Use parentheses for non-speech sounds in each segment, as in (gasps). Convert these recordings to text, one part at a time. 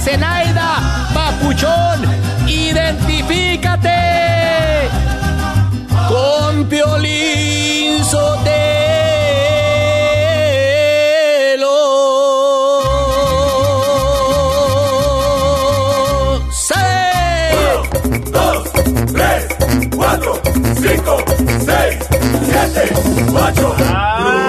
Zenaida, Zenaida, papuchón, identifícate con Piolín Sotelo. ¡Sí! dos, tres, cuatro, cinco, seis, siete, ocho. Hoy,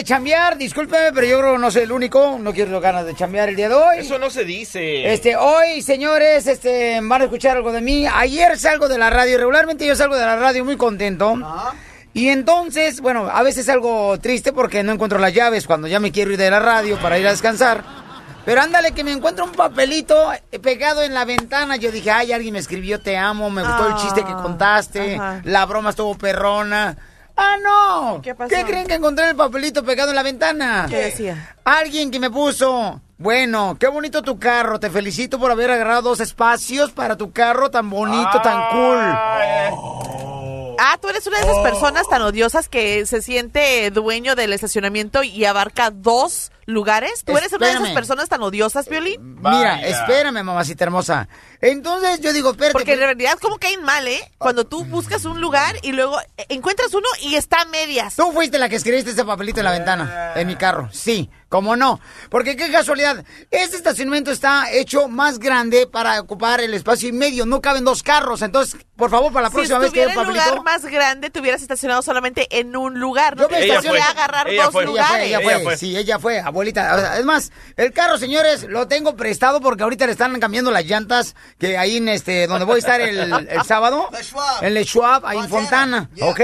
de chambear. Discúlpeme, pero yo creo que no soy el único. No quiero ganas de chambear el día de hoy. Eso no se dice. Este, hoy, señores, este, van a escuchar algo de mí. Ayer salgo de la radio. Regularmente yo salgo de la radio muy contento. Y entonces, bueno, a veces algo triste porque no encuentro las llaves cuando ya me quiero ir de la radio para ir a descansar. Pero ándale, que me encuentro un papelito pegado en la ventana. Yo dije, ay, alguien me escribió, te amo, me gustó el chiste que contaste, ajá. la broma estuvo perrona. ¡Ah, no! ¿Qué pasó? ¿Qué creen que encontré el papelito pegado en la ventana? ¿Qué decía? Alguien que me puso, bueno, qué bonito tu carro, te felicito por haber agarrado dos espacios para tu carro tan bonito, tan cool. Ah, tú eres una de esas personas tan odiosas que se siente dueño del estacionamiento y abarca dos lugares. ¿Tú eres una de esas personas tan odiosas, Violín? Mira, espérame, mamacita hermosa. Entonces yo digo, espérate. Porque en realidad, ¿cómo caen mal, eh? Cuando tú buscas un lugar y luego eh, encuentras uno y está a medias. Tú fuiste la que escribiste ese papelito en la ventana, en mi carro. Sí, cómo no. Porque qué casualidad. Este estacionamiento está hecho más grande para ocupar el espacio y medio. No caben dos carros. Entonces, por favor, para la Si próxima vez que un lugar más grande, te hubieras estacionado solamente en un lugar. No Yo me estacioné- a agarrar Ella dos fue. Ella lugares. fue, ella fue, Ella fue. sí, ella fue, abuelita. O sea, Es más, el carro, señores, lo tengo prestado porque ahorita le están cambiando las llantas que ahí en este, donde voy a estar el, el (laughs) sábado, en Le Schwab, ahí en Fontana, ¿ok?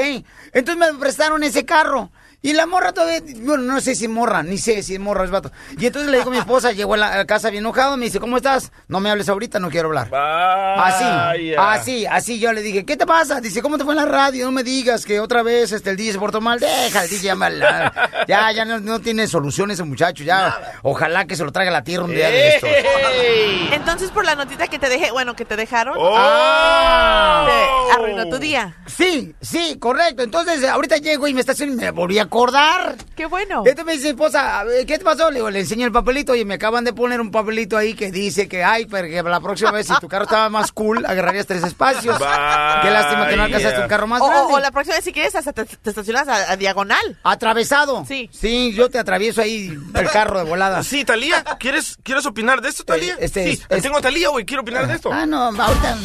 Entonces me prestaron ese carro. Y la morra todavía, bueno, no sé si morra, ni sé si es morra es vato. Y entonces le digo a mi esposa, llegó a la casa bien enojado, me dice, ¿cómo estás? No me hables ahorita, no quiero hablar. Así, Vaya. así, así yo le dije, ¿qué te pasa? Dice, ¿cómo te fue en la radio? No me digas que otra vez este, el DJ se portó mal. Deja, el DJ ya, ya, ya no, no tiene solución ese muchacho, ya. Ojalá que se lo traiga a la tierra un día de estos. ¡Ey! Entonces, por la notita que te dejé, bueno, que te dejaron, ¡Oh! te arruinó tu día. Sí, sí, correcto. Entonces, ahorita llego y me estaciono y me volví a acordar. Qué bueno. Entonces me dice mi esposa, a ¿qué te pasó? Le digo, le enseño el papelito y me acaban de poner un papelito ahí que dice que, ay, pero que la próxima vez si tu carro estaba más cool, agarrarías tres espacios. Qué lástima que no alcanzaste un carro más O, grande. o- la próxima vez, si quieres, hasta te, te estacionas a, a diagonal. Atravesado. Sí. Sí, yo te atravieso ahí el carro de volada. Sí, Talía, ¿quieres, ¿quieres opinar de esto, Talía? Eh, este, sí, es- tengo a Talía, güey, quiero opinar de esto. Ah, no, ahorita.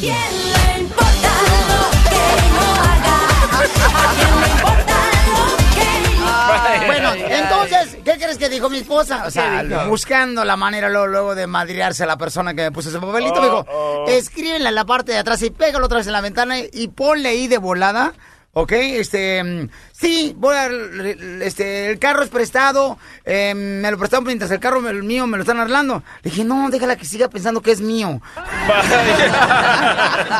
(laughs) Bueno, entonces, ¿qué crees que dijo mi esposa? O sea, buscando la manera luego, luego de madrearse a la persona que me puso ese papelito, me dijo, Oh, oh. escríbele en la parte de atrás y pégalo otra vez en la ventana y ponle ahí de volada Ok, este, sí, voy a, este, el carro es prestado, eh, me lo prestaron mientras el carro me- el mío me lo están arreglando. Le dije, no, déjala que siga pensando que es mío. (laughs)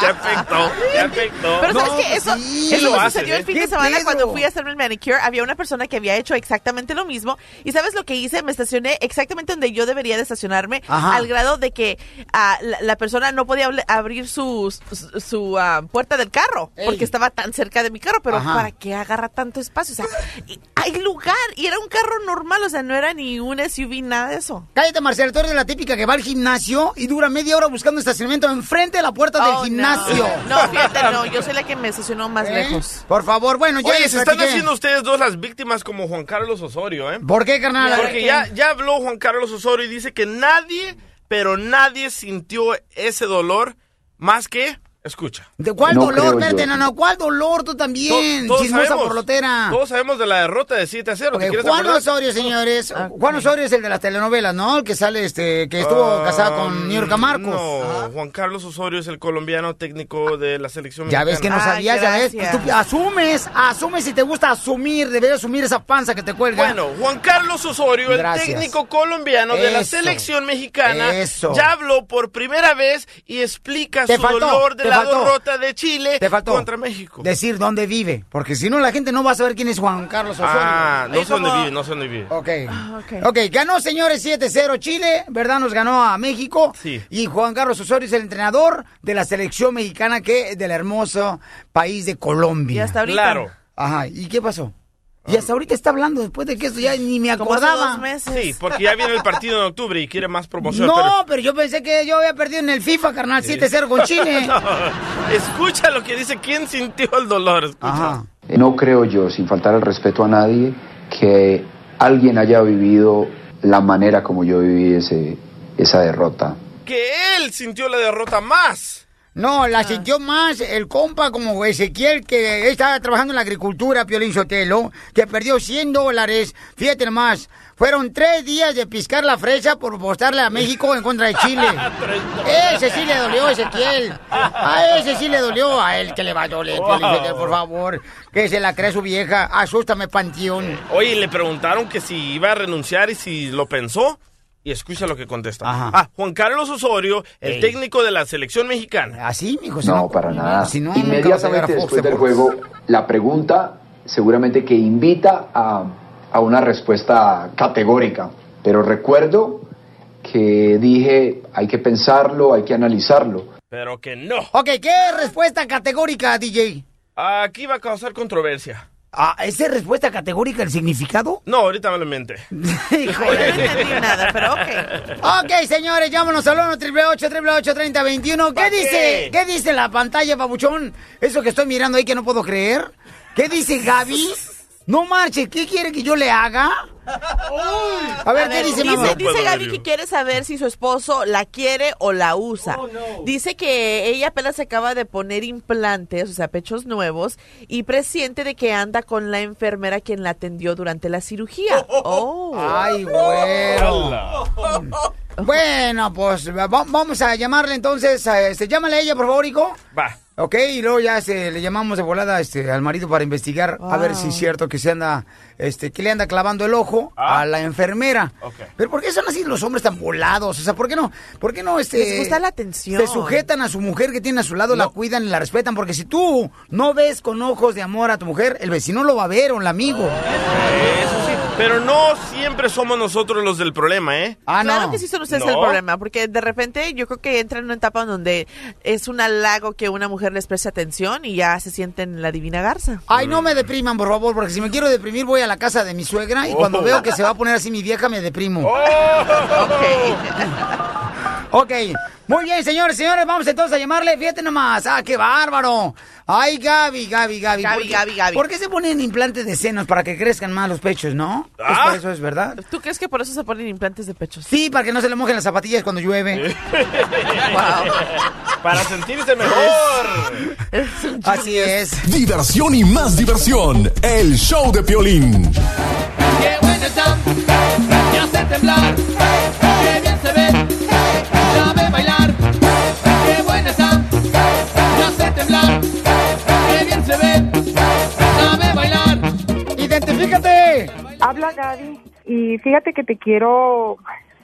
ya afectó, ya afectó. Pero ¿sabes No, qué? Eso, sí. eso me sucedió el ¿eh? fin de ¿Qué semana pedo? cuando fui a hacerme el manicure. Había una persona que había hecho exactamente lo mismo. ¿Y sabes lo que hice? Me estacioné exactamente donde yo debería de estacionarme. Ajá. Al grado de que ah, la, la persona no podía abrir su, su, su, ah, puerta del carro. Ey. Porque estaba tan cerca de mi carro. Pero Ajá. ¿para qué agarra tanto espacio? O sea, hay lugar. Y era un carro normal. O sea, no era ni un SUV, nada de eso. Cállate, Marcelo, tú eres la típica que va al gimnasio y dura media hora buscando estacionamiento enfrente de la puerta del Oh, gimnasio. No. no, fíjate, no. Yo soy la que me estacionó más ¿Eh? lejos. Por favor, bueno, ya Oye, se están haciendo ustedes dos las víctimas como Juan Carlos Osorio, ¿eh? ¿Por qué, carnal? Porque ya, ya habló Juan Carlos Osorio y dice que nadie, pero nadie sintió ese dolor más que, escucha. ¿De cuál No dolor? Espérate, no, no, ¿cuál dolor? Tú también, To- chismosa porlotera. todos sabemos de la derrota de 7 a 0. ¿Te Ok, quieres Juan acordar? Osorio, señores. Ok. Juan Osorio es el de las telenovelas, ¿no? El que sale, este, que estuvo Ah, casado con Niurka Marcos. No, Juan Carlos Osorio es el colombiano técnico de la selección Ya ves que no mexicana. Sabías, ya ves. gracias. Tú asumes, asumes si te gusta asumir, deberías asumir esa panza que te cuelga. Bueno, Juan Carlos Osorio, Gracias. el técnico colombiano de la selección mexicana, Eso. ya habló por primera vez y explica Te su faltó, dolor de te la faltó. derrota de Chile te faltó contra México. decir dónde vive, porque si no la gente no va a saber quién es Juan Carlos Osorio. Ah, no sé dónde vive, no sé dónde vive. Ok. ok. ok, ganó señores 7-0 Chile, ¿verdad? Nos ganó a México. Sí. Y Juan Carlos Osorio es el entrenador de la selección mexicana que del hermoso país de Y Colombia. hasta ahorita. Claro. Ajá, ¿y qué pasó? Y hasta ahorita está hablando después de que esto ya ni me acordaba. meses. Sí, porque ya viene el partido en octubre y quiere más promoción. No, pero... yo pensé que yo había perdido en el FIFA, carnal, 7-0 con Chile. (laughs) Escucha lo que dice quién sintió el dolor. Escucha. Ajá. No creo yo, sin faltar el respeto a nadie, que alguien haya vivido la manera como yo viví ese, esa derrota. Que él sintió la derrota más. No, la sintió más el compa como Ezequiel que estaba trabajando en la agricultura, Piolín Sotelo, que perdió 100 dólares. Fíjate nomás, fueron tres días de piscar la fresa por apostarle a México en contra de Chile. (laughs) ese sí le dolió, Ezequiel. A ese sí le dolió, a él que le va a doler, Piolín Sotelo, por favor. Que se la cree su vieja, asústame, panteón. Oye, le preguntaron que si iba a renunciar y si lo pensó. Y escucha lo que contesta. Ajá. Ah, Juan Carlos Osorio, el Ey. técnico de la selección mexicana. Así, mijo. si No, para nada. Si no, Inmediatamente Fox después del juego, la pregunta seguramente que invita a, a una respuesta categórica. Pero recuerdo que dije, hay que pensarlo, hay que analizarlo. Pero que no. Ok, ¿qué respuesta categórica, DJ? Aquí va a causar controversia. Ah, ¿Esa es respuesta categórica el significado? No, ahorita me lo inventé. (laughs) Híjole. No entendí nada, pero ok. Ok, señores, llámanos al 1 888 3021 ¿Qué ¿Pa dice? qué? ¿Qué dice la pantalla, babuchón? Eso que estoy mirando ahí que no puedo creer. ¿Qué dice Gaby? No marche, ¿qué quiere que yo le haga? A ver, ¿qué dice, dice, mamá? dice Gaby que quiere saber si su esposo la quiere o la usa. Dice que ella apenas se acaba de poner implantes, o sea, pechos nuevos, y presiente de que anda con la enfermera quien la atendió durante la cirugía. (laughs) Oh. Ay, güero. (laughs) Bueno, pues va- vamos a llamarle entonces. A este, llámale a ella, por favor, hijo. Va. Ok, y luego ya este, le llamamos de volada este, al marido para investigar a ver si es cierto que se anda, este, que le anda clavando el ojo Ah. a la enfermera. Pero ¿por qué son así los hombres tan volados? O sea, ¿por qué no, por qué no este? Les gusta la atención. Se sujetan a su mujer que tiene a su lado, la cuidan y la respetan, porque si tú no ves con ojos de amor a tu mujer, el vecino lo va a ver o el amigo. Eso sí. Pero no siempre somos nosotros los del problema, ¿eh? Ah, no. Claro que sí son ustedes No. el problema, porque de repente yo creo que entra en una etapa donde es un halago que una mujer les preste atención y ya se sienten la divina garza. Ay, no me depriman, por favor, porque si me quiero deprimir voy a la casa de mi suegra y cuando Oh. veo que se va a poner así mi vieja me deprimo. (laughs) Ok, muy bien, señores, señores, vamos entonces a llamarle, fíjate nomás, ah, qué bárbaro. Ay, Gaby, Gaby, Gaby. Gaby, ¿por qué- Gaby, Gaby. ¿Por qué se ponen implantes de senos para que crezcan más los pechos, no? Es Ah. por eso es verdad. ¿Tú crees que por eso se ponen implantes de pechos? Sí, para que no se le mojen las zapatillas cuando llueve. (laughs) Para sentirse mejor. Así es. Diversión y más diversión. El show de Piolín. Qué bueno está, me hace temblar. Qué bien se ve, Habla Gaby y fíjate que te quiero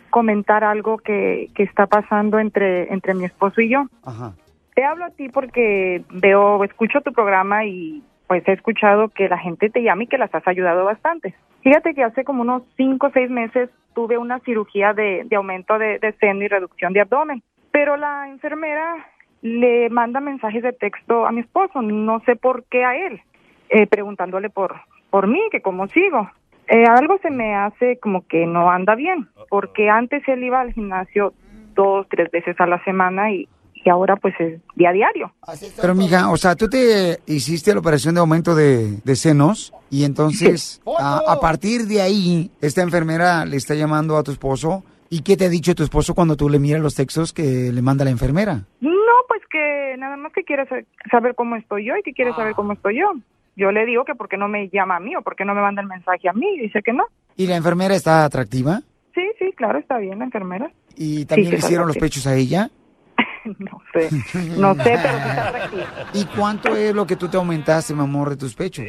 comentar algo que, que está pasando entre, entre mi esposo y yo. Ajá. Te hablo a ti porque veo, escucho tu programa y pues he escuchado que la gente te llama y que las has ayudado bastante. Fíjate que hace como unos cinco o seis meses tuve una cirugía de, de aumento de, de seno y reducción de abdomen, pero la enfermera le manda mensajes de texto a mi esposo, no sé por qué a él, eh, preguntándole por, por mí, que cómo sigo. Eh, algo se me hace como que no anda bien, porque antes él iba al gimnasio dos, tres veces a la semana y, y ahora pues es día a diario. Pero, mija, o sea, tú te hiciste la operación de aumento de, de senos y entonces, (laughs) a, a partir de ahí, esta enfermera le está llamando a tu esposo. ¿Y qué te ha dicho tu esposo cuando tú le miras los textos que le manda la enfermera? No, pues que nada más que quiere sa- saber cómo estoy yo y que quiere saber cómo estoy yo. Yo le digo que por qué no me llama a mí o por qué no me manda el mensaje a mí. Y dice que no. ¿Y la enfermera está atractiva? Sí, sí, claro, está bien la enfermera. ¿Y también Sí, le hicieron los pechos a ella? (laughs) No sé, no sé, pero sí está atractiva. (laughs) ¿Y cuánto es lo que tú te aumentaste, mi amor, de tus pechos?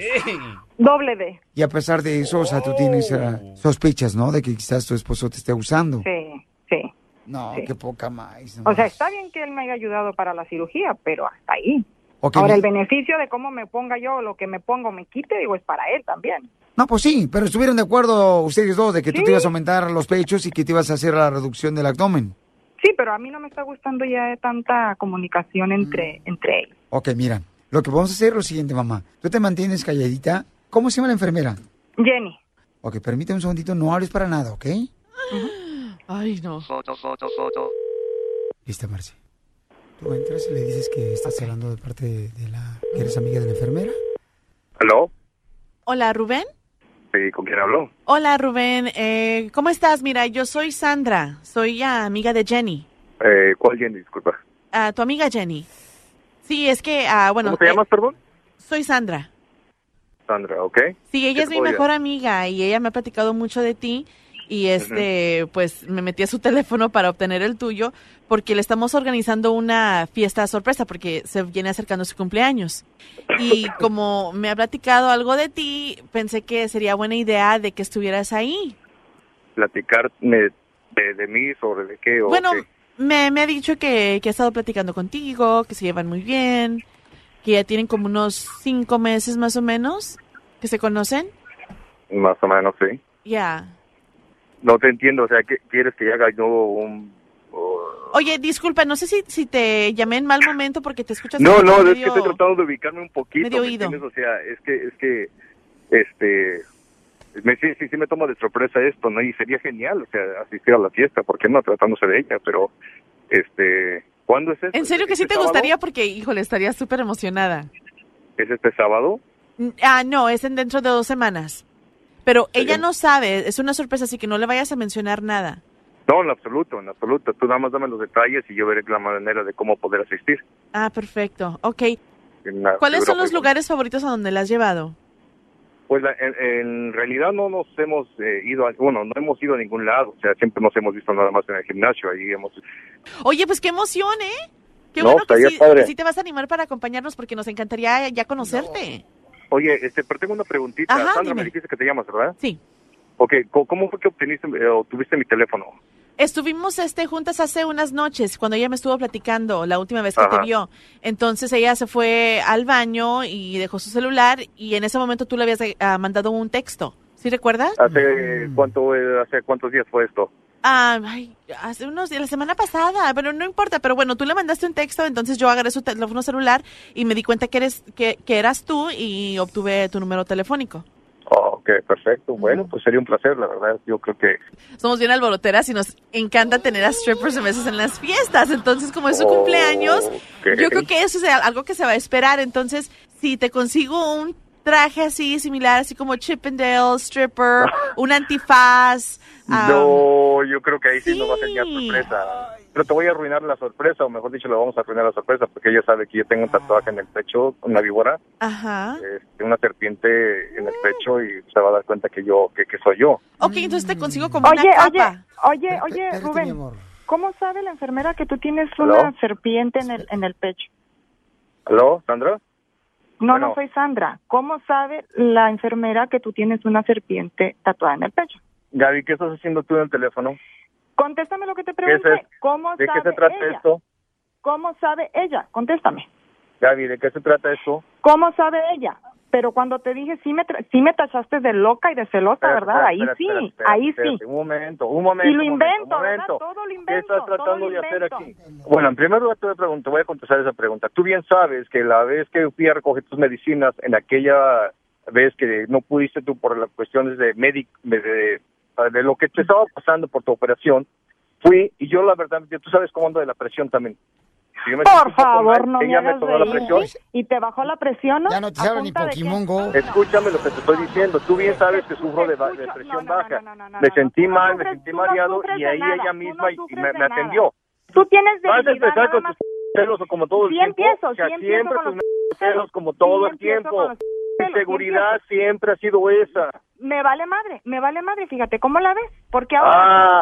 Doble D. Y a pesar de eso, o sea, tú tienes ah, sospechas, ¿no? De que quizás tu esposo te esté usando. Sí, sí. No, Sí. qué poca más. O sea, está bien que él me haya ayudado para la cirugía, pero hasta ahí. Ahora, el beneficio de cómo me ponga yo, lo que me pongo, me quite, digo, es para él también. No, pues sí, pero estuvieron de acuerdo ustedes dos de que tú te ibas a aumentar los pechos y que te ibas a hacer la reducción del abdomen. Sí, pero a mí no me está gustando ya tanta comunicación entre, entre ellos. Ok, mira, lo que vamos a hacer es lo siguiente, mamá. Tú te mantienes calladita. ¿Cómo se llama la enfermera? Jenny. Ok, permíteme un segundito, no hables para nada, ¿ok? Ay, no. Lista, Marci. Tú entras y le dices que estás hablando de parte de, de la... que eres amiga de la enfermera. ¿Aló? Hola, Rubén. Sí, ¿con quién hablo? Hola, Rubén. Eh, ¿Cómo estás? Mira, yo soy Sandra. Soy ah, amiga de Jenny. Eh, ¿Cuál Jenny? Disculpa. Ah, tu amiga Jenny. Sí, es que, ah, bueno. ¿Cómo te eh, llamas, perdón? Soy Sandra. Sandra, ¿ok? Sí, ella ¿Qué es mi mejor ayudar? amiga y ella me ha platicado mucho de ti y este, pues me metí a su (laughs) teléfono para obtener el tuyo porque le estamos organizando una fiesta sorpresa porque se viene acercando su cumpleaños. Y (laughs) como me ha platicado algo de ti, pensé que sería buena idea de que estuvieras ahí. Platicarme de, de mí sobre de qué o Bueno, qué. me, me ha dicho que, que ha estado platicando contigo, que se llevan muy bien, que ya tienen como unos cinco meses más o menos que se conocen. Más o menos, sí. Ya. No te entiendo, o sea, ¿qué, ¿quieres que haga yo un...? Oye, disculpa, no sé si, si te llamé en mal momento porque te escuchas No, no, es que estoy tratando de ubicarme un poquito, medio ¿me oído. O sea, es que, es que, este... Me, sí, sí, sí me toma de sorpresa esto, ¿no? Y sería genial, o sea, asistir a la fiesta, ¿por qué no? Tratándose de ella, pero, este... ¿Cuándo es eso? En serio que sí ¿Este te sábado? gustaría porque, híjole, estaría súper emocionada. ¿Es este sábado? Mm, Ah, no, es en dentro de dos semanas. Pero ella no sabe, es una sorpresa, así que no le vayas a mencionar nada. No, en absoluto, en absoluto. Tú nada más dame los detalles y yo veré la manera de cómo poder asistir. Ah, perfecto. Ok. ¿Cuáles son los lugares favoritos a donde la has llevado? Pues la- en, en realidad no nos hemos eh, ido, a, bueno, no hemos ido a ningún lado. O sea, siempre nos hemos visto nada más en el gimnasio. Ahí hemos... Oye, pues qué emoción, ¿eh? Qué No, bueno que sí, que sí te vas a animar para acompañarnos porque nos encantaría ya conocerte. Oye, este, pero tengo una preguntita. Ajá, Sandra, dime. me dijiste que te llamas, ¿verdad? Sí. Ok, ¿cómo, fue que obteniste, eh, obtuviste mi teléfono? Estuvimos este juntas hace unas noches cuando ella me estuvo platicando la última vez que Ajá. te vio. Entonces ella se fue al baño y dejó su celular y en ese momento tú le habías ah, mandado un texto. ¿Sí recuerdas? ¿Hace cuánto, eh, hace cuántos días fue esto? Ah, ay, hace unos días, la semana pasada, pero no importa. Pero bueno, tú le mandaste un texto, entonces yo agarré su teléfono celular y me di cuenta que eres que, que eras tú y obtuve tu número telefónico. Ok, perfecto. Bueno, pues sería un placer, la verdad. Yo creo que... Somos bien alboroteras y nos encanta tener a strippers a veces en las fiestas. Entonces, como es su Oh, cumpleaños, yo creo que eso es algo que se va a esperar. Entonces, si te consigo un traje así, similar, así como Chippendale, stripper, un antifaz. (laughs) No, yo creo que ahí sí, no va a ser ya sorpresa. Pero te voy a arruinar la sorpresa, o mejor dicho, le vamos a arruinar la sorpresa, porque ella sabe que yo tengo un tatuaje en el pecho, una víbora, Ajá. este, una serpiente en el pecho, y se va a dar cuenta que yo, que, que soy yo. Ok, entonces te consigo como Oye, una oye, capa. oye, oye, Rubén, ¿cómo sabe la enfermera que tú tienes ¿Aló? una serpiente en el, en el pecho? ¿Aló, Sandra? No, Bueno. no soy Sandra. ¿Cómo sabe la enfermera que tú tienes una serpiente tatuada en el pecho? Gaby, ¿qué estás haciendo tú en el teléfono? Contéstame lo que te ¿Qué es pregunté. esto? ¿Cómo ¿De qué sabe se trata ella? esto? ¿Cómo sabe ella? Contéstame. Gaby, ¿de qué se trata esto? ¿Cómo sabe ella? Pero cuando te dije, sí me, tra- sí me tachaste de loca y de celosa, ¿verdad? espera, ahí espera, sí, espera, ahí sí. Un momento, un momento. Y lo un momento, invento, un ¿verdad? momento. Todo lo ¿Qué estás todo tratando de hacer aquí? Bueno, en primer lugar te voy a, preguntar, voy a contestar esa pregunta. Tú bien sabes que la vez que fui a recoger tus medicinas, en aquella vez que no pudiste tú por las cuestiones de médico, de, de- de lo que te estaba pasando por tu operación, fui y yo la verdad, tú sabes cómo ando de la presión también. Si me Por favor, mal, no me ella me hagas tomó la presión. ¿Y te bajó la presión, no? Ya no te ¿A habla ni de? Pokémon Go. Escúchame lo que te estoy diciendo. Tú bien sabes que sufro de, de presión No, no, baja. no, no, no, me sentí mal, me sentí mareado y de ahí nada, ella misma y- me, de me atendió. Tú tienes Vas a empezar con tus celos como todo el Sí tiempo. empiezo, O sea, sí empiezo siempre con tus los celos como todo el tiempo. Mi seguridad siempre ha sido esa. Me vale madre, me vale madre, fíjate, ¿cómo la ves? Porque ahora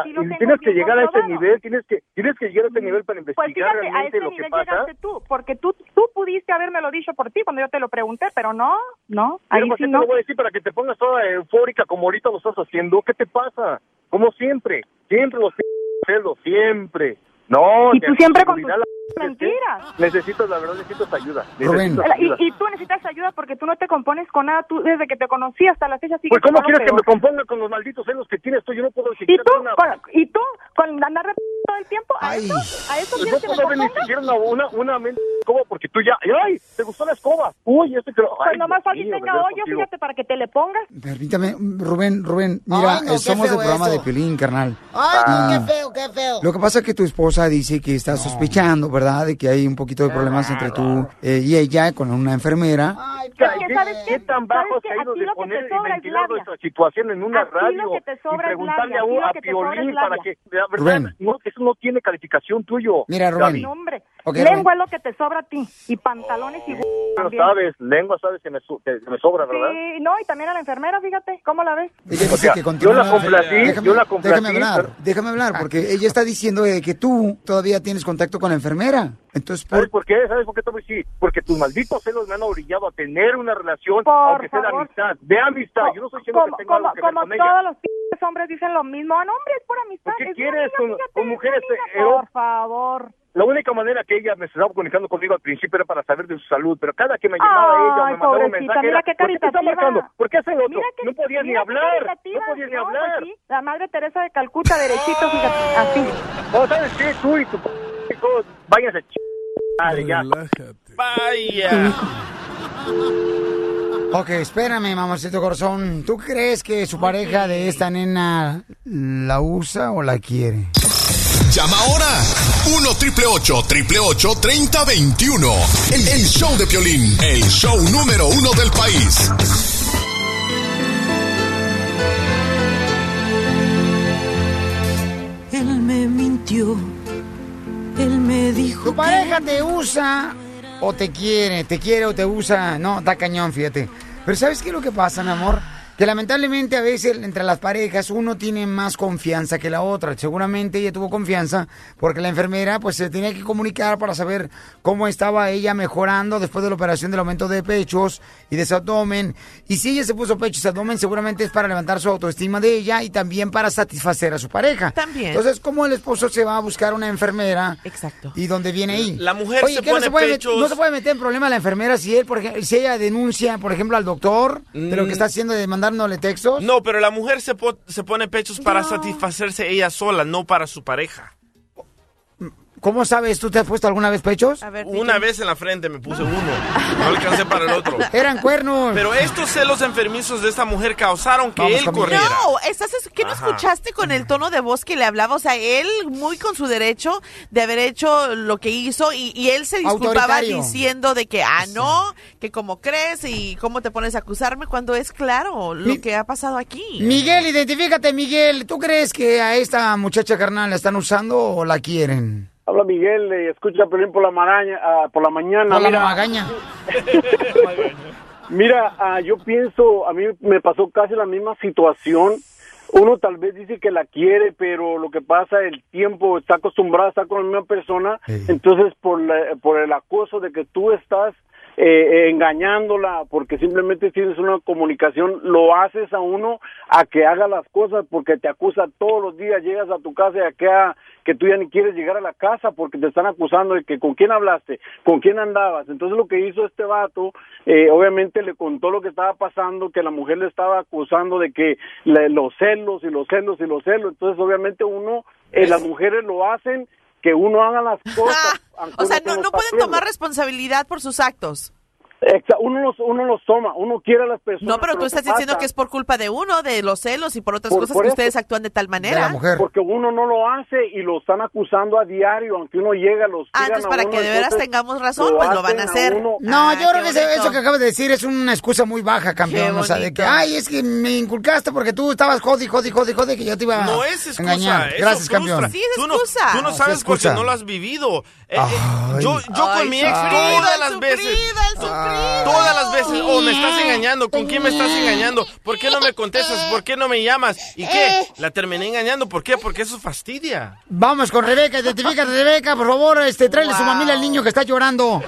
Ah, sí lo y tengo tienes que llegar a ese nivel, tienes que tienes que llegar a ese nivel para Pues investigar fíjate, a realmente ese lo que nivel pasa. llegaste tú, porque tú, tú pudiste habérmelo dicho por ti cuando yo te lo pregunté, pero no, no, Pero ahí ¿por sí qué te no. lo voy a decir para que te pongas toda eufórica como ahorita lo estás haciendo? ¿Qué te pasa? Como siempre, siempre los (laughs) celos, siempre. No, Y que tú siempre con la- mentiras. Necesitas, la verdad, necesitas ayuda. Rubén. necesitas Y, ayuda. y tú necesitas ayuda porque tú no te compones con nada, tú desde que te conocí hasta la fecha sigues Pues, ¿cómo quieres que me componga con los malditos celos que tienes tú? Yo no puedo ¿Y tú? una... Con, ¿Y tú? ¿Con andar rep- todo el tiempo? ¿A Ay. eso? ¿A eso Pues quieres no que me puedo componga? siquiera una, una, una mente escoba porque tú ya... ¡Ay! ¿Te gustó la escoba? Uy, este creo... Pues Ay, nomás mío, tenga ¿verdad, hoyo, fíjate, para que te le pongas. Permítame, Rubén, Rubén, mira, Ay, no, eh, somos del programa eso. de Pelín, carnal. Ah. Ah. Qué feo, qué feo. Lo que pasa es que tu esposa dice que está sospechando, ¿verdad? De que hay un poquito de problemas entre tú eh, y ella con una enfermera. Ay, que, ¿sabes qué? ¿Qué tan bajo ¿Sabes se qué? ha ido A ti de lo que poner te y sobra es ventilar labia. nuestra situación en una lo radio que te y es preguntarle labia, a, un- a que Piolín para que, la verdad, Rubén. no, eso no tiene calificación tuyo. Mira, Rubén. No, Lengua Rubén. es lo que te sobra a ti. Y pantalones y... Pero también. sabes, lengua sabes que me, su- que me sobra, ¿verdad? Sí, no, y también a la enfermera, fíjate, ¿cómo la ves? Ella dice O sea, que continúa yo la la- complací, Déjame- yo la complací, Déjame hablar, pero- déjame hablar, porque ella está diciendo de que tú todavía tienes contacto con la enfermera. Entonces, ¿Sabes por... por qué? ¿Sabes por qué te voy a decir? Porque tus malditos celos me han orillado a tener una relación, Por aunque sea de favor. amistad, de amistad. Yo no estoy diciendo como, que tenga algo como, que ver como con ella. todos los p hombres dicen lo mismo. Ah, no, hombre, es por amistad. ¿Por qué es quieres con- amiga, fíjate, con es mujeres, amiga. eh, Por favor. La única manera que ella me estaba comunicando conmigo al principio era para saber de su salud, pero cada que me llamaba Ay, ella o me mandaba un pobrecita, mensaje mira era, qué ¿por qué te está marcando? ¿Por qué hace otro? Mira que, no podía ni hablar, no podía ni No, pues hablar. sí, la madre Teresa de Calcuta, derechito, fíjate, así. No, ¿sabes qué? Tú y tu p- y todos, váyanse ch... Dale, ya. Vaya. Ok, espérame, mamacito corazón. ¿Tú crees que su pareja de esta nena la usa o la quiere? Llama ahora. 1 triple 8 triple 8 3021. El, el show de Piolín. El show número uno del país. Él me mintió, él me dijo ¿Tu pareja te usa o te quiere? ¿Te quiere o te usa? No, está cañón, fíjate. Pero ¿sabes qué es lo que pasa, mi amor? Que lamentablemente a veces entre las parejas uno tiene más confianza que la otra. Seguramente ella tuvo confianza porque la enfermera pues se tenía que comunicar para saber cómo estaba ella mejorando después de la operación del aumento de pechos y de su abdomen. Y si ella se puso pechos y abdomen seguramente es para levantar su autoestima de ella y también para satisfacer a su pareja. También. Entonces, ¿cómo el esposo se va a buscar una enfermera? Exacto. ¿Y dónde viene ahí? La mujer Oye, se ¿qué no pone se puede pechos. no se puede meter en problema la enfermera si él, por ejemplo, si ella denuncia, por ejemplo, al doctor de lo que está haciendo de mandándole textos. No, pero la mujer se, po- se pone pechos para satisfacerse ella sola, no para su pareja. ¿Cómo sabes? ¿Tú te has puesto alguna vez pechos? A ver, Una vez en la frente me puse uno. No alcancé para el otro. (laughs) Eran cuernos. Pero estos celos enfermizos de esta mujer causaron que Vamos él corriera. No, estás, es- ¿qué no Ajá. escuchaste con el tono de voz que le hablaba? O sea, él muy con su derecho de haber hecho lo que hizo y, y él se disculpaba diciendo de que, ah, no, que como crees y cómo te pones a acusarme cuando es claro lo Mi- que ha pasado aquí. Miguel, identifícate, Miguel. ¿Tú crees que a esta muchacha carnal la están usando o la quieren? Habla Miguel, escucha Pelín por la maraña, ah, por la mañana. Por la mira, magaña. (laughs) mira, ah, yo pienso, a mí me pasó casi la misma situación. Uno tal vez dice que la quiere, pero lo que pasa, el tiempo está acostumbrado a estar con la misma persona, Sí. entonces por, la- por el acoso de que tú estás eh, eh, engañándola, porque simplemente tienes una comunicación, lo haces a uno a que haga las cosas porque te acusa todos los días, llegas a tu casa y a que, a- que tú ya ni quieres llegar a la casa porque te están acusando de que con quién hablaste, con quién andabas. Entonces lo que hizo este vato, eh, obviamente le contó lo que estaba pasando, que la mujer le estaba acusando de que le- los celos y los celos y los celos. Entonces obviamente uno, eh, las mujeres lo hacen que uno haga las cosas. (laughs) O sea, no, no pueden tomar responsabilidad por sus actos. Uno los, uno los toma, uno quiere a las personas. No, pero tú estás que diciendo pasa- que es por culpa de uno, de los celos y por otras Por- cosas por que eso. ustedes actúan de tal manera. Porque uno no lo hace y lo están acusando a diario, aunque uno llega, los Ah, entonces a para uno, que de veras tengamos razón, pues lo van a hacer. uno. No, Ah, yo creo que eso, que acabas de decir es una excusa muy baja, campeón. O sea, de que, ay, es que me inculcaste porque tú estabas jodi, jodi, jodi, jodi, que yo te iba No a es excusa, engañar. eso Gracias, frustra. campeón. Sí, es Tú no, excusa. tú no No, sabes es excusa. porque no lo has vivido. Eh, eh, yo yo Ay, con mi ex todas las veces. Todas las veces, oh, me estás engañando, ¿con quién me estás engañando? ¿Por qué no me contestas? ¿Por qué no me llamas? ¿Y qué? La terminé engañando, ¿por qué? Porque eso fastidia. Vamos con Rebeca, identifícate, Rebeca, por favor, este, tráele su mamila al niño que está llorando.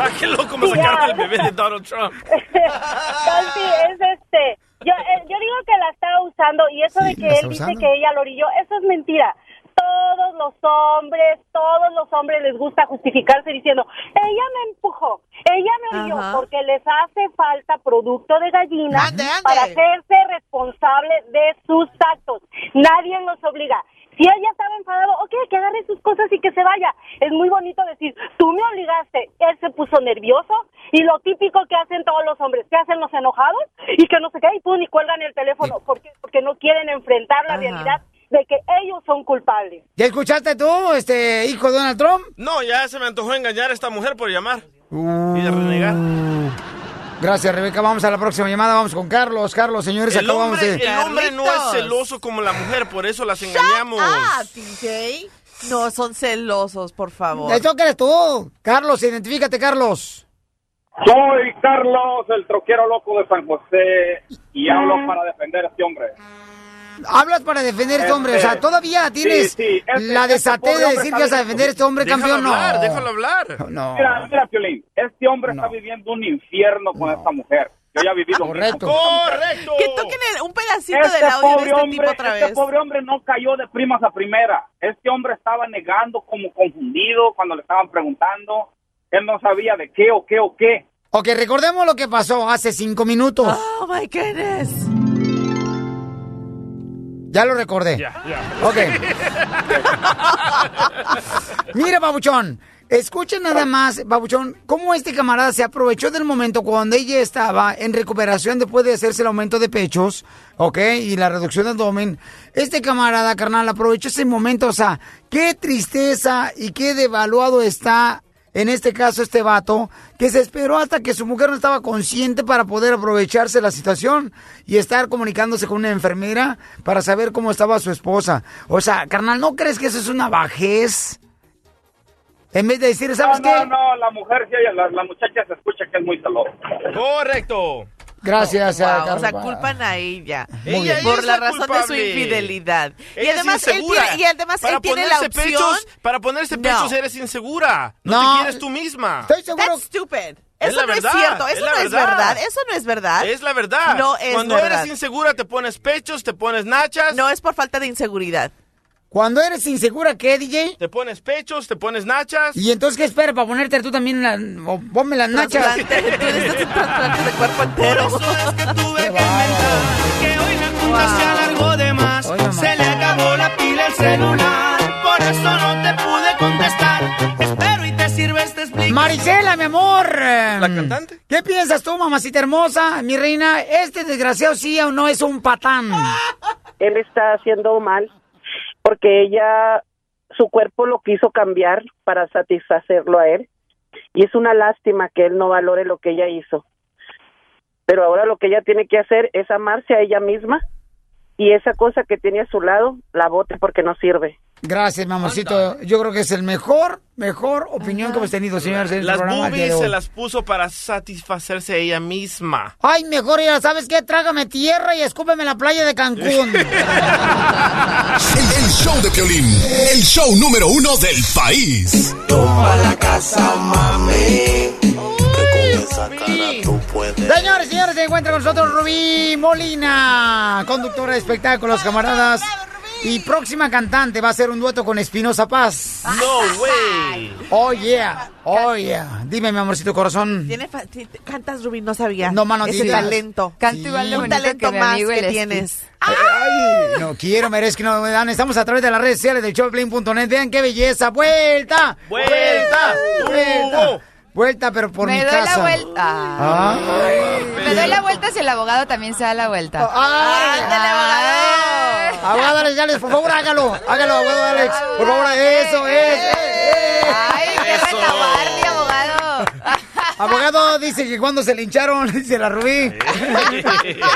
Ah, qué loco me sacaron el bebé de Donald Trump. (laughs) Casi es este. Yo, eh, yo digo que la estaba usando y eso de que él dice que ella lo orilló, eso es mentira. Todos los hombres, todos los hombres les gusta justificarse diciendo, ella me empujó, ella me Ajá. porque les hace falta producto de gallina Ande, ande. para hacerse responsable de sus actos. Nadie los obliga. Si él ya estaba enfadado, ok, que agarre sus cosas y que se vaya. Es muy bonito decir, tú me obligaste. Él se puso nervioso y lo típico que hacen todos los hombres, que hacen los enojados y que no se qué, y pum, y cuelgan el teléfono. ¿Por qué? Porque no quieren enfrentar la Ajá. realidad de que ellos son culpables. ¿Ya escuchaste tú, este, hijo de Donald Trump? No, ya se me antojó engañar a esta mujer por llamar. Y de renegar. Gracias, Rebeca. Vamos a la próxima llamada. Vamos con Carlos. Carlos, señores, El acabamos hombre, de... el hombre no es celoso como la mujer, por eso las engañamos. Ah, DJ. No, son celosos, por favor. Eso que eres tú. Carlos, identifícate, Carlos. Soy Carlos, el troquero loco de San José, y hablo para defender a este hombre. Hablas para defender a este hombre. O sea, todavía tienes sí, este- la este desatez pobre de decir que vas a defender a este hombre, Déjalo campeón. No. hablar, déjalo hablar. No. Mira, mira, Piolín, este hombre No. está viviendo un infierno con esta mujer. Yo ya he vivido un Correcto. ¡Correcto! Que toquen el- un pedacito Este del audio de pobre, este hombre, tipo otra este vez. pobre hombre no cayó de primas a primera. Este hombre estaba negando como confundido cuando le estaban preguntando. Él no sabía de qué o qué o qué. Ok, recordemos lo que pasó hace cinco minutos. Oh my goodness. Ya lo recordé. Ya, ya. Ok. (laughs) Mira, Babuchón. Escuchen nada más, Babuchón, cómo este camarada se aprovechó del momento cuando ella estaba en recuperación después de hacerse el aumento de pechos, ¿ok? Y la reducción de abdomen. Este camarada, carnal, aprovechó ese momento. O sea, qué tristeza y qué devaluado está, en este caso, este vato, que se esperó hasta que su mujer no estaba consciente para poder aprovecharse de la situación y estar comunicándose con una enfermera para saber cómo estaba su esposa. O sea, carnal, ¿no crees que eso es una bajez? En vez de decir, ¿sabes no, qué? no, no, la mujer, la, la muchacha se escucha que es muy celosa. Correcto. Gracias, a Wow, o sea, culpan a ella. Por es la, la razón de su infidelidad. y Ella es además, él tiene, y además para él tiene la opción. Pechos, para ponerse No. pechos eres insegura. No, No. te quieres tú misma. Estoy seguro. That's stupid. Es Eso la no verdad, es cierto. es Eso la no es verdad. verdad. Eso no es verdad. Es la verdad. No es Cuando verdad. eres insegura te pones pechos, te pones nachas, No es por falta de inseguridad. Cuando eres insegura, ¿qué, DJ? te pones pechos, te pones nachas. ¿Y entonces qué esperas para ponerte tú también la, o ponme las nachas? Tú de cuerpo entero. que hoy la junta se alargó de más. Oye, mamá. Se le acabó la pila al celular. Por eso no te pude contestar. Espero y te sirves de explicar. Marisela, mi amor. ¿La cantante? ¿Qué piensas tú, mamacita hermosa, mi reina? ¿Este desgraciado sí o no es un patán? él está haciendo mal porque ella su cuerpo lo quiso cambiar para satisfacerlo a él y es una lástima que él no valore lo que ella hizo. Pero ahora lo que ella tiene que hacer es amarse a ella misma y esa cosa que tiene a su lado la bote porque no sirve Gracias, mamacito. Yo creo que es el mejor, mejor opinión que hemos tenido, señores, en el Las de boobies se las puso para satisfacerse ella misma. Ay, mejor ya sabes qué, trágame tierra y escúpeme en la playa de Cancún. (laughs) El, el show de Piolín, el show número uno del país. Tumba la casa, mami. Señores, señores, se encuentra con nosotros Rubí Molina, conductora de espectáculos, camaradas. Y próxima cantante va a ser un dueto con Espinosa Paz. No way. Oh yeah, oh yeah. Dime, mi amorcito corazón. Cantas, Rubí, no sabía. No, mano, Ese talento. Canto igual de Un talento más que tienes. Ay, no quiero, merezco, no me dan. Estamos a través de las redes sociales del showplane.net. Vean qué belleza. ¡Vuelta! ¡Vuelta! ¡Vuelta! Vuelta, pero por Me mi doy casa. la vuelta. Ay. Me doy la vuelta si el abogado también se da la vuelta. ¡Ay! Abogado Alex, Alex, por favor, hágalo. Hágalo, abogado Alex. Por favor, eso, eso. Ay, qué retabardi, abogado. Abogado dice que cuando se le hincharon, (laughs) dice la Rubí,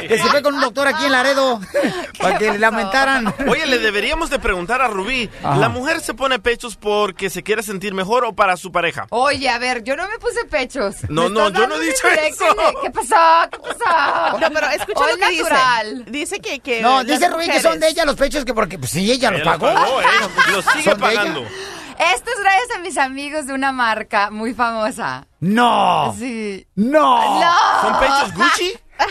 que se fue con un doctor aquí en Laredo (laughs) para que le lamentaran. Oye, le deberíamos de preguntar a Rubí, Ajá. ¿la mujer se pone pechos porque se quiere sentir mejor o para su pareja? Oye, a ver, yo no me puse pechos. No, no, yo no he dicho eso. de- ¿Qué pasó? ¿Qué pasó? No, pero escucha O lo es que natural. dice. Dice que, que No, dice Rubí que son de ella los pechos, que porque pues sí, ella los Ella los pagó. pagó, ¿eh? Los sigue Son pagando. Esto es gracias a mis amigos de una marca muy famosa. No. Sí. No. No. ¿Son pechos Gucci? (laughs)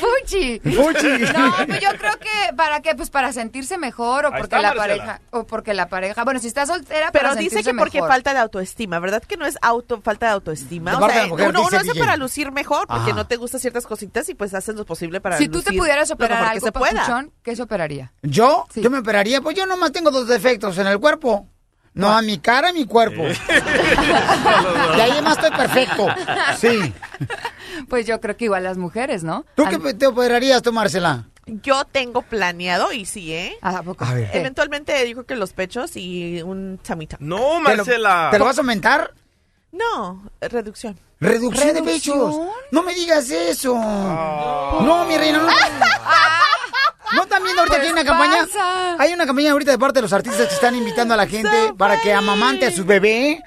Fuchi. Fuchi. No, pues yo creo que para qué, pues para sentirse mejor o Ahí porque está, la Marcela. pareja o porque la pareja, bueno, si está soltera Pero para dice sentirse que porque falta de autoestima, ¿verdad? Que no es auto falta de autoestima. De O sea, mujer, uno, hace DJ. para lucir mejor porque Ajá. no te gustan ciertas cositas y pues haces lo posible para Si tú te pudieras operar mejor que algo, se pueda. papuchón, ¿qué se operaría? ¿Yo? Sí. ¿Yo me operaría? Pues yo nomás tengo dos defectos en el cuerpo. No, a mi cara y mi cuerpo. y (laughs) ahí más estoy perfecto. Sí. Pues yo creo que igual las mujeres, ¿no? ¿Tú qué te operarías tú, Marcela? Yo tengo planeado y sí, ¿eh? Ah, ¿a poco? A ver. Eventualmente digo que los pechos y un chamita. No, ¿Te lo, Marcela. ¿Te lo vas a aumentar? No, reducción. Reducción, de pechos. No me digas eso. No, mi reina, no. (laughs) ¿No también ahorita Pues aquí hay una campaña? pasa. Hay una campaña ahorita de parte de los artistas que están invitando a la gente para que amamante a su bebé.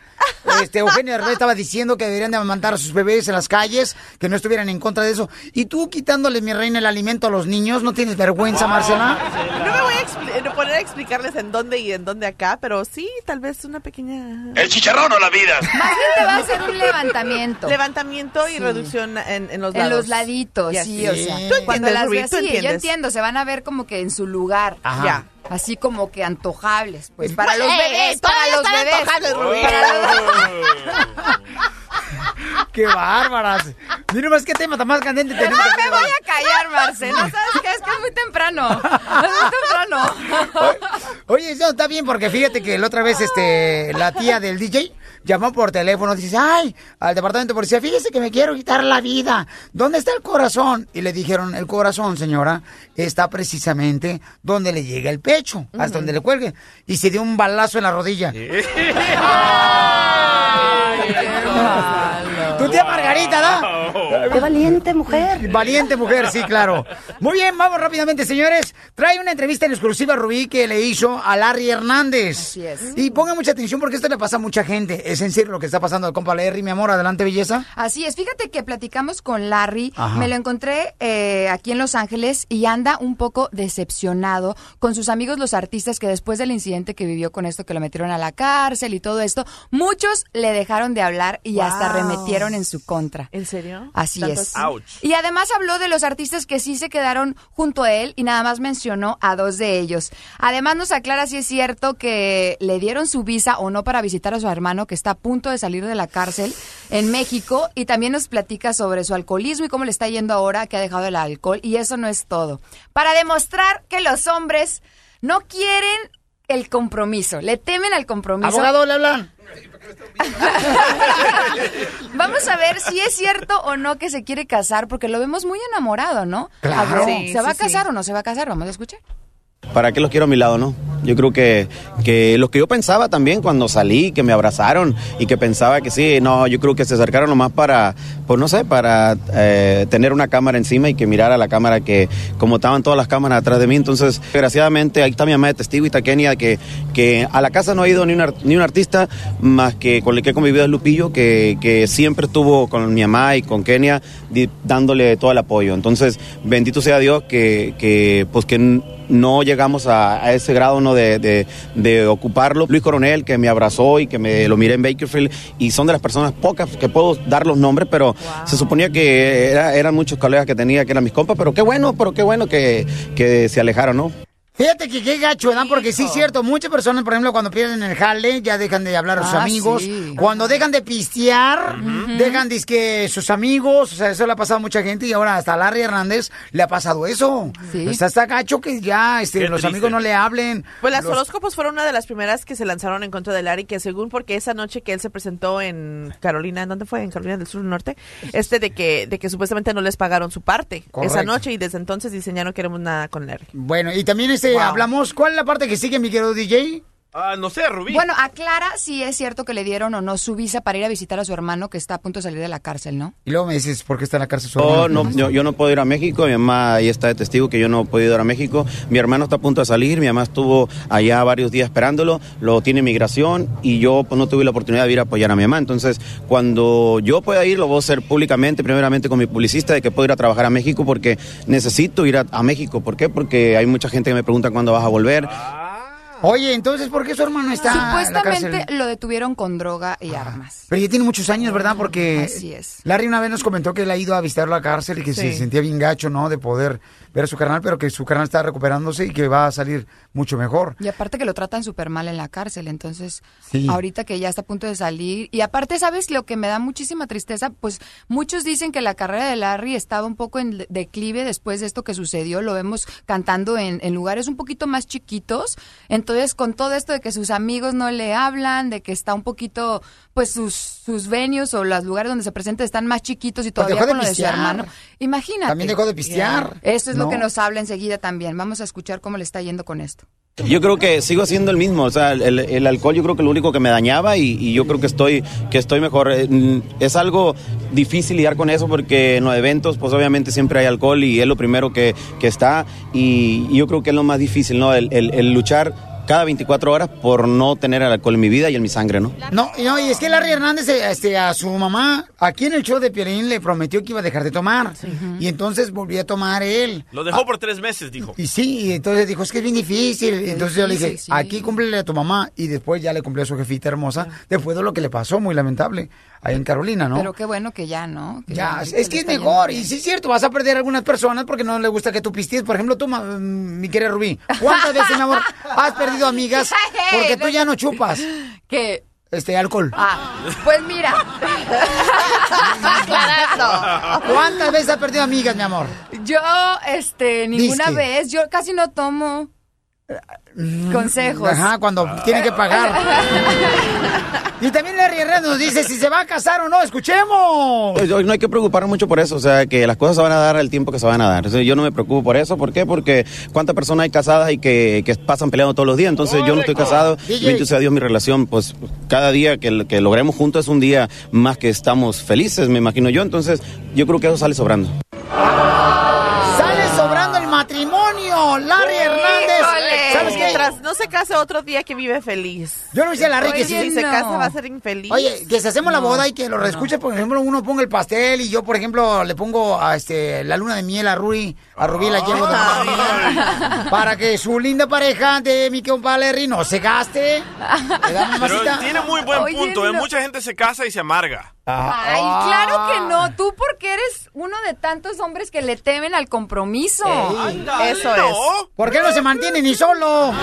Este, Eugenio Derbez estaba diciendo que deberían de amamantar a sus bebés en las calles, que no estuvieran en contra de eso. Y tú quitándole, mi reina, el alimento a los niños, ¿no tienes vergüenza, Marcela? No me voy a no poner a explicarles en dónde y en dónde acá, pero sí, tal vez una pequeña... El chicharrón o la vida. Más bien te va a hacer un levantamiento. Levantamiento y Sí. reducción en, en los En lados. los laditos, sí, sí. o sea. Tú entiendes, cuando las tú yo entiendo, se van a ver como que en su lugar. Ajá. Ya. Así como que antojables, pues para Pues, los eh, bebés, todavía para los están bebés. antojables, Rubí. Para los- (laughs) ¡Qué bárbaras! Mira más qué tema tan más candente tenemos. No me voy a callar, Marce. No sabes qué, es que es muy temprano. Es muy temprano. Oye, eso está bien porque fíjate que la otra vez este la tía del DJ llamó por teléfono y dice, ay, al departamento de policía, fíjese que me quiero quitar la vida. ¿Dónde está el corazón? Y le dijeron, el corazón, señora, está precisamente donde le llega el pecho, hasta donde le cuelgue. Y se dio un balazo en la rodilla. (laughs) Tu tía Margarita, ¿da? Qué valiente mujer. Valiente mujer, sí, claro. Muy bien, vamos rápidamente, señores. Trae una entrevista en exclusiva Rubí que le hizo a Larry Hernández. Así es. Y pongan mucha atención porque esto le pasa a mucha gente. Es en serio lo que está pasando al compa Larry, mi amor. Adelante, belleza. Así es, fíjate que platicamos con Larry, Ajá. me lo encontré eh, aquí en Los Ángeles y anda un poco decepcionado con sus amigos los artistas que después del incidente que vivió con esto, que lo metieron a la cárcel y todo esto, muchos le dejaron de hablar y hasta Wow. remetieron en su contra. ¿En serio? Así ¿Tanto es. Ouch. Y además habló de los artistas que sí se quedaron junto a él y nada más mencionó a dos de ellos. Además nos aclara si es cierto que le dieron su visa o no para visitar a su hermano que está a punto de salir de la cárcel en México y también nos platica sobre su alcoholismo y cómo le está yendo ahora que ha dejado el alcohol y eso no es todo. Para demostrar que los hombres no quieren el compromiso, le temen al compromiso. Abogado, le hablan. (laughs) Vamos a ver si es cierto o no que se quiere casar, porque lo vemos muy enamorado, ¿no? Claro. ¿Se va a casar sí. o no se va a casar? Vamos a escuchar. ¿Para qué los quiero a mi lado, no? Yo creo que, que lo que yo pensaba también cuando salí, que me abrazaron y que pensaba que sí, no, yo creo que se acercaron nomás para, pues no sé, para eh, tener una cámara encima y que mirara la cámara que, como estaban todas las cámaras atrás de mí. Entonces, desgraciadamente, ahí está mi mamá de testigo y está Kenia, que, que a la casa no ha ido ni un, ni un artista más que con el que he convivido es Lupillo, que, que siempre estuvo con mi mamá y con Kenia dándole todo el apoyo. Entonces, bendito sea Dios que, que pues que no llegamos a, a ese grado ¿no? de, de- de ocuparlo. Luis Coronel, que me abrazó y que me lo miré en Bakerfield, y son de las personas pocas que puedo dar los nombres, pero se suponía que era- eran muchos colegas que tenía, que eran mis compas, pero qué bueno, pero qué bueno que, que se alejaron, ¿no? Fíjate que qué gacho, ¿verdad? Porque sí es cierto, muchas personas, por ejemplo, cuando pierden el jale, ya dejan de hablar a sus Ah, amigos. sí. Cuando dejan de pistear, dejan que sus amigos, o sea, eso le ha pasado a mucha gente y ahora hasta a Larry Hernández le ha pasado eso. Sí. Está, está gacho que ya este, Qué los triste. amigos no le hablen. Pues las Los- horóscopos fueron una de las primeras que se lanzaron en contra de Larry, que según porque esa noche que él se presentó en Carolina, ¿en dónde fue? En Carolina del Sur Norte, este de que, de que supuestamente no les pagaron su parte Correcto. esa noche y desde entonces dicen ya no queremos nada con Larry. Bueno, y también este, Wow. hablamos, ¿cuál es la parte que sigue, mi querido DJ? Ah, no sé, Rubí. Bueno, aclara si es cierto que le dieron o no su visa para ir a visitar a su hermano que está a punto de salir de la cárcel, ¿no? Y luego me dices, ¿por qué está en la cárcel su Oh, hermano? no, yo, yo no puedo ir a México, mi mamá ahí está de testigo que yo no puedo ir a México. Mi hermano está a punto de salir, mi mamá estuvo allá varios días esperándolo, lo tiene migración y yo pues, no tuve la oportunidad de ir a apoyar a mi mamá. Entonces, cuando yo pueda ir, lo voy a hacer públicamente, primeramente con mi publicista, de que puedo ir a trabajar a México porque necesito ir a, a México. ¿Por qué? Porque hay mucha gente que me pregunta cuándo vas a volver. Oye, entonces, ¿por qué su hermano está en la Supuestamente cárcel? lo detuvieron con droga y armas. Pero ya tiene muchos años, ¿verdad? Porque Así es. Larry una vez nos comentó que él ha ido a visitar la cárcel y que se sentía bien gacho, ¿no? De poder ver a su carnal, pero que su carnal está recuperándose y que va a salir mucho mejor. Y aparte que lo tratan súper mal en la cárcel, entonces Sí. ahorita que ya está a punto de salir. Y aparte, ¿sabes lo que me da muchísima tristeza? Pues muchos dicen que la carrera de Larry estaba un poco en de- declive después de esto que sucedió. Lo vemos cantando en, en lugares un poquito más chiquitos. Entonces, con todo esto de que sus amigos no le hablan, de que está un poquito, pues sus, sus venues o los lugares donde se presenta están más chiquitos y todavía dejó de con lo de su hermano. Imagínate. También dejó de pistear. Eso es lo que nos habla enseguida también. Vamos a escuchar cómo le está yendo con esto. Yo creo que sigo siendo el mismo, o sea, el, el alcohol yo creo que lo único que me dañaba y, y yo creo que estoy, que estoy mejor. Eh, mm, Es algo difícil lidiar con eso porque en los eventos pues obviamente siempre hay alcohol y es lo primero que, que está y, y yo creo que es lo más difícil, ¿no? El, el- el luchar cada 24 horas por no tener el alcohol en mi vida y en mi sangre, ¿no? No, y no, y es que Larry Hernández este, a su mamá, aquí en el show de Piolín, le prometió que iba a dejar de tomar. Y entonces volvió a tomar él. Lo dejó por tres meses, dijo. Y sí, y entonces dijo, es que es bien difícil. Y entonces yo le dije, sí. aquí cúmplele a tu mamá. Y después ya le cumplió a su jefita hermosa. Después de lo que le pasó, muy lamentable, ahí en Carolina, ¿no? Pero qué bueno que ya, ¿no? Que Ya, ya es que es mejor, y sí es cierto, vas a perder a algunas personas porque no le gusta que tú pisties. Por ejemplo, tú, mm, mi querida Rubí, ¿cuántas veces, mi amor, (laughs) has perdido amigas porque tú ya no chupas? ¿Qué? Este, alcohol. Ah, pues mira. ¿Cuántas veces has perdido amigas, mi amor? Yo, este, ninguna Disque. vez. Yo casi no tomo. Consejos. Ajá, cuando tiene que pagar. (laughs) y también Larry Hernández nos dice si se va a casar o no, escuchemos. No hay que preocuparnos mucho por eso, o sea, que las cosas se van a dar al tiempo que se van a dar. O sea, yo no me preocupo por eso, ¿por qué? Porque cuántas personas hay casadas y que, que pasan peleando todos los días, entonces yo no estoy casado, bendito sea Dios mi relación, pues cada día que, que logremos juntos es un día más que estamos felices, me imagino yo, entonces yo creo que eso sale sobrando. Se case otro día que vive feliz. Yo le decía a Larry que Oye, si se casa va a ser infeliz. Oye, que si hacemos la No, boda y que lo reescuche, por ejemplo, uno ponga el pastel y yo, por ejemplo, le pongo a este la luna de miel a Rui, a Rubí la llevo de para que su linda pareja de mi compa Larry no se gaste. ¿Le da, Pero tiene muy buen Oye, punto, ¿eh? no. Mucha gente se casa y se amarga. Ay, claro que no. Tú porque eres uno de tantos hombres que le temen al compromiso. Eso es. ¿Por qué no se mantiene ni solo?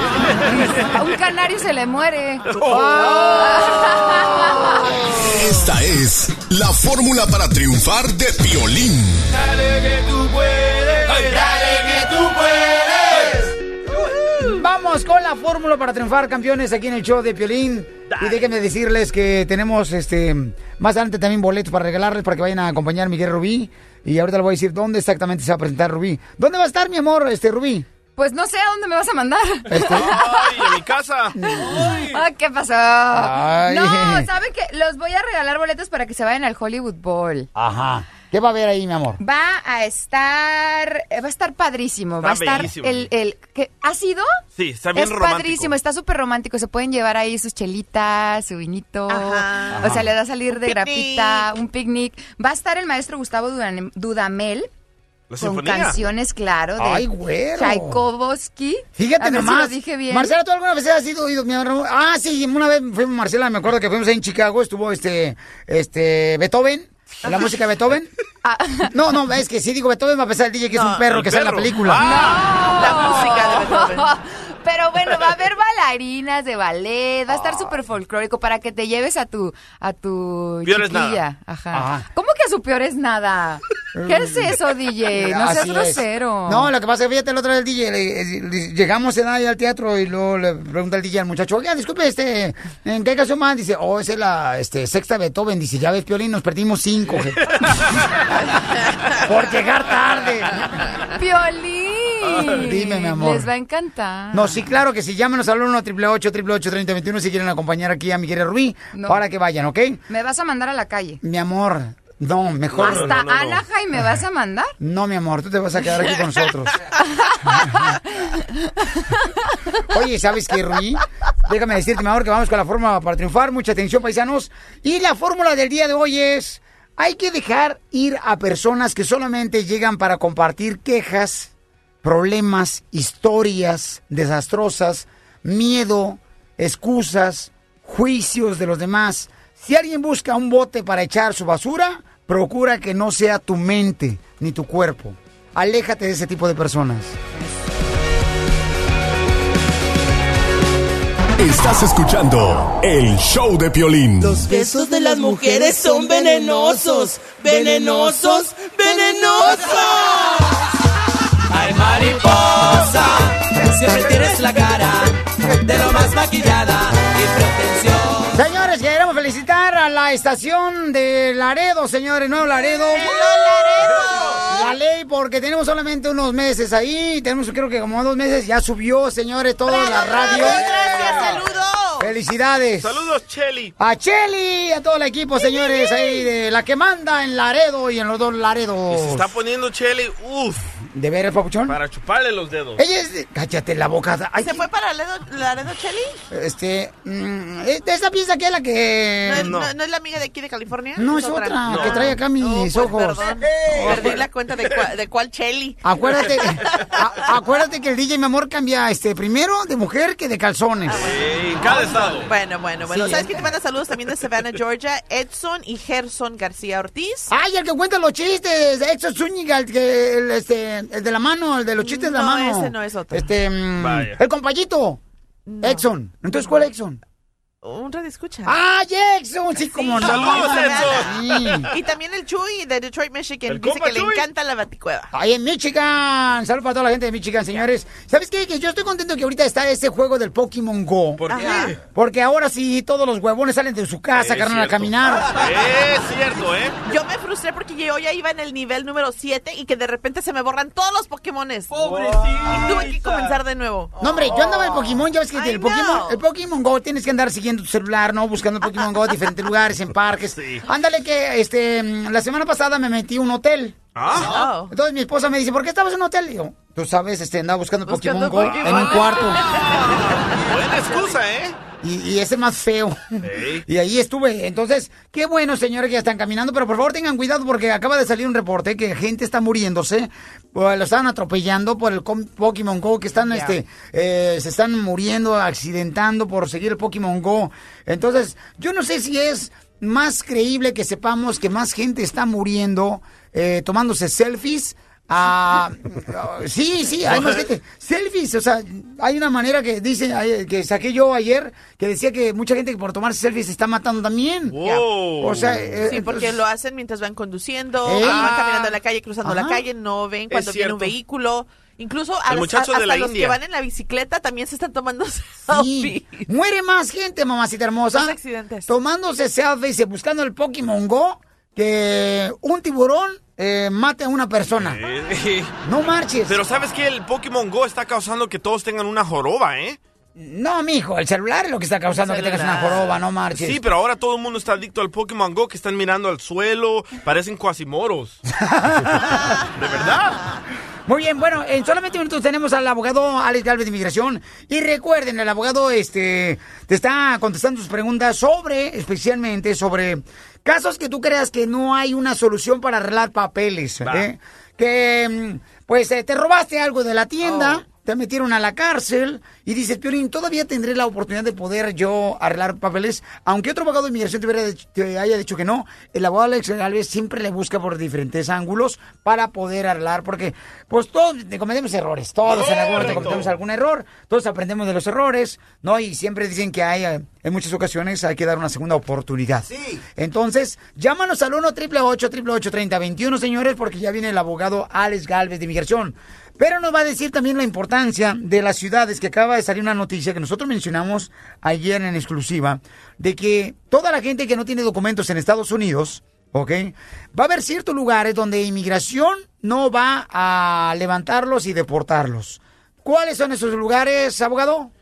A un canario se le muere. (laughs) Esta es la fórmula para triunfar de Piolín. Dale que tú puedes. Dale que tú puedes. Vamos con la fórmula para triunfar, campeones, aquí en el show de Piolín. Y déjenme decirles que tenemos este más adelante también boletos para regalarles para que vayan a acompañar a Miguel Rubí. Y ahorita le voy a decir dónde exactamente se va a presentar Rubí. ¿Dónde va a estar, mi amor, este Rubí? Pues no sé a dónde me vas a mandar. ¡Ay, a mi casa! Ah, ¿Qué pasó? Ay. No, ¿saben qué? Los voy a regalar boletos para que se vayan al Hollywood Bowl. Ajá. ¿Qué va a haber ahí, mi amor? Va a estar, eh, va a estar padrísimo. va a estar bellísimo. el, el, ¿qué? ¿ha sido? Sí, está bien es romántico. padrísimo, está súper romántico. Se pueden llevar ahí sus chelitas, su vinito. Ajá. O sea, le da a salir Un de picnic. grapita, un picnic. Va a estar el maestro Gustavo Dudamel. La Con sinfonía. canciones, claro, de Ay, güero. Tchaikovsky. Fíjate si nomás. lo dije bien. Marcela, ¿tú alguna vez has ido, ido mi amor? Ah, sí, una vez fuimos, Marcela, me acuerdo que fuimos ahí en Chicago, estuvo este, este, Beethoven, la (laughs) música de Beethoven. Ah. No, no, es que si digo Beethoven va a pensar el DJ que es un perro que sale en la película. Ah. La música de Beethoven. (laughs) Pero bueno, va a haber bailarinas de ballet, va a estar súper folclórico para que te lleves a tu a tu Peor es nada. Ajá. Ah. ¿Cómo que a su peor es nada? ¿Qué es eso, DJ? No seas grosero. No, lo que pasa es que fíjate el otro día el DJ, le- le- llegamos en ahí al teatro y luego le pregunta el DJ al muchacho, oiga, disculpe, este, ¿en qué canción más? Dice, oh, esa es la este, sexta Beethoven. Dice, ya ves, Piolín, nos perdimos cinco. je". (laughs) Por llegar tarde. Piolín. Dime, mi amor. Les va a encantar. No, sí, claro que sí. Llámenos al 1 888 3021 si quieren acompañar aquí a mi querida Rubí No. para que vayan, ¿ok? Me vas a mandar a la calle. Mi amor, no, mejor. Hasta Anaheim me vas a mandar. No, mi amor, tú te vas a quedar aquí con nosotros. (laughs) Oye, ¿sabes qué, Rui? Déjame decirte, mi amor, que vamos con la fórmula para triunfar. Mucha atención, paisanos. Y la fórmula del día de hoy es... Hay que dejar ir a personas que solamente llegan para compartir quejas, problemas, historias desastrosas, miedo, excusas, juicios de los demás. Si alguien busca un bote para echar su basura, procura que no sea tu mente ni tu cuerpo. Aléjate de ese tipo de personas. Estás escuchando el show de Piolín. Los besos de las mujeres son venenosos, venenosos, venenosos. Ay, mariposa, siempre tienes la cara de lo más maquillada felicitar a la estación de Laredo, señores, Nuevo Laredo. La ley, porque tenemos solamente unos meses ahí, tenemos creo que como dos meses, ya subió, señores, toda la radio. Gracias, saludos. Felicidades. Saludos, Chelly. A Cheli, a todo el equipo, señores, ahí de la que manda en Laredo y en los dos Laredos. Se está poniendo Chelly, uff, ¿De veras, papuchón? para chuparle los dedos. Ella es de... Cállate la boca. Ay, ¿Se fue para Laredo, Laredo Chelly? este... mm, esta pieza que es la que... ¿No es, no- no es la amiga de aquí de California? No, es otra, que trae acá mis pues, ojos. Perdón. Perdí la cuenta de, cua- de cuál Chelly. Acuérdate, a- acuérdate que el DJ, mi amor, cambia este primero de mujer que de calzones. en cada estado. Bueno, bueno, bueno. Sí, ¿Sabes quién te manda saludos también de Savannah, Georgia? Edson y Gerson García Ortiz. Ay, el que cuenta los chistes, Exo Zúñiga, el, que, el, este, el de la mano, el de los chistes de la No, mano. ese no es otro. Este, mm, Vaya. el compayito. Exxon. Entonces, ¿cuál Exxon? Un radio escucha. ¡Ah, Exxon! Sí, como no. (laughs) Saludos. Y también el Chuy de Detroit, Michigan. El dice que le encanta la baticueva. Ahí en Michigan. Saludos para toda la gente de Michigan, señores. ¿Sabes qué? Que yo estoy contento que ahorita está ese juego del Pokémon Go. ¿Por Ajá. qué? Porque ahora sí todos los huevones salen de su casa, carnal, a caminar. Es cierto, ¿eh? Yo me frustré porque yo ya iba en el nivel número 7 y que de repente se me borran todos los Pokémones. Y tuve que comenzar de nuevo. No, hombre, yo andaba en Pokémon, ya ves que el Pokémon, el Pokémon Go tienes que andar siguiendo tu celular, ¿no? Buscando Pokémon Go en diferentes lugares, en parques. Ándale que, este, la semana pasada me metí a un hotel. Ah, Oh. Entonces mi esposa me dice, ¿por qué estabas en un hotel? Y yo, tú sabes, este, andaba buscando, Buscando Pokémon Go Pokémon. en un cuarto. buena excusa, ¿eh? Y, y ese más feo. Y ahí estuve. Entonces, qué bueno, señores, que ya están caminando. Pero por favor tengan cuidado porque acaba de salir un reporte que gente está muriéndose. Pues, lo están atropellando por el Pokémon Go. Que están, este, eh, se están muriendo, accidentando por seguir el Pokémon Go. Entonces, yo no sé si es más creíble que sepamos que más gente está muriendo eh, tomándose selfies. Ah, sí, sí, hay más gente. Selfies, o sea, hay una manera que dice, que saqué yo ayer, que decía que mucha gente que por tomarse selfies se está matando también. Wow. O sea, eh, Sí, porque entonces- lo hacen mientras van conduciendo, cuando van caminando en la calle, cruzando la calle, no ven cuando viene un vehículo. Incluso a muchacho a- de hasta la los India. que van en la bicicleta también se están tomando (laughs) Sí, selfies. muere más gente, mamacita hermosa. Más accidentes. Tomándose selfies y buscando el Pokémon Go que un tiburón eh, mate a una persona. Eh, No marches. Pero ¿sabes qué? El Pokémon Go está causando que todos tengan una joroba, ¿eh? No, mijo, el celular es lo que está causando que tengas una joroba, no marches. Sí, pero ahora todo el mundo está adicto al Pokémon Go, que están mirando al suelo, parecen cuasimoros. (laughs) ¿De verdad? Muy bien, bueno, en solamente minutos tenemos al abogado Alex Galvez de Inmigración. Y recuerden, el abogado este te está contestando sus preguntas sobre, especialmente sobre casos que tú creas que no hay una solución para arreglar papeles. ¿eh? Que, mm, pues, eh, te robaste algo de la tienda. Te metieron a la cárcel y dices, Piorín, todavía tendré la oportunidad de poder yo arreglar papeles. Aunque otro abogado de inmigración te, hubiera dicho- te haya dicho que no, el abogado Alex Galvez siempre le busca por diferentes ángulos para poder arreglar. Porque, pues, todos te cometemos errores. Todos en algún momento cometemos algún error. Todos aprendemos de los errores, ¿no? Y siempre dicen que hay, en muchas ocasiones, hay que dar una segunda oportunidad. Entonces, llámanos al 1 888 3021 señores, porque ya viene el abogado Alex Galvez de Inmigración. Pero nos va a decir también la importancia de las ciudades, que acaba de salir una noticia que nosotros mencionamos ayer en exclusiva, de que toda la gente que no tiene documentos en Estados Unidos, ¿ok? Va a haber ciertos lugares donde inmigración no va a levantarlos y deportarlos. ¿Cuáles son esos lugares, abogado?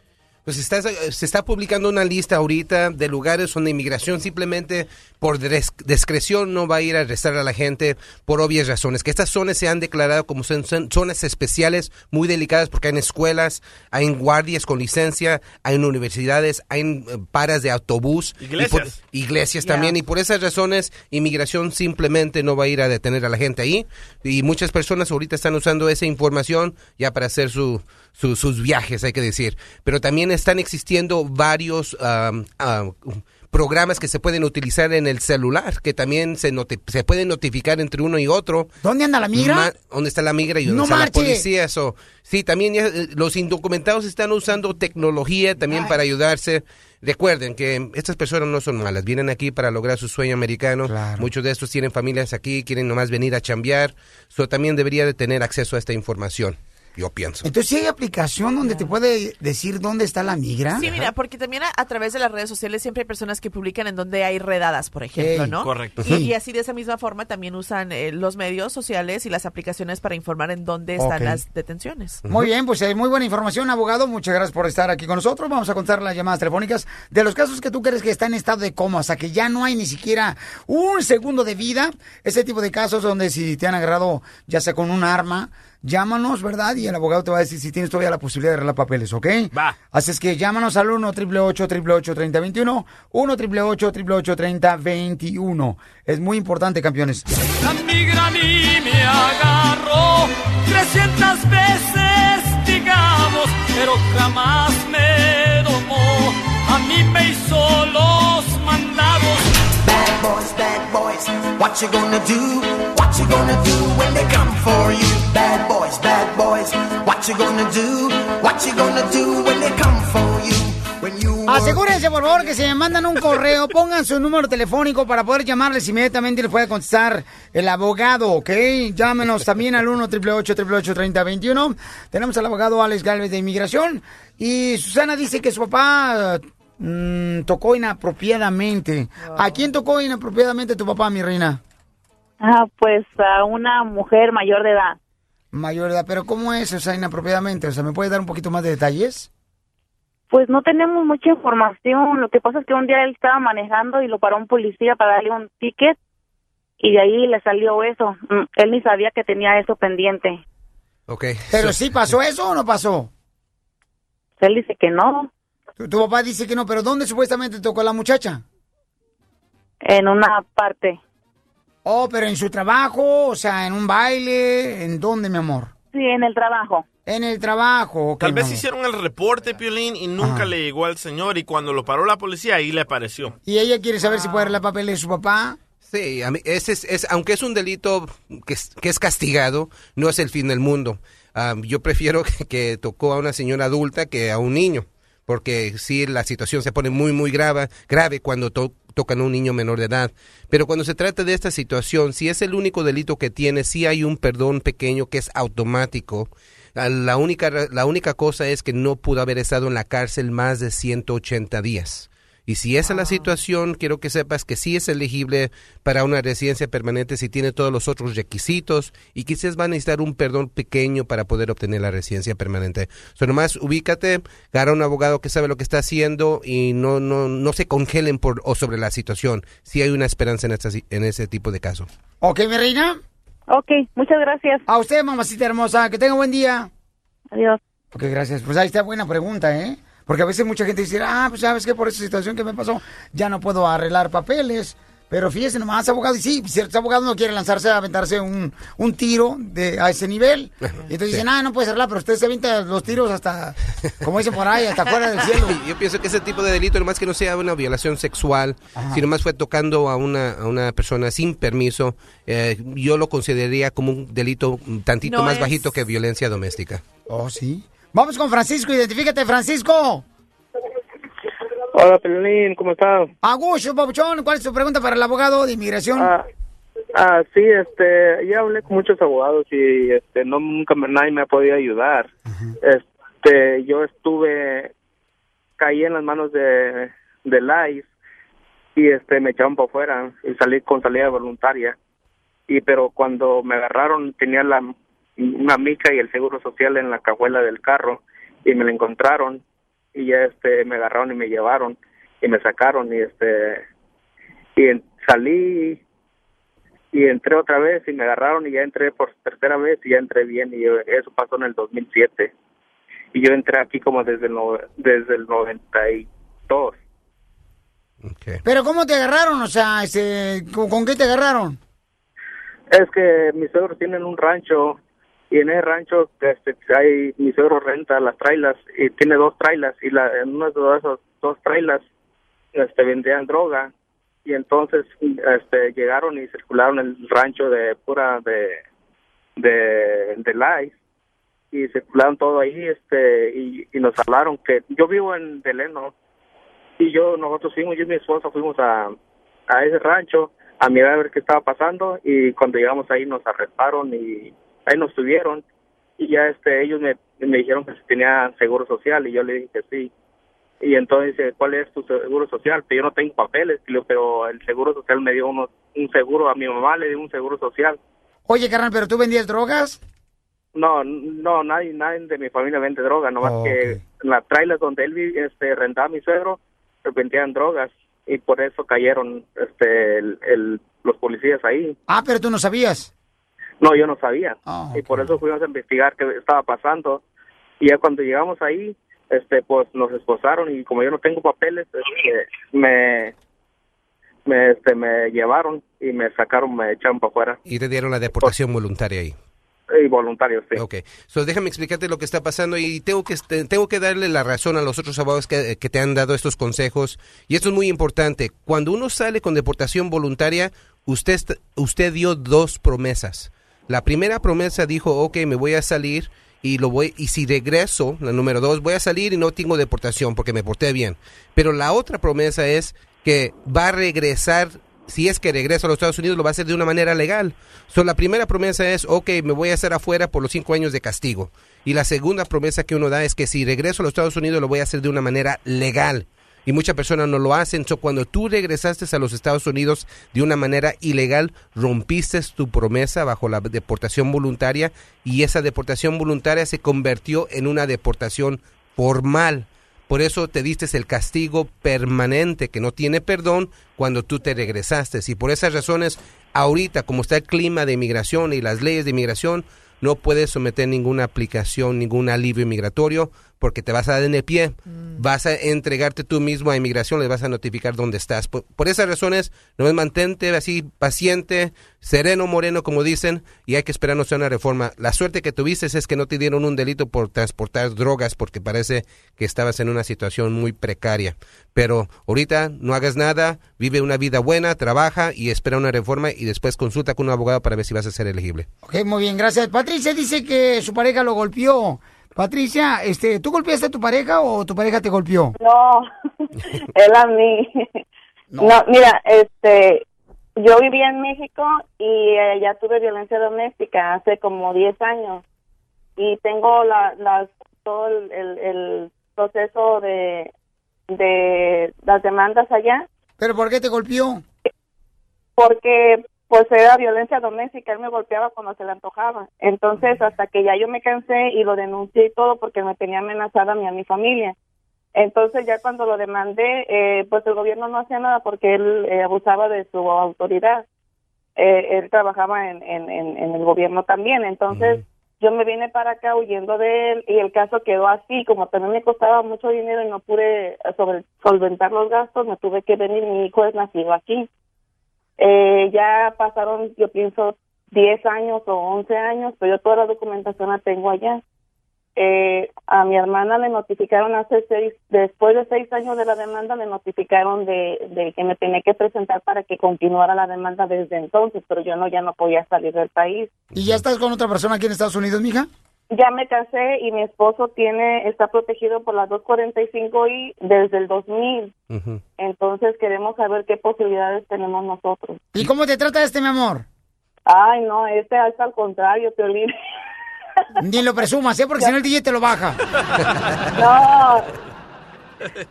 Pues está, se está publicando una lista ahorita de lugares donde inmigración simplemente por discreción no va a ir a arrestar a la gente por obvias razones. Que estas zonas se han declarado como son, son zonas especiales muy delicadas porque hay escuelas, hay guardias con licencia, hay universidades, hay eh, paras de autobús. y por- Iglesias. iglesias también. Y por esas razones, inmigración simplemente no va a ir a detener a la gente ahí. Y muchas personas ahorita están usando esa información ya para hacer su, su- sus viajes, hay que decir. Pero también están existiendo varios am, programas que se pueden utilizar en el celular, que también se, se pueden notificar entre uno y otro. ¿Dónde anda la migra? Ma- ¿Dónde está la migra y dónde No está la policía? Eso. Sí, también ya, eh, los indocumentados están usando tecnología también para ayudarse. Recuerden que estas personas no son malas, vienen aquí para lograr su sueño americano. Muchos de estos tienen familias aquí, quieren nomás venir a chambear. So, también debería de tener acceso a esta información, yo pienso. Entonces, ¿sí hay aplicación donde te puede decir dónde está la migra? Sí, mira, porque también a, a través de las redes sociales siempre hay personas que publican en donde hay redadas, por ejemplo, Ey, ¿no? correcto. Y, Sí. y así de esa misma forma también usan eh, los medios sociales y las aplicaciones para informar en dónde están las detenciones. Muy bien, pues eh, muy buena información, abogado. Muchas gracias por estar aquí con nosotros. Vamos a contar las llamadas telefónicas de los casos que tú crees que está en estado de coma, o sea, que ya no hay ni siquiera un segundo de vida. Ese tipo de casos donde si te han agarrado ya sea con un arma, llámanos, ¿verdad? Y el abogado te va a decir si tienes todavía la posibilidad de arreglar papeles, ¿ok? Va. Así es que llámanos al 1 888 3021 1 888 3021 Es muy importante, campeones. La migra a mí me agarró 300 veces, digamos, pero jamás me domó. A mí me hizo los mandados. Bad boys, bad boys, what you gonna do? What you gonna do when they come for you? Bad boys, bad boys, what you gonna do? What you gonna do when they come for you? When you were- Asegúrense, por favor, que si me mandan un correo, (laughs) pongan su número telefónico para poder llamarles inmediatamente y les puede contestar el abogado, ¿ok? Llámenos también al 1 888 3021 Tenemos al abogado Alex Galvez de Inmigración. Y Susana dice que su papá mm, tocó inapropiadamente. ¿A quién tocó inapropiadamente tu papá, mi reina? Ah, pues a una mujer mayor de edad. Mayor de edad, pero ¿cómo es, o sea, inapropiadamente? O sea, ¿me puede dar un poquito más de detalles? Pues no tenemos mucha información. Lo que pasa es que un día él estaba manejando y lo paró un policía para darle un ticket y de ahí le salió eso. Mm, Él ni sabía que tenía eso pendiente. Ok. ¿Pero sí pasó eso o no pasó? Él dice que no. Tu, tu papá dice que no, pero ¿dónde supuestamente tocó la muchacha? En una parte. Oh, pero en su trabajo, o sea, en un baile, ¿en dónde, mi amor? Sí, en el trabajo. En el trabajo, ok, Tal vez hicieron el reporte, Piolín, y nunca le llegó al señor. Y cuando lo paró la policía, ahí le apareció. ¿Y ella quiere saber si puede arreglar papeles de su papá? Sí, a mí- ese es, es- aunque es un delito que es, que es castigado, no es el fin del mundo. Ah, yo prefiero (laughs) que, que tocó a una señora adulta que a un niño, porque sí, la situación se pone muy, muy grave, grave cuando to- tocan a un niño menor de edad. Pero cuando se trata de esta situación, si es el único delito que tiene, sí hay un perdón pequeño que es automático. La única, la única cosa es que no pudo haber estado en la cárcel más de 180 días. Y si esa es la situación, quiero que sepas que sí es elegible para una residencia permanente si tiene todos los otros requisitos y quizás va a necesitar un perdón pequeño para poder obtener la residencia permanente. So, nomás ubícate, agarra un abogado que sabe lo que está haciendo y no, no, no se congelen por, o sobre la situación. Si hay una esperanza en, esta en ese tipo de caso. ¿Ok, mi reina? Ok, muchas gracias. A usted, mamacita hermosa, que tenga buen día. Adiós. Ok, gracias. Pues ahí está buena pregunta, ¿eh? Porque a veces mucha gente dice, ah, pues sabes que por esa situación que me pasó, ya no puedo arreglar papeles. Pero fíjese nomás, abogado, y sí, si el abogado no quiere lanzarse a aventarse un, un tiro de, a ese nivel. Y entonces dicen, ah, no puedes arreglar, pero usted se avienta los tiros hasta, como dicen por ahí, hasta fuera del (laughs) cielo. Yo pienso que ese tipo de delito, nomás que no sea una violación sexual, si nomás fue tocando a una, a una persona sin permiso, eh, yo lo consideraría como un delito un tantito No más es- bajito que violencia doméstica. Oh, sí. Vamos con Francisco, identifícate, Francisco. Hola, Pelín, ¿cómo estás? Augusto, Pabuchón, ¿cuál es tu pregunta para el abogado de inmigración? Ah, ah, sí, este, ya hablé con muchos abogados y este, no, nunca nadie me ha podido ayudar. Este, yo estuve, caí en las manos de, de y este, me echaron para afuera y salí con salida voluntaria. Y pero cuando me agarraron tenía la, una mica y el seguro social en la cajuela del carro y me la encontraron y ya este me agarraron y me llevaron y me sacaron y este y en- salí y entré otra vez y me agarraron y ya entré por tercera vez y ya entré bien y yo- eso pasó en el 2007 y yo entré aquí como desde el no- desde el 92 Pero ¿cómo te agarraron? O sea, este, ¿con, con qué te agarraron? es que mis suegros tienen un rancho y en ese rancho este, hay mi suegro renta las trailas y tiene dos trailas y la, en una de esas dos trailas este vendían droga y entonces este llegaron y circularon el rancho de pura de de de y circularon todo ahí este y, y nos hablaron que yo vivo en Deleno y yo nosotros fuimos yo y mi esposa fuimos a a ese rancho a mirar a ver qué estaba pasando y cuando llegamos ahí nos arrestaron y ahí nos tuvieron y ya este ellos me, me dijeron que si tenía seguro social y yo le dije que sí. Y entonces dice cuál es tu seguro social pero yo no tengo papeles pero el seguro social me dio uno, un seguro a mi mamá le dio un seguro social. Oye, carnal, ¿pero tú vendías drogas? no no nadie nadie de mi familia vende droga nomás Oh, que en la trailer donde él este rentaba a mi suegro pues, vendían drogas y por eso cayeron este el, el- los policías ahí. Ah, pero tú no sabías. No, yo no sabía. Ah, Y por eso fuimos a investigar qué estaba pasando. Y ya cuando llegamos ahí, este, pues nos esposaron y como yo no tengo papeles, este, me, me, este, me llevaron y me sacaron, me echaron para afuera. Y te dieron la deportación voluntaria ahí. Y voluntarios, sí. Ok, so déjame explicarte lo que está pasando y tengo que este, tengo que darle la razón a los otros abogados que, que te han dado estos consejos y esto es muy importante. Cuando uno sale con deportación voluntaria, usted usted dio dos promesas. La primera promesa dijo, ok, me voy a salir y lo voy y si regreso, la número dos, voy a salir y no tengo deportación porque me porté bien. Pero la otra promesa es que va a regresar si es que regreso a los Estados Unidos, lo va a hacer de una manera legal. So, la primera promesa es, ok, me voy a hacer afuera por los cinco años de castigo. Y la segunda promesa que uno da es que si regreso a los Estados Unidos, lo voy a hacer de una manera legal. Y muchas personas no lo hacen. So, cuando tú regresaste a los Estados Unidos de una manera ilegal, rompiste tu promesa bajo la deportación voluntaria y esa deportación voluntaria se convirtió en una deportación formal. Por eso te diste el castigo permanente que no tiene perdón cuando tú te regresaste. Y por esas razones, ahorita, como está el clima de inmigración y las leyes de inmigración, no puedes someter ninguna aplicación, ningún alivio migratorio, porque te vas a dar en el pie. Vas a entregarte tú mismo a inmigración, les vas a notificar dónde estás. Por, por esas razones, no mantente así paciente, sereno, moreno, como dicen, y hay que esperarnos a una reforma. La suerte que tuviste es que no te dieron un delito por transportar drogas, porque parece que estabas en una situación muy precaria. Pero ahorita no hagas nada, vive una vida buena, trabaja y espera una reforma y después consulta con un abogado para ver si vas a ser elegible. Ok, muy bien, gracias. Patricia dice que su pareja lo golpeó. Patricia, este, ¿tú golpeaste a tu pareja o tu pareja te golpeó? No, (laughs) él a mí. No. mira, este, yo vivía en México y eh, ya tuve violencia doméstica hace como 10 años y tengo la, las, todo el, el, el proceso de, de las demandas allá. ¿Pero por qué te golpeó? Porque pues era violencia doméstica, él me golpeaba cuando se le antojaba. Entonces, hasta que ya yo me cansé y lo denuncié y todo porque me tenía amenazada a mí y a mi familia. Entonces, ya cuando lo demandé, eh, pues el gobierno no hacía nada porque él eh, abusaba de su autoridad. eh, él trabajaba en, en, en, en el gobierno también. Entonces, yo me vine para acá huyendo de él y el caso quedó así. Como también me costaba mucho dinero y no pude sobre, solventar los gastos, me tuve que venir. Mi hijo es nacido aquí. Eh, ya pasaron, yo pienso, 10 años o 11 años, pero yo toda la documentación la tengo allá. Eh, a mi hermana le notificaron hace seis, después de seis años de la demanda, le notificaron de, de que me tenía que presentar para que continuara la demanda desde entonces, pero yo no, ya no podía salir del país. ¿Y ya estás con otra persona aquí en Estados Unidos, mija? Ya me casé y mi esposo tiene, está protegido por la 245I desde el 2000. Entonces queremos saber qué posibilidades tenemos nosotros. ¿Y cómo te trata este, mi amor? Ay, no, este es al contrario, Piolín. Ni lo presumas, ¿eh? Porque si no el DJ te lo baja. (laughs) No.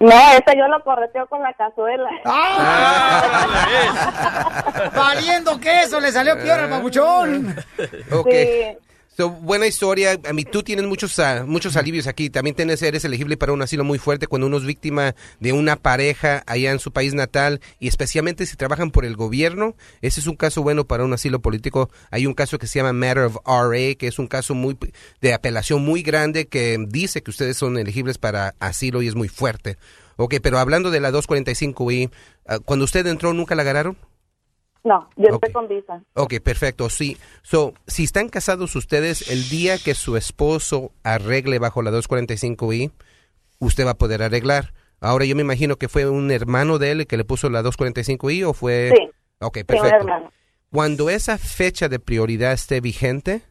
No, este yo lo correteo con la cazuela. (laughs) Valiendo queso, le salió peor al babuchón. Ok. So, buena historia. A mí, tú tienes muchos, ah, muchos alivios aquí. También tienes, eres elegible para un asilo muy fuerte cuando uno es víctima de una pareja allá en su país natal y especialmente si trabajan por el gobierno. Ese es un caso bueno para un asilo político. Hay un caso que se llama Matter of RA, que es un caso muy de apelación muy grande que dice que ustedes son elegibles para asilo y es muy fuerte. Ok, pero hablando de la 245I, ah, cuando usted entró, ¿nunca la agarraron? No, yo estoy con visa. Ok, perfecto. Sí. So, si están casados ustedes, el día que su esposo arregle bajo la 245I, usted va a poder arreglar. Ahora, yo me imagino que fue un hermano de él que le puso la 245I o fue... Sí. Ok, perfecto. Cuando esa fecha de prioridad esté vigente,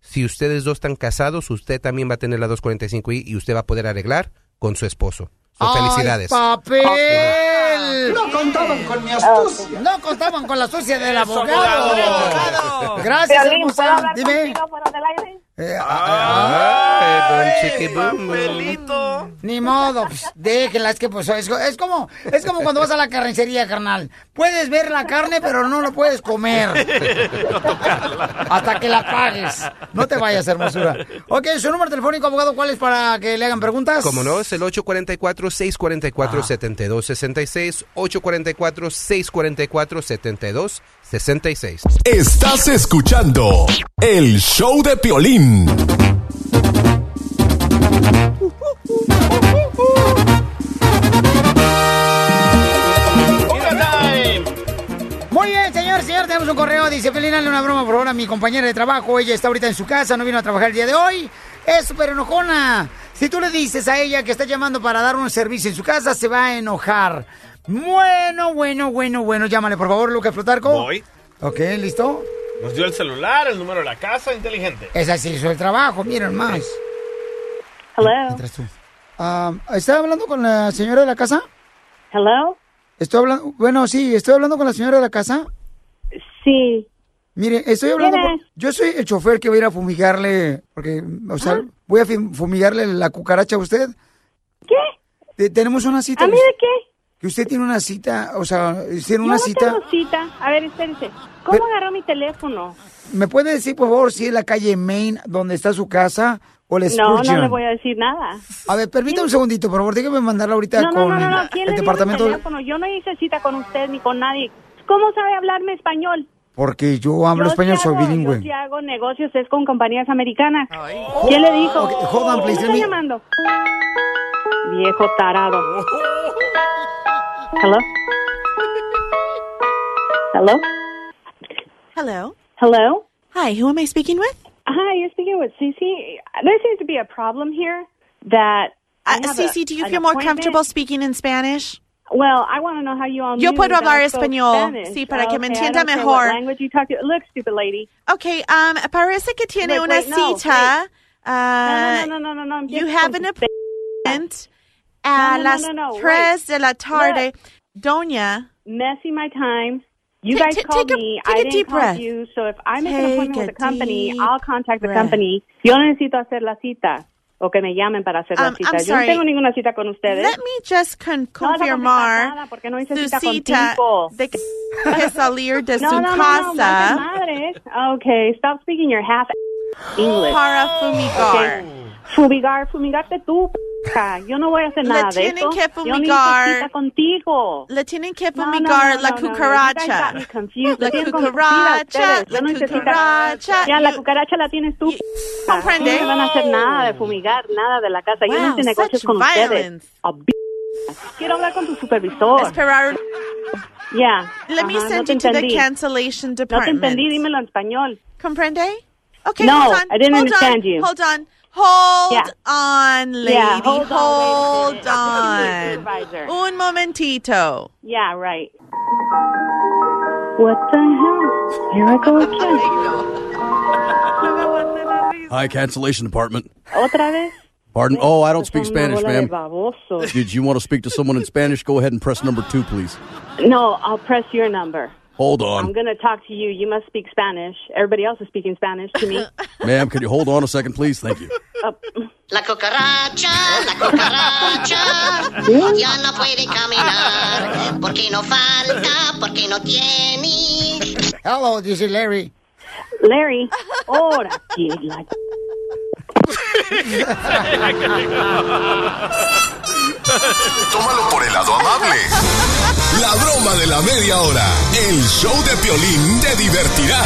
si ustedes dos están casados, usted también va a tener la 245I y usted va a poder arreglar con su esposo. So, ¡Ay, felicidades. papel! No contaban con mi astucia. No contaban con la astucia del abogado. abogado. Gracias, Piolín, hermosa. ¿puedo hablar Dime. contigo fuera del aire? Eh, Ay, don Chiqui Boom. Ni modo, pues, déjela, es que pues es, es como es como cuando vas a la carnicería, carnal. Puedes ver la carne, pero no lo puedes comer. (laughs) Hasta que la pagues. No te vayas, hermosura. Ok, su número telefónico, abogado, ¿cuál es para que le hagan preguntas? Como no, es el 844-644-7266. 844-644-7266. Estás escuchando el show de Piolín. Muy bien, señor, señor, tenemos un correo. Dice, Felina, dale una broma, por favor, a mi compañera de trabajo. Ella está ahorita en su casa, no vino a trabajar el día de hoy. Es súper enojona. Si tú le dices a ella que está llamando para dar un servicio en su casa, se va a enojar. Bueno, bueno, bueno, bueno. Llámale, por favor, Lucas Plutarco. Voy. Ok, ¿listo? Nos dio el celular, el número de la casa, inteligente. Esa sí hizo el trabajo, miren más. Hello. Tú. Ah, ¿Está hablando con la señora de la casa? Hello. Estoy hablando, bueno, sí, estoy hablando con la señora de la casa. Sí. Mire, estoy hablando ¿Quién con, yo soy el chofer que va a ir a fumigarle, porque, o sea, voy a fum- fumigarle la cucaracha a usted. ¿Qué? tenemos una cita. ¿A mí de qué? Que usted tiene una cita, o sea, tiene Yo una no cita. tengo cita. A ver, espérese. ¿Cómo agarró mi teléfono? ¿Me puede decir, por favor, si es la calle Main donde está su casa o la No, no Spurgeon? le voy a decir nada. A ver, permítame un segundito, por favor, déjeme mandarla ahorita No, no, con no, no, no. ¿Quién el le dio mi departamento. teléfono? Yo no hice cita con usted ni con nadie. ¿Cómo sabe hablarme español? Porque yo hablo Yo español, sí soy bilingüe. Yo sí hago negocios, es con compañías americanas. ¿Quién le dijo? Ok, hold on, please, ¿Quién let está me- llamando? Viejo tarado. (laughs) Hello? Hello? Hello. Hello? Hi, who am I speaking with? Hi, you're speaking with Cece. There seems to be a problem here that Uh, Cece, a- do you feel more comfortable speaking in Spanish? Well, I want to know how you all Yo puedo hablar español, Spanish. sí, para que me Okay, entienda mejor. Language you talk to. Look, stupid lady. Okay, um, parece que tiene Wait, una wait, no, cita. uh, no, no, no, no, no, no. You Just have an appointment No, a no, no, las no, no, tres de la tarde. Look. Doña. Messing my time. You guys called a- me. I didn't call breath. you. So if I make an Take appointment with a the company, I'll contact the breath. company. Yo necesito hacer la cita. O que me llamen para hacer la Um, cita. I'm Yo no tengo ninguna cita con ustedes. Let me just con- No vas a contestar confirmar nada porque no hice su cita cita contigo. de que que salir de no, su no, no, no, casa madres. Okay, stop speaking your half (gasps) English. para fumigar. Okay. Fumigar, fumigarte tú. Ja, yo no voy a hacer Le nada de eso. que Yo fumigar. cita contigo. Le tienen que fumigar no, la no, no, cucaracha. La cucaracha. Yo la cucaracha. Ya, la cucaracha la tienes tú. comprende? No van a hacer nada de fumigar, nada de la casa. Yo no Wow, hice negocios con violence. ustedes. Quiero hablar con tu supervisor. Esperar. Ya. Let me Ajá, send you to the cancellation No te department. entendí, dímelo en español. Comprende? Okay, No, hold on. I didn't hold understand on, you. Hold on. Hold Yeah. on, lady. Yeah, hold on, hold wait a on. Un momentito. Yeah, right. What the hell? Here I go (laughs) again. Hi, cancellation department. ¿Otra vez? Pardon? Oh, I don't speak Spanish, ma'am. Did you want to speak to someone in Spanish? Go ahead and press number two, please. No, I'll press your number. Hold on. I'm going to talk to you. You must speak Spanish. Everybody else is speaking Spanish to me. (laughs) Ma'am, can you hold on a second, please? Thank you. Oh. La cucaracha, la cucaracha, ya no puede caminar, porque no falta, porque no tiene. Hello, this is Larry. Larry, ahora sí, la- (laughs) Tómalo por el lado amable. La broma de la media hora. El show de Piolín te divertirá.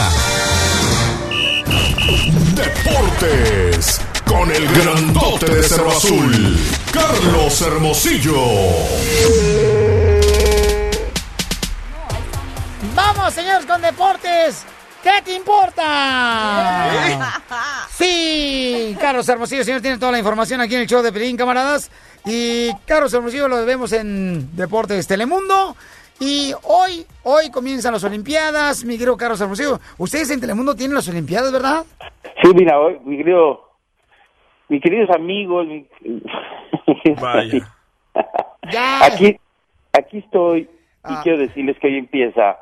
Deportes. Con el grandote de Cerro Azul. Carlos Hermosillo. Vamos, señores, con deportes. ¿Qué te importa? Sí, Carlos Hermosillo, señor, tiene toda la información aquí en el show de Pelín, camaradas. Y Carlos Hermosillo lo vemos en Deportes Telemundo. Y hoy, hoy comienzan las Olimpiadas, mi querido Carlos Hermosillo. Ustedes en Telemundo tienen las Olimpiadas, ¿verdad? Sí, mira, hoy, mi querido, mis queridos amigos, mi- (laughs) Vaya. aquí, aquí estoy y Ah. quiero decirles que hoy empieza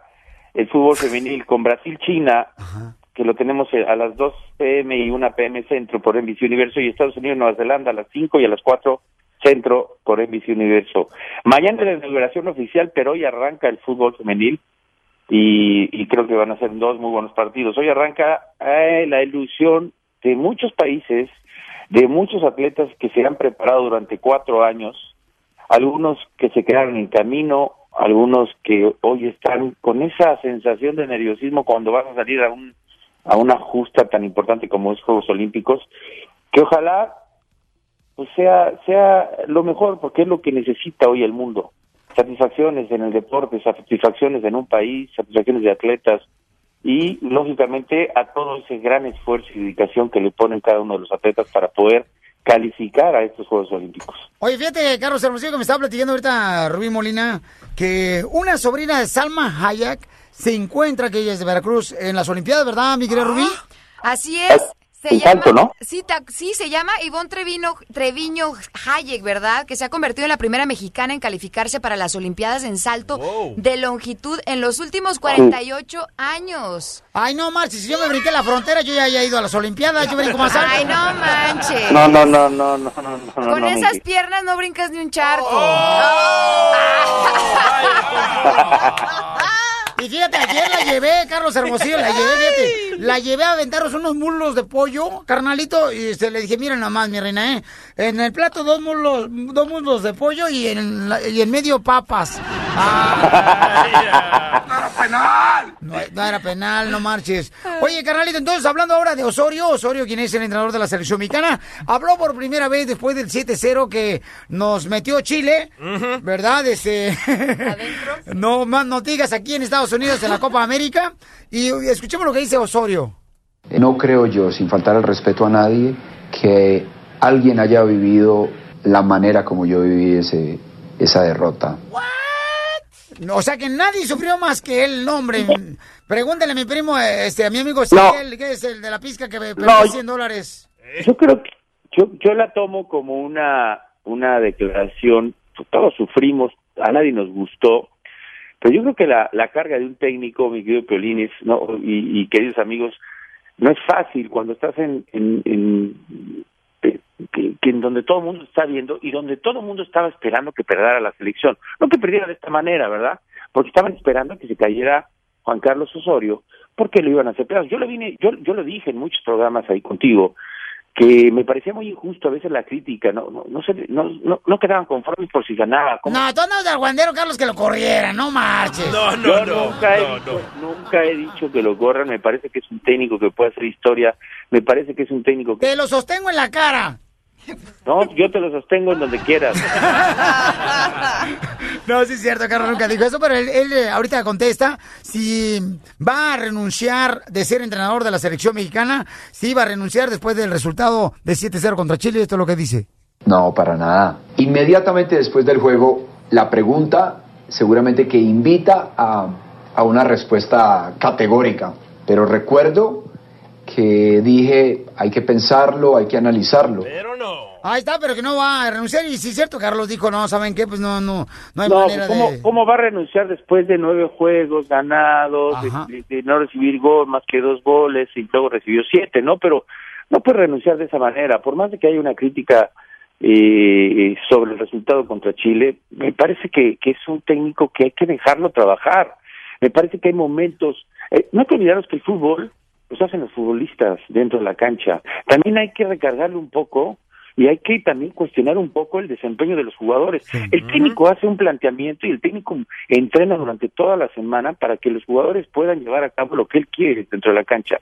el fútbol femenil con Brasil-China, que lo tenemos eh, a las 2 pm y 1 pm centro por NBC Universo y Estados Unidos-Nueva Zelanda a las 5 y a las 4 centro por NBC Universo. Mañana es la inauguración oficial, pero hoy arranca el fútbol femenil y, y creo que van a ser dos muy buenos partidos. Hoy arranca eh, la ilusión de muchos países, de muchos atletas que se han preparado durante cuatro años, algunos que se quedaron en camino, algunos que hoy están con esa sensación de nerviosismo cuando van a salir a un a una justa tan importante como es Juegos Olímpicos, que ojalá pues sea sea lo mejor porque es lo que necesita hoy el mundo. Satisfacciones en el deporte satisfacciones en un país satisfacciones de atletas y lógicamente a todo ese gran esfuerzo y dedicación que le ponen cada uno de los atletas para poder calificar a estos Juegos Olímpicos Oye, fíjate, Carlos Hermosillo, que me estaba platicando ahorita Rubí Molina, que una sobrina de Salma Hayek se encuentra, que ella es de Veracruz, en las Olimpiadas, ¿verdad, mi querida Rubí? Así es. Se un llama, ¿no? Sí, ta- sí, se llama Ivonne Treviño, Treviño Hayek, ¿verdad? Que se ha convertido en la primera mexicana en calificarse para las Olimpiadas en salto de longitud en los últimos 48 años. Ay, no, Marci, si yo me brinqué la frontera, yo ya haya ido a las Olimpiadas, yo brinco más alto. Ay, no manches. no no no no no no no Con no, esas piernas no brincas ni un charco. (laughs) (laughs) Y fíjate, ayer la llevé, Carlos Hermosillo, la llevé, fíjate. La llevé a aventarnos unos muslos de pollo, carnalito, y se le dije, mira nada más, mi reina, ¿eh? En el plato dos muslos, dos muslos de pollo y en, la- y en medio papas. Penal! No, no era penal, no marches. Oye, carnalito, entonces hablando ahora de Osorio, Osorio, quien es el entrenador de la selección mexicana, habló por primera vez después del 7-0 que nos metió Chile, ¿verdad? Este, (laughs) no más noticias aquí en Estados Unidos en la Copa América. Y escuchemos lo que dice Osorio. No creo yo, sin faltar el respeto a nadie, que alguien haya vivido la manera como yo viví ese, esa derrota. O sea que nadie sufrió más que él, no, hombre. Pregúntale a mi primo, este, a mi amigo que es el de la pizca que me perdió 100 dólares. Yo creo que yo, yo la tomo como una, una declaración, todos sufrimos, a nadie nos gustó, pero yo creo que la, la carga de un técnico, mi querido Piolines, ¿no? y, y queridos amigos, no es fácil cuando estás en, en, en- que, que en donde todo el mundo está viendo y donde todo el mundo estaba esperando que perdiera la selección. No que perdiera de esta manera, ¿verdad? Porque estaban esperando que se cayera Juan Carlos Osorio, porque lo iban a hacer pedazos. Yo lo vine, yo, yo lo dije en muchos programas ahí contigo, que me parecía muy injusto a veces la crítica, no no no, se- no, no, no quedaban conformes por si ganaba. ¿Cómo? No, tú andas del guandero, Carlos, que lo corriera, no marches. Yo nunca, he dicho, nunca he dicho que lo corran, me parece que es un técnico que puede hacer historia, me parece que es un técnico que... Te lo sostengo en la cara. No, yo te lo sostengo en donde quieras. (laughs) No, sí es cierto, Carlos nunca dijo eso, pero él, él, eh, ahorita contesta si va a renunciar de ser entrenador de la selección mexicana, si va a renunciar después del resultado de 7-0 contra Chile, esto es lo que dice. No, para nada. Inmediatamente después del juego, la pregunta seguramente que invita a, a una respuesta categórica. Pero recuerdo que dije, hay que pensarlo, hay que analizarlo. Ahí está, pero que no va a renunciar. Y sí es cierto, Carlos dijo, no, ¿saben qué? Pues no, no, no hay No, manera pues, ¿cómo, de... cómo va a renunciar después de nueve juegos ganados, de, de- de no recibir gol más que dos goles y luego recibió siete, ¿no? Pero no puede renunciar de esa manera. Por más de que haya una crítica eh, sobre el resultado contra Chile, me parece que, que es un técnico que hay que dejarlo trabajar. Me parece que hay momentos... eh, no hay que olvidarnos que el fútbol los hacen los futbolistas dentro de la cancha. También hay que recargarle un poco y hay que también cuestionar un poco el desempeño de los jugadores. El técnico hace un planteamiento y el técnico entrena durante toda la semana para que los jugadores puedan llevar a cabo lo que él quiere dentro de la cancha.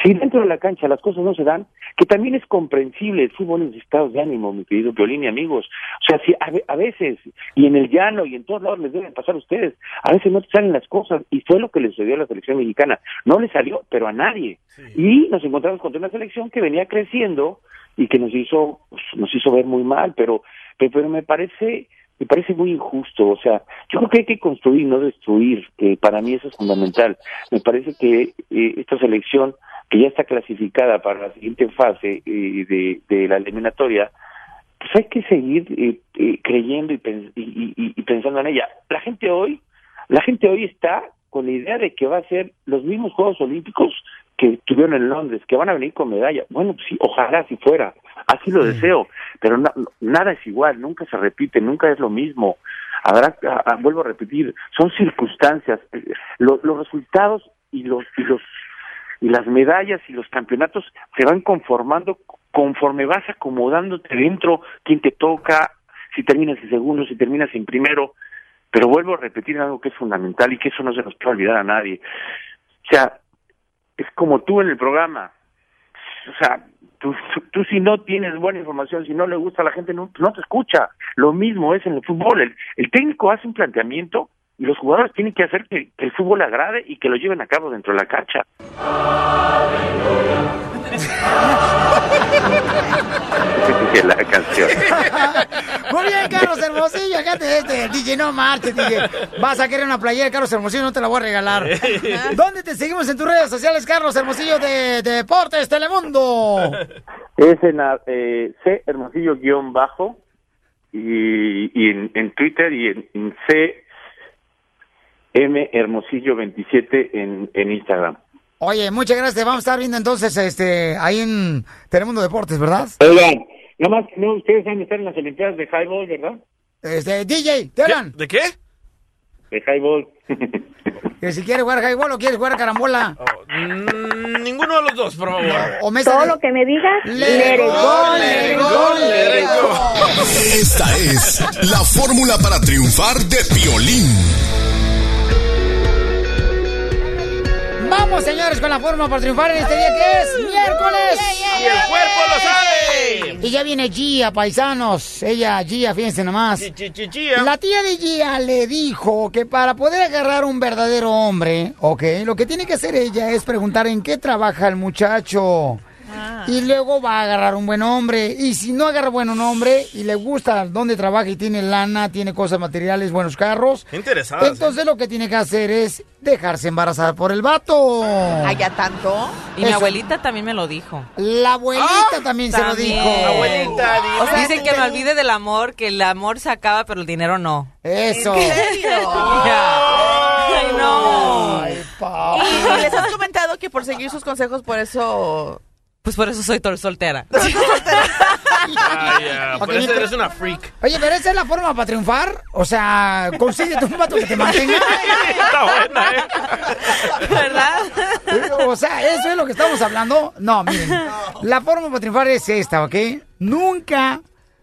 Si dentro de la cancha las cosas no se dan, que también es comprensible, el fútbol es de estados de ánimo, mi querido Violín y amigos. O sea, si a, ve- a veces, y en el llano y en todos lados les deben pasar a ustedes, a veces no te salen las cosas, y fue lo que le sucedió a la selección mexicana. No le salió, pero a nadie. Y nos encontramos contra una selección que venía creciendo y que nos hizo pues, nos hizo ver muy mal pero pero, pero me parece me parece muy injusto. O sea yo creo que hay que construir no destruir que para mí eso es fundamental. Me parece que eh, esta selección que ya está clasificada para la siguiente fase eh, de, de la eliminatoria pues hay que seguir eh, eh, creyendo y- y- y pensando en ella. La gente hoy la gente hoy está con la idea de que va a ser los mismos Juegos Olímpicos que tuvieron en Londres, que van a venir con medalla. Bueno, pues sí, ojalá si fuera, así lo deseo, pero na- nada es igual, nunca se repite, nunca es lo mismo. Habrá, a- a- vuelvo a repetir, son circunstancias, Eh, lo- los resultados y los y los y las medallas y los campeonatos se van conformando conforme vas acomodándote dentro, quién te toca, si terminas en segundo, si terminas en primero, pero vuelvo a repetir algo que es fundamental y que eso no se nos puede olvidar a nadie. O sea, es como tú en el programa. O sea, tú, tú, si no tienes buena información, si no le gusta a la gente, no, no te escucha. Lo mismo es en el fútbol. El, el técnico hace un planteamiento y los jugadores tienen que hacer que, que el fútbol agrade y que lo lleven a cabo dentro de la cancha. Es (laughs) la canción. Muy bien, Carlos Hermosillo, fíjate este, DJ, no marches, DJ. Vas a querer una playera Carlos Hermosillo, no te la voy a regalar. (laughs) ¿Dónde te seguimos en tus redes sociales, Carlos Hermosillo de Deportes Telemundo? Es en eh, C Hermosillo guion bajo y, y en, en Twitter y en, en C M Hermosillo 27 en, en Instagram. Oye, muchas gracias, te vamos a estar viendo entonces este, ahí en Telemundo Deportes, ¿verdad? Oigan, nada más que no, ustedes van a estar en las Olimpiadas de Highball, ¿verdad? Este, DJ, ¿te hablan? ¿De qué? De Highball. Que si quieres jugar highball o quieres jugar carambola. Mm, ninguno de los dos, por favor. O mesa Todo de- lo que me digas, it go, it go. Esta es la fórmula para triunfar de Piolín. Vamos, señores, con la forma para triunfar en este día que es miércoles. ¡Y el cuerpo lo sabe! Y ya viene Gia, paisanos. Ella, Gia, fíjense nomás. Gia. La tía de Gia le dijo que para poder agarrar un verdadero hombre, ok, lo que tiene que hacer ella es preguntar en qué trabaja el muchacho. Y luego va a agarrar un buen hombre. Y si no agarra buen hombre y le gusta dónde trabaja y tiene lana, tiene cosas materiales, buenos carros, ¿eh? entonces lo que tiene que hacer es dejarse embarazar por el vato. ¿Allá tanto? Y mi abuelita también me lo dijo. La abuelita también se lo dijo. Abuelita, O sea, dicen que me olvide del amor, que el amor se acaba, pero el dinero no. Eso. ¿En serio? Ay, no. Ay, pa. Y les has comentado que por seguir sus consejos, por eso... Pues por eso soy soltera. Ay, ya, Ok, por eso pero- eres una freak. Oye, pero esa es la forma para triunfar. O sea, consíguete un vato que te mantenga. Está buena, ¿eh? ¿Verdad? O sea, eso es lo que estamos hablando. No, miren. La forma para triunfar es esta, ¿ok? Nunca,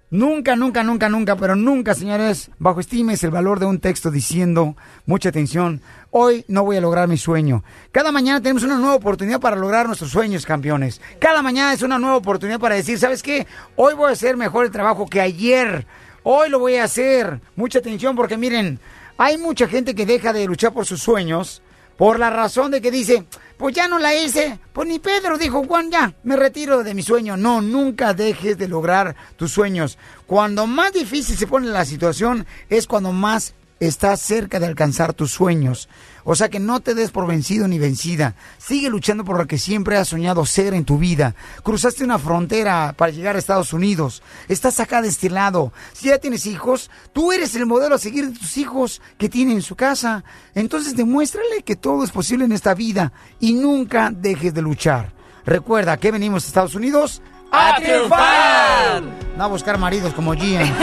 nunca, nunca, nunca, nunca, pero nunca, señores, bajo estimes el valor de un texto diciendo, mucha atención, hoy no voy a lograr mi sueño. Cada mañana tenemos una nueva oportunidad para lograr nuestros sueños, campeones. Cada mañana es una nueva oportunidad para decir, ¿sabes qué? Hoy voy a hacer mejor el trabajo que ayer. Hoy lo voy a hacer. Mucha atención porque miren, hay mucha gente que deja de luchar por sus sueños por la razón de que dice, pues ya no la hice, pues ni Pedro dijo, Juan, ya, me retiro de mi sueño. No, nunca dejes de lograr tus sueños. Cuando más difícil se pone la situación es cuando más estás cerca de alcanzar tus sueños. O sea que no te des por vencido ni vencida. Sigue luchando por lo que siempre has soñado ser en tu vida. Cruzaste una frontera para llegar a Estados Unidos. Estás acá de este lado. Si ya tienes hijos, tú eres el modelo a seguir de tus hijos que tienen en su casa. Entonces demuéstrale que todo es posible en esta vida y nunca dejes de luchar. Recuerda que venimos a Estados Unidos a, ¡A triunfar. No a buscar maridos como Gian. (laughs)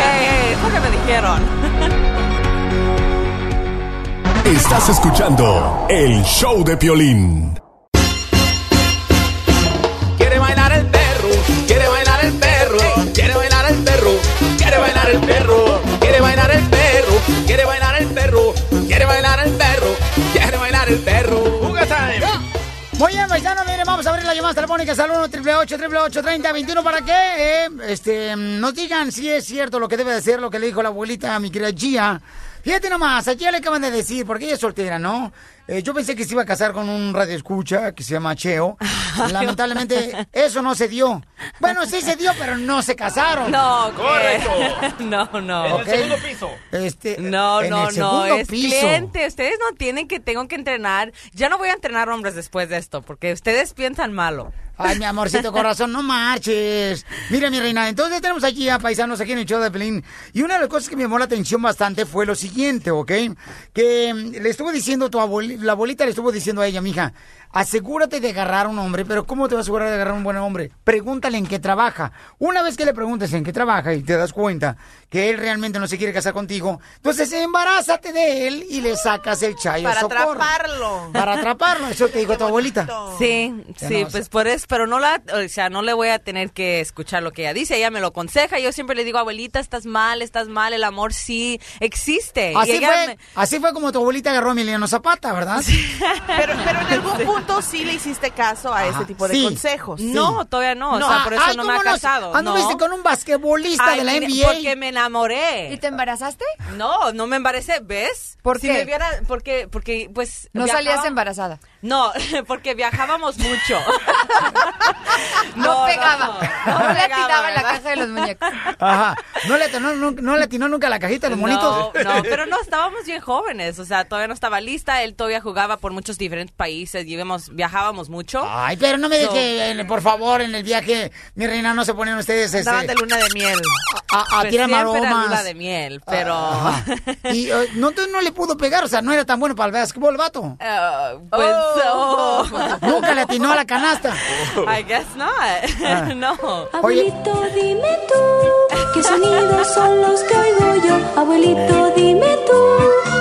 Hey, hey, eso que me dijeron. Estás escuchando el show de Piolín. Quiere bailar el perro, quiere bailar el perro, quiere bailar el perro, quiere bailar el perro, quiere bailar el perro, quiere bailar el perro, quiere bailar el perro, quiere bailar el perro. Muy bien, paisano, miren, vamos a abrir las llamadas telefónicas al 1 888 30 21 para que eh, este, nos digan si es cierto lo que debe de ser, lo que le dijo la abuelita a mi querida Gia. Fíjate nomás, a Gia le acaban de decir, porque ella es soltera, ¿no? Eh, yo pensé que se iba a casar con un radio escucha que se llama Cheo. (laughs) Lamentablemente, eso no se dio. Bueno, sí se dio, pero no se casaron. No. Correcto. (laughs) No, no. En el segundo piso. Este, No, en no, el no, es piso. cliente. Ustedes no tienen que, tengo que entrenar. Ya no voy a entrenar hombres después de esto, porque ustedes piensan malo. Ay, mi amorcito corazón, no marches. Mira, mi reina, entonces tenemos aquí a paisanos aquí en el show de Pelín. Y una de las cosas que me llamó la atención bastante fue lo siguiente, ¿ok? Que mm, le estuvo diciendo tu abuelita, la abuelita le estuvo diciendo a ella, mija, asegúrate de agarrar a un hombre, pero ¿cómo te vas a asegurar de agarrar a un buen hombre? Pregúntale en qué trabaja. Una vez que le preguntes en qué trabaja y te das cuenta que él realmente no se quiere casar contigo, entonces embarázate de él y le sacas el chayo Para socorro. atraparlo. Para atraparlo, eso te dijo tu abuelita. Sí, Ya sí, no, pues por eso, pero no la, o sea, no le voy a tener que escuchar lo que ella dice, ella me lo aconseja, yo siempre le digo, abuelita, estás mal, estás mal, el amor sí existe. Así fue, me- así fue como tu abuelita agarró a Emiliano Zapata, ¿verdad? Pero, pero en algún punto sí le hiciste caso a ese tipo de sí. consejos. No, todavía no, o sea, por eso Ay, no me ¿cómo ha casado. Anduviste no. con un basquetbolista Ay, de la mire, NBA. Porque me enamoré. ¿Y te embarazaste? No, no me embaracé, ¿ves? ¿Por si qué? me viera, porque, porque, pues. No salías embarazada. No, (laughs) porque viajábamos mucho. No, pegaba. No, no le pegaba, atinaba en la caja de los muñecos. Ajá. ¿No le, atinó, nunca- no le atinó nunca la cajita de los monitos? No, no, pero no, estábamos bien jóvenes, o sea, todavía no estaba lista, él todavía jugaba por muchos diferentes países, y íbamos- viajábamos mucho. Ay, pero no me digas No. que, en- por favor, en el viaje, mi reina, no se ponen ustedes Estaban de luna de miel. A, a Pues tirar maromas. luna de miel, pero... Ajá. (laughs) Y eh, no, no le pudo pegar, o sea, no era tan bueno para el básquetbol, vato. Ah, pues, oh. Nunca le atinó a la canasta. I guess not. Ah. (laughs) no. Abuelito, dime tú, ¿qué sonidos son los que oigo yo? Abuelito, dime tú,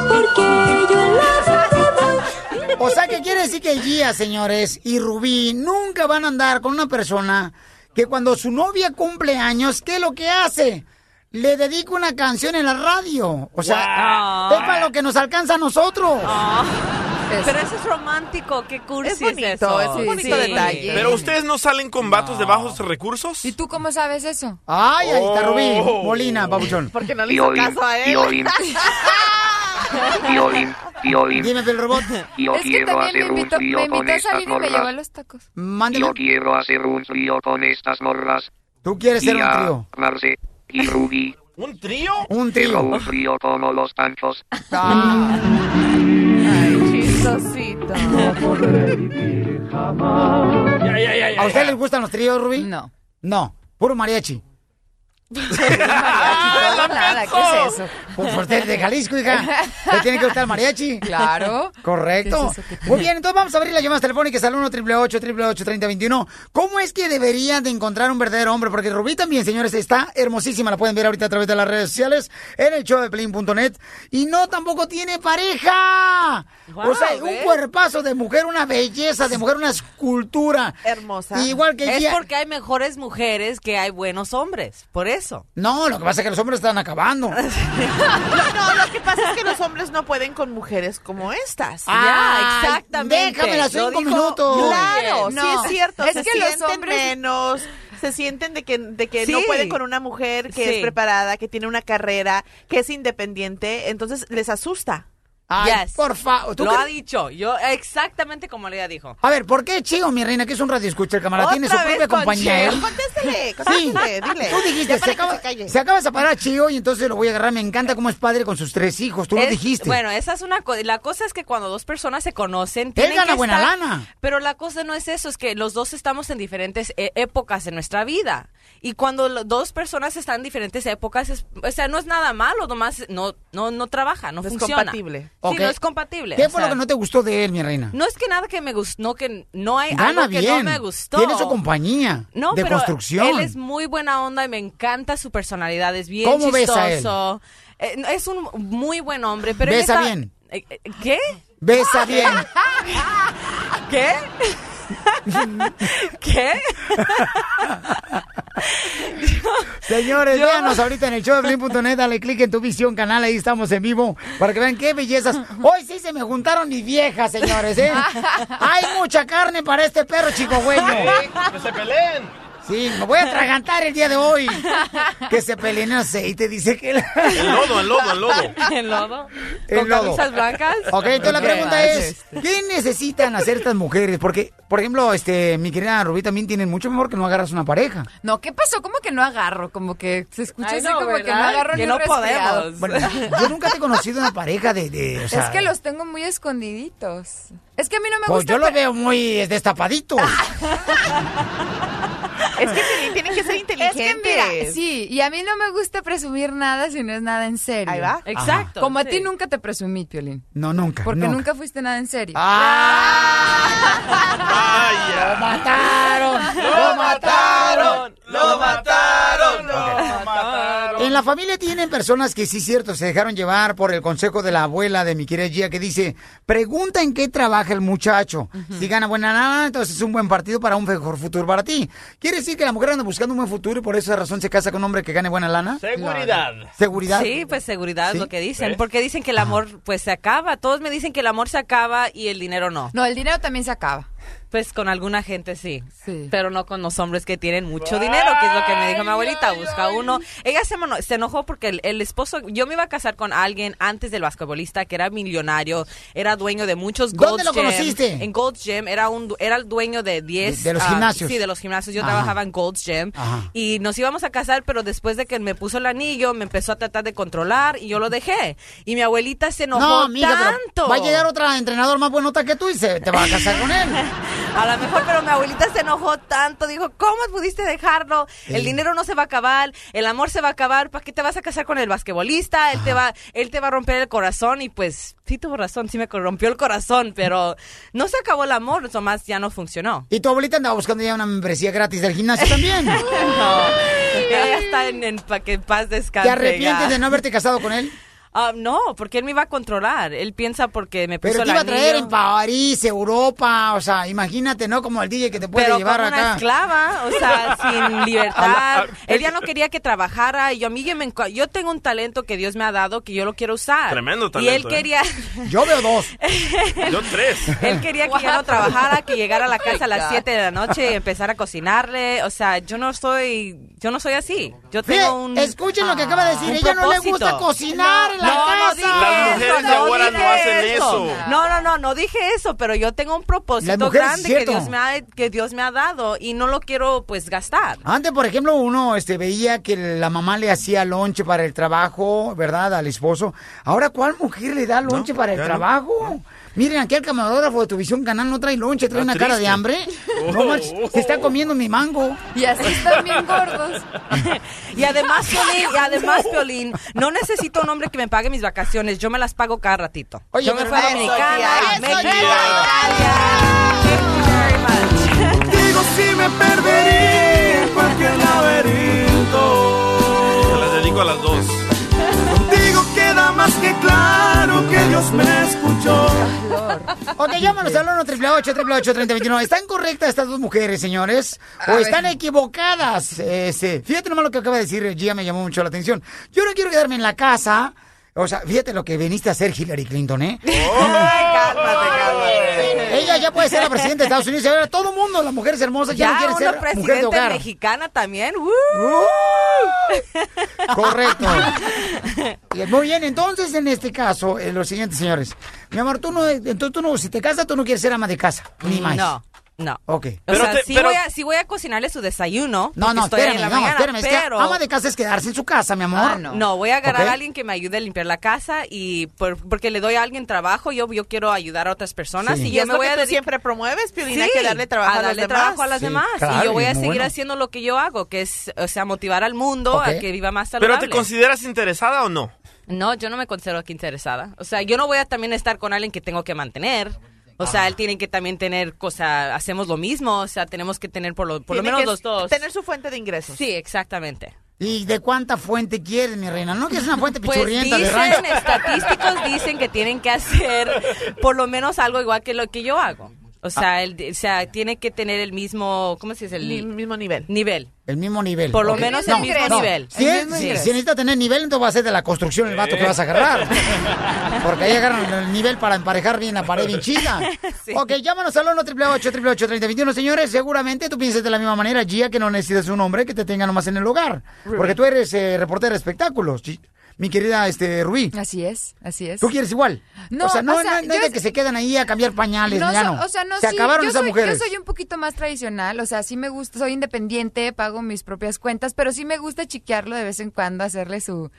porque yo en la tarde voy. O sea, que quiere decir que Gia, señores, y Rubí nunca van a andar con una persona que cuando su novia cumple años, ¿qué es lo que hace? Le dedica una canción en la radio. O sea, Wow. es para lo que nos alcanza a nosotros. (laughs) Pero eso es romántico, qué cursi Es bonito, eso. es un bonito Sí. detalle. Pero ustedes no salen con vatos de bajos recursos. ¿Y tú cómo sabes eso? Ay, ahí está Rubí. Oh. Molina, papuchón. Porque no le hizo caso a él. (laughs) (laughs) Piolín. Piolín, Piolín. Dime, el robot. Yo es que quiero también hacer me un trío me con estas morras. los tacos. Mándeme. Yo quiero hacer un trío con estas morras. Tú quieres ser un trío. Marce y Ruby. (laughs) ¿Un trío? Un Pero trío. un trío como los panchos. Ah, Chistosito. Ya, ya, ya, ya. ¿A ustedes les gustan los tríos, Rubí? No. No, puro mariachi. (laughs) Mariachi, nada, ¿qué es eso? Pues de Jalisco, hija. ¿Te tiene que gustar el mariachi? Claro. Correcto. ¿Qué es eso que Muy bien, entonces vamos a abrir las llamadas telefónicas al 1 888 3021 ¿Cómo es que deberían de encontrar un verdadero hombre? Porque Rubí también, señores, está hermosísima. La pueden ver ahorita a través de las redes sociales en el show de Pelín.net. Y no tampoco tiene pareja. Wow, o sea, un cuerpazo de mujer, una belleza de mujer, una escultura. Hermosa. Igual que Es ella. porque hay mejores mujeres que hay buenos hombres. Por eso. No, lo que pasa es que los hombres están acabando. (laughs) No, no, lo que pasa es que los hombres no pueden con mujeres como estas. Ay, ya, exactamente. déjame las Lo cinco dijo minutos. Claro, bien. sí es cierto. es se que los sienten hombres- menos, se sienten de que, de que Sí. no pueden con una mujer que Sí. es preparada, que tiene una carrera, que es independiente, entonces les asusta. Ay, Yes. por favor. ¿tú Lo ha dicho. Yo exactamente como ella dijo. A ver, ¿por qué Chío, mi reina, que es un radio escucha el camarada? Tiene su propia compañía. Cheo. él? Contéstele, Sí, dile. tú dijiste, se acaba, se se acaba de separar a Chío y entonces lo voy a agarrar. Me encanta cómo es padre con sus tres hijos. Tú lo Es- dijiste. Bueno, esa es una cosa. La cosa es que cuando dos personas se conocen, Él tienen gana que buena estar- lana. Pero la cosa no es eso, es que los dos estamos en diferentes eh, épocas en nuestra vida. Y cuando dos personas están en diferentes épocas, es- o sea, no es nada malo, nomás no, no, no trabaja, no, No es funciona. compatible. Sí, no es compatible. ¿Qué fue sea, lo que no te gustó de él, mi reina? no es que nada que me gustó, no que no hay Gana algo que no me gustó. Tiene su compañía No, de pero construcción. él es muy buena onda y me encanta su personalidad, es bien ¿Cómo ves a él? chistoso. Eh, es un muy buen hombre, pero Besa está- bien. Eh, eh, ¿Qué? Besa bien. (laughs) ¿Qué? (laughs) ¿Qué? (laughs) (laughs) Señores, Yo- véanos ahorita en el show de Blin.net, dale click en tu visión canal, ahí estamos en vivo, para que vean qué bellezas. Hoy sí se me juntaron mis viejas, señores, ¿eh? (laughs) Hay mucha carne para este perro chicogüeño. ¡Que se peleen! Sí, me voy a atragantar el día de hoy. (laughs) Que se peleen en aceite, dice que... El lodo, el lodo, el lodo. ¿En lodo? El (laughs) ¿Con lodo. camisas blancas? Ok, entonces la pregunta es, ¿qué necesitan hacer estas mujeres? Porque, por ejemplo, este, mi querida Rubí también tiene mucho mejor que no agarras una pareja. No, ¿qué pasó? ¿Cómo que no agarro? Como que se escucha Ay, así no, como que no agarro Que ni no podemos. Bueno, yo nunca te he conocido una pareja de, de, o sea, es que los tengo muy escondiditos. Es que a mí no me Pues gusta. yo lo pe- veo muy destapadito. (laughs) Es que tienen- tienen que ser Es inteligentes. que mira, sí, y a mí no me gusta presumir nada si no es nada en serio. Ahí va. Exacto. Como a sí. ti nunca te presumí, Piolín. No, nunca. Porque nunca, fuiste nada en serio. ¡Lo mataron! ¡Lo mataron! ¡Lo mataron! En la familia tienen personas que sí, cierto, se dejaron llevar por el consejo de la abuela de mi querida Gia que dice, pregunta en qué trabaja el muchacho. Si gana buena lana, entonces es un buen partido para un mejor futuro para ti. ¿Quiere decir que la mujer anda buscando un buen futuro y por esa razón se casa con un hombre que gane buena lana? Seguridad. ¿Seguridad? Sí, pues seguridad ¿Sí? es lo que dicen. ¿Ves? Porque dicen que el amor pues se acaba. Todos me dicen que el amor se acaba y el dinero no. No, el dinero también se acaba. Pues con alguna gente sí. Sí. Pero no con los hombres que tienen mucho dinero, que es lo que me dijo mi abuelita. Busca uno. Ella se, se enojó porque el, el esposo, yo me iba a casar con alguien antes del basquetbolista que era millonario, era dueño de muchos ¿Dónde Gold's lo Gym. conociste? En Gold's Gym, era, un, era el dueño de 10. De- de los ah, gimnasios. Sí, de los gimnasios. Yo Ajá. trabajaba en Gold's Gym. Ajá. Y nos íbamos a casar, pero después de que me puso el anillo, me empezó a tratar de controlar y yo lo dejé. Y mi abuelita se enojó No, amiga, tanto. va a llegar otro entrenador más buenota que tú y se te va a casar con él. (laughs) A lo mejor, pero mi abuelita se enojó tanto. Dijo, ¿cómo pudiste dejarlo? El dinero no se va a acabar, el amor se va a acabar. ¿Para qué te vas a casar con el basquetbolista? Él te va, él te va a romper el corazón. Y pues, sí tuvo razón, sí me rompió el corazón, pero no se acabó el amor, más ya no funcionó. Y tu abuelita andaba buscando ya una membresía gratis del gimnasio también. (laughs) No, ella está en, en pa- que paz descanse. ¿Te arrepientes ya. de no haberte casado con él? Ah, no, porque él me iba a controlar. Él piensa porque me puso Pero te iba a traer en París, Europa, o sea, imagínate, ¿no? Como el DJ que te puede pero llevar como una acá. esclava, o sea, (laughs) sin libertad. (laughs) Él ya no quería que trabajara y yo, a mí yo, yo tengo un talento que Dios me ha dado que yo lo quiero usar. Tremendo Y él talento, ¿eh? quería, (laughs) Yo veo dos. Yo tres. él quería que ya no trabajara, que llegara a la casa a las God. 7 de la noche y empezar a cocinarle. O sea, yo no soy, yo no soy así. Yo tengo un... Escuchen lo que acaba de decir. Ella no le gusta cocinar no. No, dije Las mujeres eso, de ahora no dije hacen eso. No, no, no, no dije eso, pero yo tengo un propósito grande que. Dios, me ha, que Dios me ha dado y no lo quiero pues gastar. Antes, por ejemplo, uno este, veía que la mamá le hacía lonche para el trabajo, ¿verdad? Al esposo. Ahora, ¿cuál mujer le da lonche para el no. Miren, aquí el camarógrafo de tu visión canal no trae lonche, trae Está una cara de hambre. No manches, se está comiendo mi mango. Y así están bien gordos. Y además, (laughs) Piolín, y además, Piolín, no necesito un hombre que me pague mis vacaciones. Yo me las pago cada ratito. Oye, yo me fui a Dominicana, México, tía. Contigo sí me perdería en cualquier laberinto. Se las dedico a las dos. Más que claro que Dios me escuchó. Ok, llámanos al 1 888 3021 ¿Están correctas estas dos mujeres, señores? ¿O A ver. están equivocadas? Este, fíjate nomás lo que acaba de decir Gia, me llamó mucho la atención. Yo no quiero quedarme en la casa. O sea, fíjate lo que viniste a hacer Hillary Clinton, ¿eh? (laughs) Ella ya puede ser la presidenta de Estados Unidos. Y ahora todo el mundo, las mujeres hermosas, ya, no Ya quieren una ser mujer de presidenta hogar. mexicana también. Correcto. (laughs) Y Muy bien, entonces en este caso, eh, lo siguiente, señores. Mi amor, tú no, entonces tú no, si te casas, tú no quieres ser ama de casa, ni más. No, no. Ok. O sea, sí, voy a, sí voy a cocinarle su desayuno. No, no, estoy ahí en espérame, la no, mañana, espérame. Es que pero- ama de casa es quedarse en su casa, mi amor. Ah, no. voy a agarrar a alguien que me ayude a limpiar la casa y por- porque le doy a alguien trabajo, yo, yo quiero ayudar a otras personas Sí. y Y yo es me lo voy que a siempre promueves, Sí, que darle trabajo a darle demás. trabajo a las Sí, demás. claro, y yo voy a seguir bueno. haciendo lo que yo hago, que es, o sea, motivar al mundo a que viva más ¿Pero saludable. te consideras interesada o no? No, yo no me considero aquí interesada. O sea, yo no voy a también estar con alguien que tengo que mantener. O sea, él tiene que también tener, o sea, hacemos lo mismo, o sea, tenemos que tener por lo, por lo menos los dos. Tener su fuente de ingresos. Sí, exactamente. ¿Y de cuánta fuente quieres, mi reina? No que es una fuente Pues pichurrienta de dicen, rancho. estadísticos dicen que tienen que hacer por lo menos algo igual que lo que yo hago. O sea, el, o sea, tiene que tener el mismo, ¿cómo se dice? El mismo nivel. Nivel. El mismo nivel. Por lo menos el mismo nivel. Si, El es- mismo si- ingreso. si necesita tener nivel, entonces va a ser de la construcción el vato que vas a agarrar. (laughs) Porque ahí agarran el nivel para emparejar bien la pared bien chida. (laughs) Ok, llámanos al 1 888 3021 Señores, seguramente tú piensas de la misma manera, Gia, que no necesitas un hombre que te tenga nomás en el hogar. Porque tú eres eh, reportera de espectáculos, mi querida este, Rubí. Así es, así es. ¿Tú quieres igual? No, o sea, no, o sea, no- no es de que se quedan ahí a cambiar pañales, No, ya so- no. o sea, no, se sí, acabaron yo esas soy, mujeres. Yo soy un poquito más tradicional, o sea, sí me gusta, soy independiente, pago mis propias cuentas, pero sí me gusta chiquearlo de vez en cuando, hacerle su,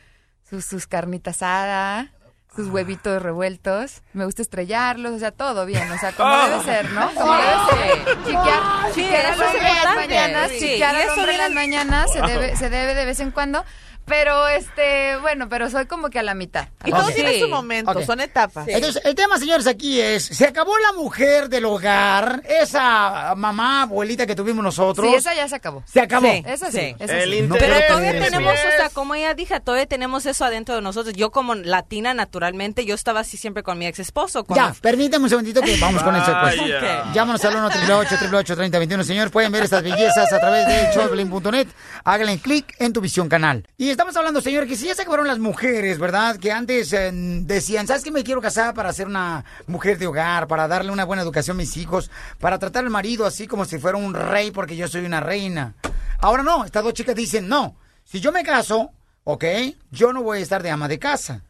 su- sus carnitas asada, sus huevitos revueltos, me gusta estrellarlos, o sea, todo bien, o sea, como Oh. debe ser, ¿no? Como debe ser. Chiquear, Sí, chiquear en las mañanas, Sí, chiquear al hombre en las mañanas, se debe, se debe de vez en cuando. Pero, este, bueno, pero soy como que a la mitad. Y todo tiene su momento, son etapas. Entonces, el tema, señores, aquí es, se acabó la mujer del hogar, esa mamá, abuelita que tuvimos nosotros. Sí, esa ya se acabó. Se acabó. Sí, Eso sí, sí. eso El sí. interés. Pero todavía tenemos, o sea, como ella dijo, todavía tenemos eso adentro de nosotros. Yo como latina, naturalmente, yo estaba así siempre con mi ex esposo. Ya, permíteme un segundito que vamos con eso. Pues. Vaya. Llámanos al 1 888 3021 Señores, pueden ver estas bellezas a través de showblin.net. Háganle clic en tu visión canal. Y estamos hablando, señores, que si ya se acabaron las mujeres, ¿verdad? Que antes eh, decían, ¿sabes qué? Me quiero casar para ser una mujer de hogar, para darle una buena educación a mis hijos, para tratar al marido así como si fuera un rey porque yo soy una reina. Ahora no, estas dos chicas dicen, no, si yo me caso, ¿ok? Yo no voy a estar de ama de casa.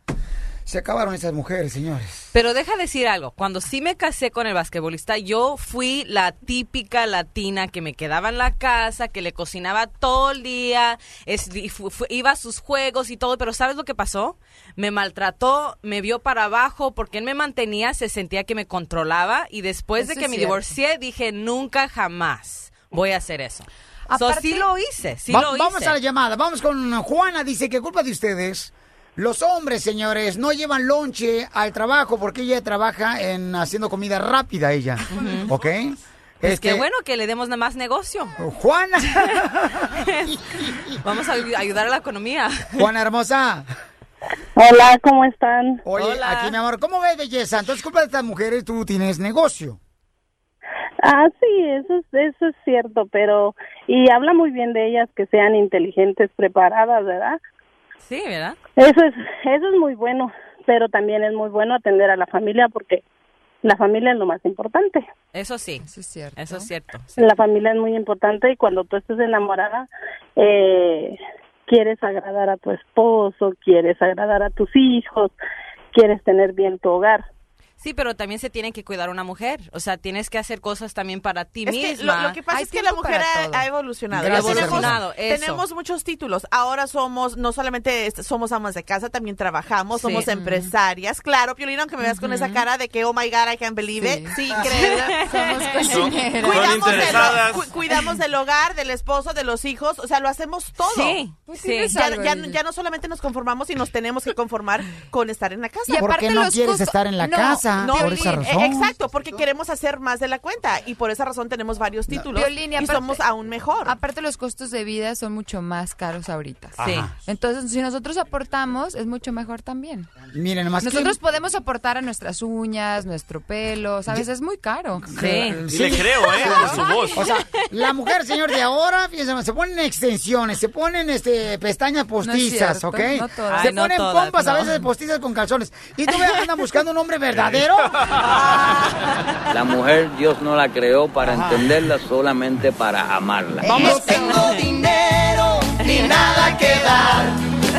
Se acabaron esas mujeres, señores. Pero deja decir algo, cuando sí me casé con el basquetbolista, yo fui la típica latina que me quedaba en la casa, que le cocinaba todo el día, es- iba a sus juegos y todo, pero ¿sabes lo que pasó? Me maltrató, me vio para abajo, porque él me mantenía, se sentía que me controlaba, y después Eso de que me cierto. divorcié, dije, nunca jamás voy a hacer eso. So, Aparte- sí lo hice, sí Va- lo hice. Vamos a la llamada. Vamos con Juana. Dice que culpa de ustedes. Los hombres, señores, no llevan lonche al trabajo porque ella trabaja en haciendo comida rápida, ella. ¿Ok? Es Este, que bueno que le demos más negocio. Juana. (laughs) Vamos a ay- ayudar a la economía. Juana hermosa. Hola, ¿cómo están? Oye, Hola. aquí mi amor, ¿cómo ves belleza? Entonces, culpa de estas mujeres, tú tienes negocio. Ah, sí, eso es, eso es cierto, pero y habla muy bien de ellas que sean inteligentes, preparadas, ¿verdad? Sí, ¿verdad? Eso es, eso es muy bueno, pero también es muy bueno atender a la familia porque la familia es lo más importante. Eso sí. Eso es cierto. Eso es cierto. La familia es muy importante y cuando tú estés enamorada, eh, quieres agradar a tu esposo, quieres agradar a tus hijos, quieres tener bien tu hogar. Sí, pero también se tiene que cuidar una mujer. O sea, tienes que hacer cosas también para ti Es que misma. lo, lo que pasa Hay es que la mujer ha, todo. ha evolucionado. Tenemos, evolucionado, eso. tenemos muchos títulos. Ahora somos, no solamente somos amas de casa, también trabajamos, Sí. somos empresarias. Claro, Piolina, aunque me veas con esa cara de que, oh my God, I can't believe it. Sí. (laughs) Somos cocineras. Cuidamos, interesadas. cu- cuidamos del hogar, del esposo, de los hijos. O sea, lo hacemos todo. Sí, Pues sí. Ya, ya- ya no solamente nos conformamos y nos tenemos que conformar con estar en la casa. Y ¿Por aparte qué no quieres estar en la casa? Por esa Piolín, razón. eh, Exacto, porque queremos hacer más de la cuenta y por esa razón tenemos varios títulos Piolín, y, aparte- somos aún mejor. Aparte los costos de vida son mucho más caros ahorita. Sí. Ajá. Entonces, si nosotros aportamos, es mucho mejor también. Miren, nomás que- Nosotros podemos aportar a nuestras uñas, nuestro pelo, ¿sabes? Es muy caro. Sí. Y le creo, ¿eh? Por su voz. O sea, la mujer, señor, de ahora, fíjense, se ponen extensiones, se ponen este pestañas postizas, cierto, ¿ok? no todas. Se Ay, no ponen todas, pompas a no. veces postizas con calzones. Y tú veas, andan buscando un hombre verdadero. (laughs) La mujer Dios no la creó para entenderla, solamente para amarla. No tengo dinero ni nada que dar.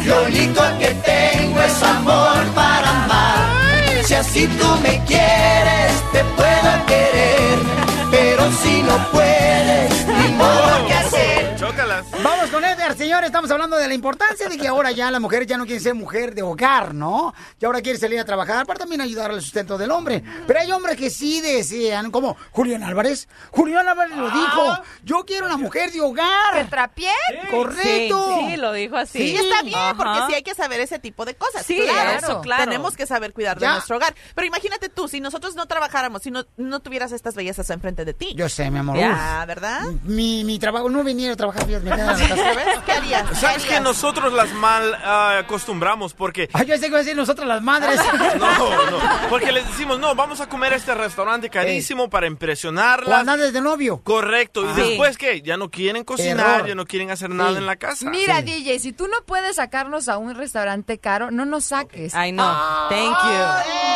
Lo único que tengo es amor para amar. Si así tú me quieres, te puedo querer. Pero si no puedes, ni modo que hacer. Chócalas. Vamos con Edgar, señor. Estamos hablando de la importancia de que ahora ya la mujer ya no quiere ser mujer de hogar, ¿no? Y ahora quiere salir a trabajar para también ayudar al sustento del hombre. Pero hay hombres que sí desean, como Julián Álvarez. Julián Álvarez lo dijo. Yo quiero una mujer de hogar. ¿Que trapié? Correcto. Sí, sí, lo dijo así. Sí, está bien, Ajá. porque sí hay que saber ese tipo de cosas. Sí, eso, claro. Tenemos que saber cuidar de Ya. nuestro hogar. Pero imagínate tú, si nosotros no trabajáramos, si no, no tuvieras estas bellezas enfrente de ti. Yo sé, mi amor. Ya, ¿verdad? Mi, mi trabajo, no viniera a trabajar, fíjate, me quedaba ¿Sabes? ¿Qué harías? ¿Qué ¿Sabes que nosotros las mal ah, acostumbramos? Porque Ay, yo sé que decir nosotras las madres. (laughs) No, no, porque les decimos, no, vamos a comer a este restaurante carísimo para impresionarlas. Cuando andas de novio. Correcto, y Ah. después qué, ya no quieren cocinar, Error. ya no quieren hacer nada en la casa. Mira, DJ, si tú no puedes sacarnos a un restaurante caro, no nos saques. Ay, no. Thank you.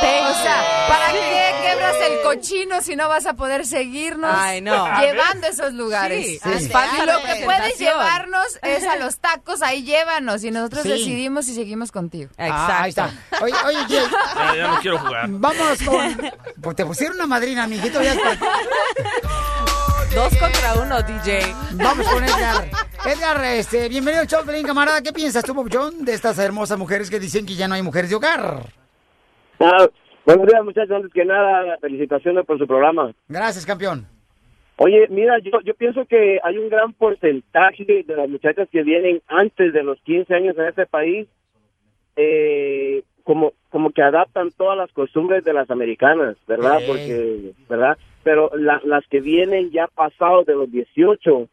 Thank o sea, ¿para qué quebras el cochino si no vas a poder seguirnos Ay, no. llevando a esos lugares? Sí, de lo que puedes llevarnos es a (laughs) los tacos, ahí llévanos y nosotros Sí. decidimos si seguimos contigo. Ah, ahí está. Oye, oye, Jay, Ya, ya no quiero jugar. Vamos con. Pues te pusieron una madrina, amiguito. Ya está. Dos contra uno, DJ. Vamos con Edgar. Edgar, este, bienvenido al show, camarada. ¿Qué piensas tú, Papuchón, de estas hermosas mujeres que dicen que ya no hay mujeres de hogar? Ah, buenos días, muchachos. Antes que nada, felicitaciones por su programa. Gracias, campeón. Oye, mira, yo, yo pienso que hay un gran porcentaje de las muchachas que vienen antes de los 15 años en este país, eh, como, como que adaptan todas las costumbres de las americanas, ¿verdad? Porque, ¿verdad? Pero la- las que vienen ya pasados de los 18,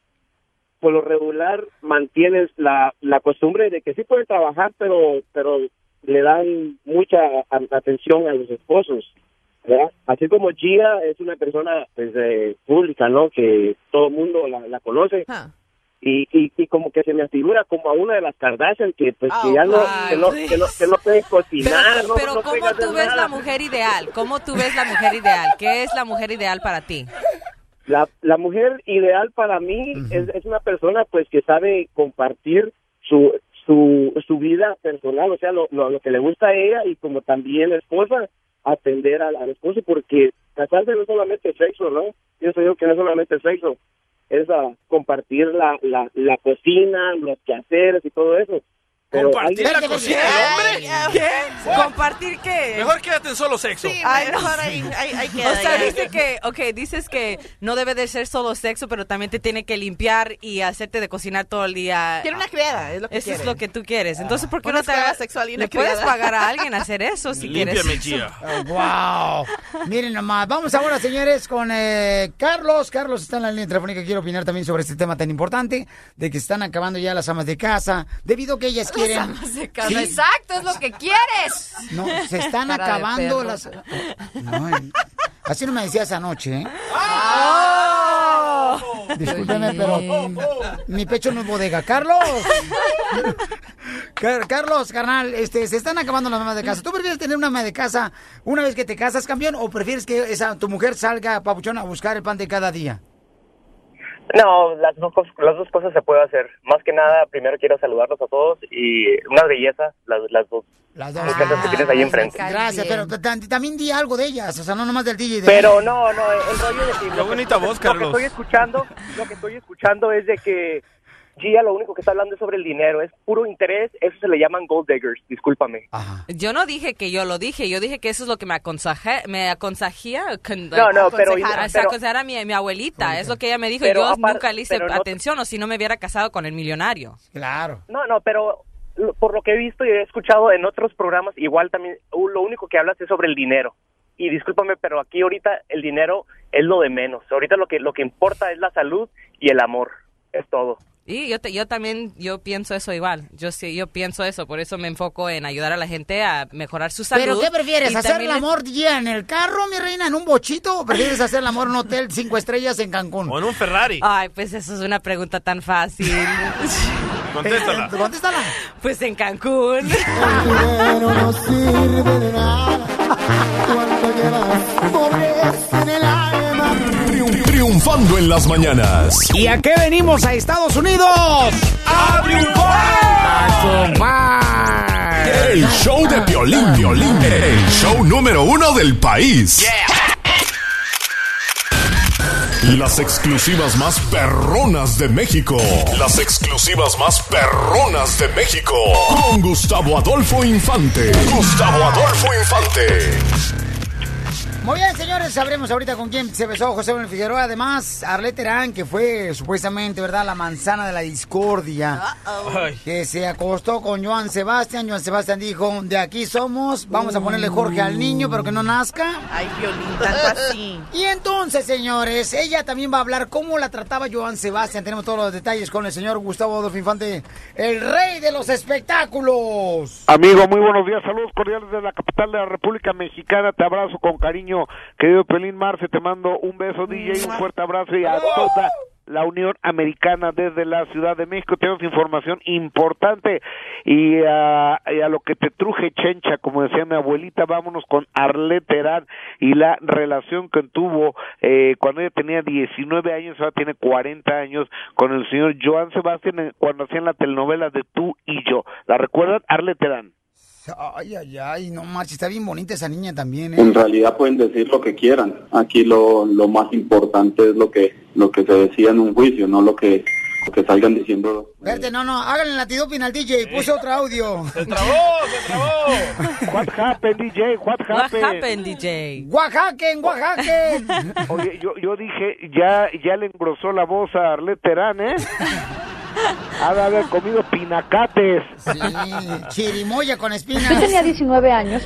por lo regular mantienen la, la costumbre de que sí pueden trabajar, pero, pero le dan mucha atención a los esposos. ¿Verdad? Así como Gia es una persona pues, eh, pública, ¿no? Que todo el mundo la, la conoce. Y, y, y como que se me figura como a una de las Kardashian que pues que ya no, que no, que no, que no puede cocinar, Pero, no, pero no ¿cómo tú ves nada. la mujer ideal? ¿Cómo tú ves la mujer ideal? ¿Qué es la mujer ideal para ti? La, la mujer ideal para mí es, es una persona pues que sabe compartir su su, su vida personal, o sea, lo, lo, lo que le gusta a ella y como también esposa, atender al, al esposo, porque casarse no es solamente sexo, ¿no? Pienso yo que no es solamente sexo, es ah, compartir la, la, la cocina, los quehaceres y todo eso. Pero ¿Compartir la cocina del hombre? ¿Qué? ¿Compartir qué? Mejor quédate en solo sexo. Ay, no. mejor ahí, ahí, ahí queda, O sea, ya. dice que, ok, dices que no debe de ser solo sexo, pero también te tiene que limpiar y hacerte de cocinar todo el día. Quiere una criada, es lo que Eso quiere. es lo que tú quieres. Entonces, ¿por qué Una no te hagas sexual y una Le puedes pagar a alguien a hacer eso si quieres. Límpiame. Gia. wow. Miren nomás, vamos ahora, señores, con eh, Carlos. Carlos está en la línea telefónica. Quiero opinar también sobre este tema tan importante de que se están acabando ya las amas de casa debido a que ellas quieren. Sí. Exacto, es lo que quieres. No, se están Cara acabando las. No, así no me decías anoche, ¿eh? Discúlpeme, pero mi pecho no es bodega. ¡Carlos! Car- Carlos, carnal, este, se están acabando las mamás de casa. ¿Tú prefieres tener una ama de casa una vez que te casas, campeón, o prefieres que esa tu mujer salga, papuchón, a buscar el pan de cada día? No, las dos, las dos cosas se puede hacer. Más que nada, primero quiero saludarlos a todos y una belleza, las, las dos. Las dos. muchachas que tienes ahí enfrente. Gracias, pero también di algo de ellas, o sea, no nomás del DJ. de- Pero no, no, el rollo de que... Qué bonita voz, Lo que Carlos. estoy escuchando, lo que estoy escuchando es de que Gia lo único que está hablando es sobre el dinero, es puro interés, eso se le llaman gold diggers, discúlpame. Yo no dije que yo lo dije, yo dije que eso es lo que me aconsejé, me aconsejía. con- No, no, pero- aconsejara a mi, mi abuelita, es lo que ella me dijo, Pero y yo nunca le hice no- atención, o si no me hubiera casado con el millonario. Claro. No, no, pero lo- por lo que he visto y he escuchado en otros programas, igual también uh, lo único que hablas es sobre el dinero. Y discúlpame, pero aquí ahorita el dinero es lo de menos. Ahorita lo que lo que importa es la salud y el amor. Es todo. Y yo, te- yo también, yo pienso eso igual, yo sí, yo pienso eso, por eso me enfoco en ayudar a la gente a mejorar su salud. ¿Pero qué prefieres? ¿Hacer el amor Gia, en el carro, mi reina, en un bochito? ¿O prefieres hacer el amor en un hotel cinco estrellas en Cancún? O en un Ferrari. Ay, pues eso es una pregunta tan fácil. (laughs) Contéstala. Contéstala. Pues en Cancún. dinero no sirve de nada cuando llevas en el alma. Triun- triunfando en las mañanas. ¿Y a qué venimos a Estados Unidos? ¡A triunfar! El show de Piolín, Piolín. El show número uno del país. Las exclusivas más perronas de México. Las exclusivas más perronas de México. Con Gustavo Adolfo Infante. Gustavo Adolfo Infante. Muy bien, señores, sabremos ahorita con quién se besó José Manuel Figueroa. Además, Arlette Terán, que fue supuestamente, ¿verdad?, la manzana de la discordia. Que se acostó con Joan Sebastián. Joan Sebastián dijo, de aquí somos, vamos a ponerle Jorge al niño, pero que no nazca. Ay, violín, tanto así. (laughs) Y entonces, señores, ella también va a hablar cómo la trataba Joan Sebastián. Tenemos todos los detalles con el señor Gustavo Adolfo Infante, el rey de los espectáculos. Amigo, muy buenos días, saludos cordiales de la capital de la República Mexicana, te abrazo con cariño, querido Pelín Marce, te mando un beso DJ, un fuerte abrazo y a toda la Unión Americana desde la Ciudad de México, tenemos información importante y a, y a lo que te truje chencha, como decía mi abuelita, vámonos con Arlette Terán y la relación que tuvo eh, cuando ella tenía 19 años, ahora tiene 40 años, con el señor Joan Sebastián eh, cuando hacían la telenovela de Tú y Yo. ¿La recuerdan? Arlette Terán. Ay, ay, ay, no marches, está bien bonita esa niña también, En ¿eh? realidad pueden decir lo que quieran. Aquí lo, lo más importante es lo que lo que se decía en un juicio, no lo que que salgan diciendo. Espérate, no, no, háganle la antidoping al DJ, puse otro audio. Se trabó, se trabó. (laughs) What happened, DJ? What What happened? happened, DJ? Oaxaca, Oaxaca. (laughs) Oye, yo, yo dije, ya, ya le engrosó la voz a Arlette Terán, ¿eh? (laughs) Ha de haber comido pinacates. Sí, chirimoya con espinas. Yo tenía 19 años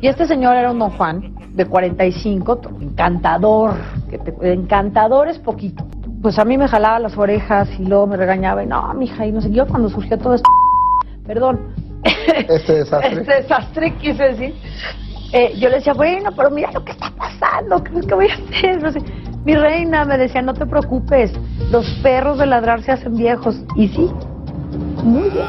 y este señor era un don Juan de 45, encantador, que te- encantador es poquito. Pues a mí me jalaba las orejas y luego me regañaba y no, mija, y no sé, yo cuando surgió todo esto, perdón, (laughs) Este desastre. este desastre quise decir, eh, yo le decía, bueno, pero mira lo que está pasando, ¿qué, qué voy a hacer? No sé. Mi reina me decía, no te preocupes, los perros de ladrar se hacen viejos. Y sí, muy bien.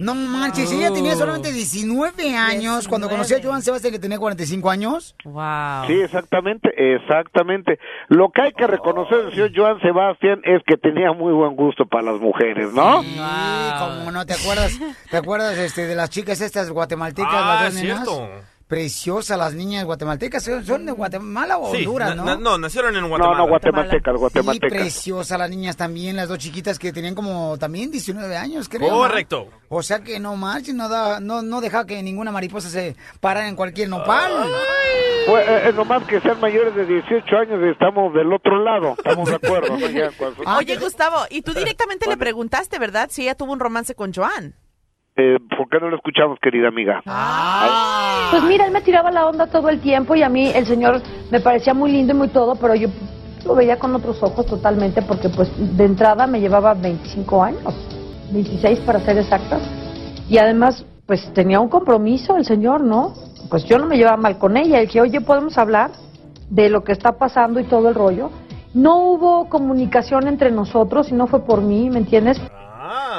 No manches, ella tenía solamente 19 años cuando conocí a Joan Sebastián que tenía 45 años. Wow. Sí, exactamente, exactamente. Lo que hay que reconocer del señor Joan Sebastián es que tenía muy buen gusto para las mujeres, ¿no? Sí, como no, ¿te acuerdas? ¿Te acuerdas este, de las chicas estas guatemaltecas, Ah, las dos nenas? cierto. Preciosas las niñas guatemaltecas, ¿son- ¿son de Guatemala o Sí, Honduras, na- no? na- no, nacieron en Guatemala. No, no, guatemaltecas, Sí, guatemaltecas. preciosas las niñas también, las dos chiquitas que tenían como también 19 años, creo. ¿no? Correcto. O sea que no marches, no, da, no, no deja que ninguna mariposa se parara en cualquier nopal. Pues, eh, es nomás que sean mayores de 18 años y estamos del otro lado, estamos de acuerdo. ¿no? Cuando- Oye, Gustavo, y tú directamente le preguntaste, ¿verdad? Si ella tuvo un romance con Joan. Eh, ¿Por qué no lo escuchamos, querida amiga? Pues mira, él me tiraba la onda todo el tiempo y a mí el señor me parecía muy lindo y muy todo, pero yo lo veía con otros ojos totalmente porque pues de entrada me llevaba 25 años, 26 para ser exactas, y además pues tenía un compromiso el señor, ¿no? Pues yo no me llevaba mal con ella, el que oye podemos hablar de lo que está pasando y todo el rollo. No hubo comunicación entre nosotros y no fue por mí, ¿me entiendes?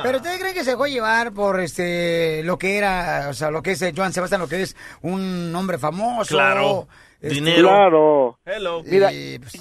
Pero ustedes creen que se dejó llevar por este lo que era, o sea, lo que es eh, Joan Sebastián, lo que es un hombre famoso. Claro. este, Dinero. Claro. Hello. Mira,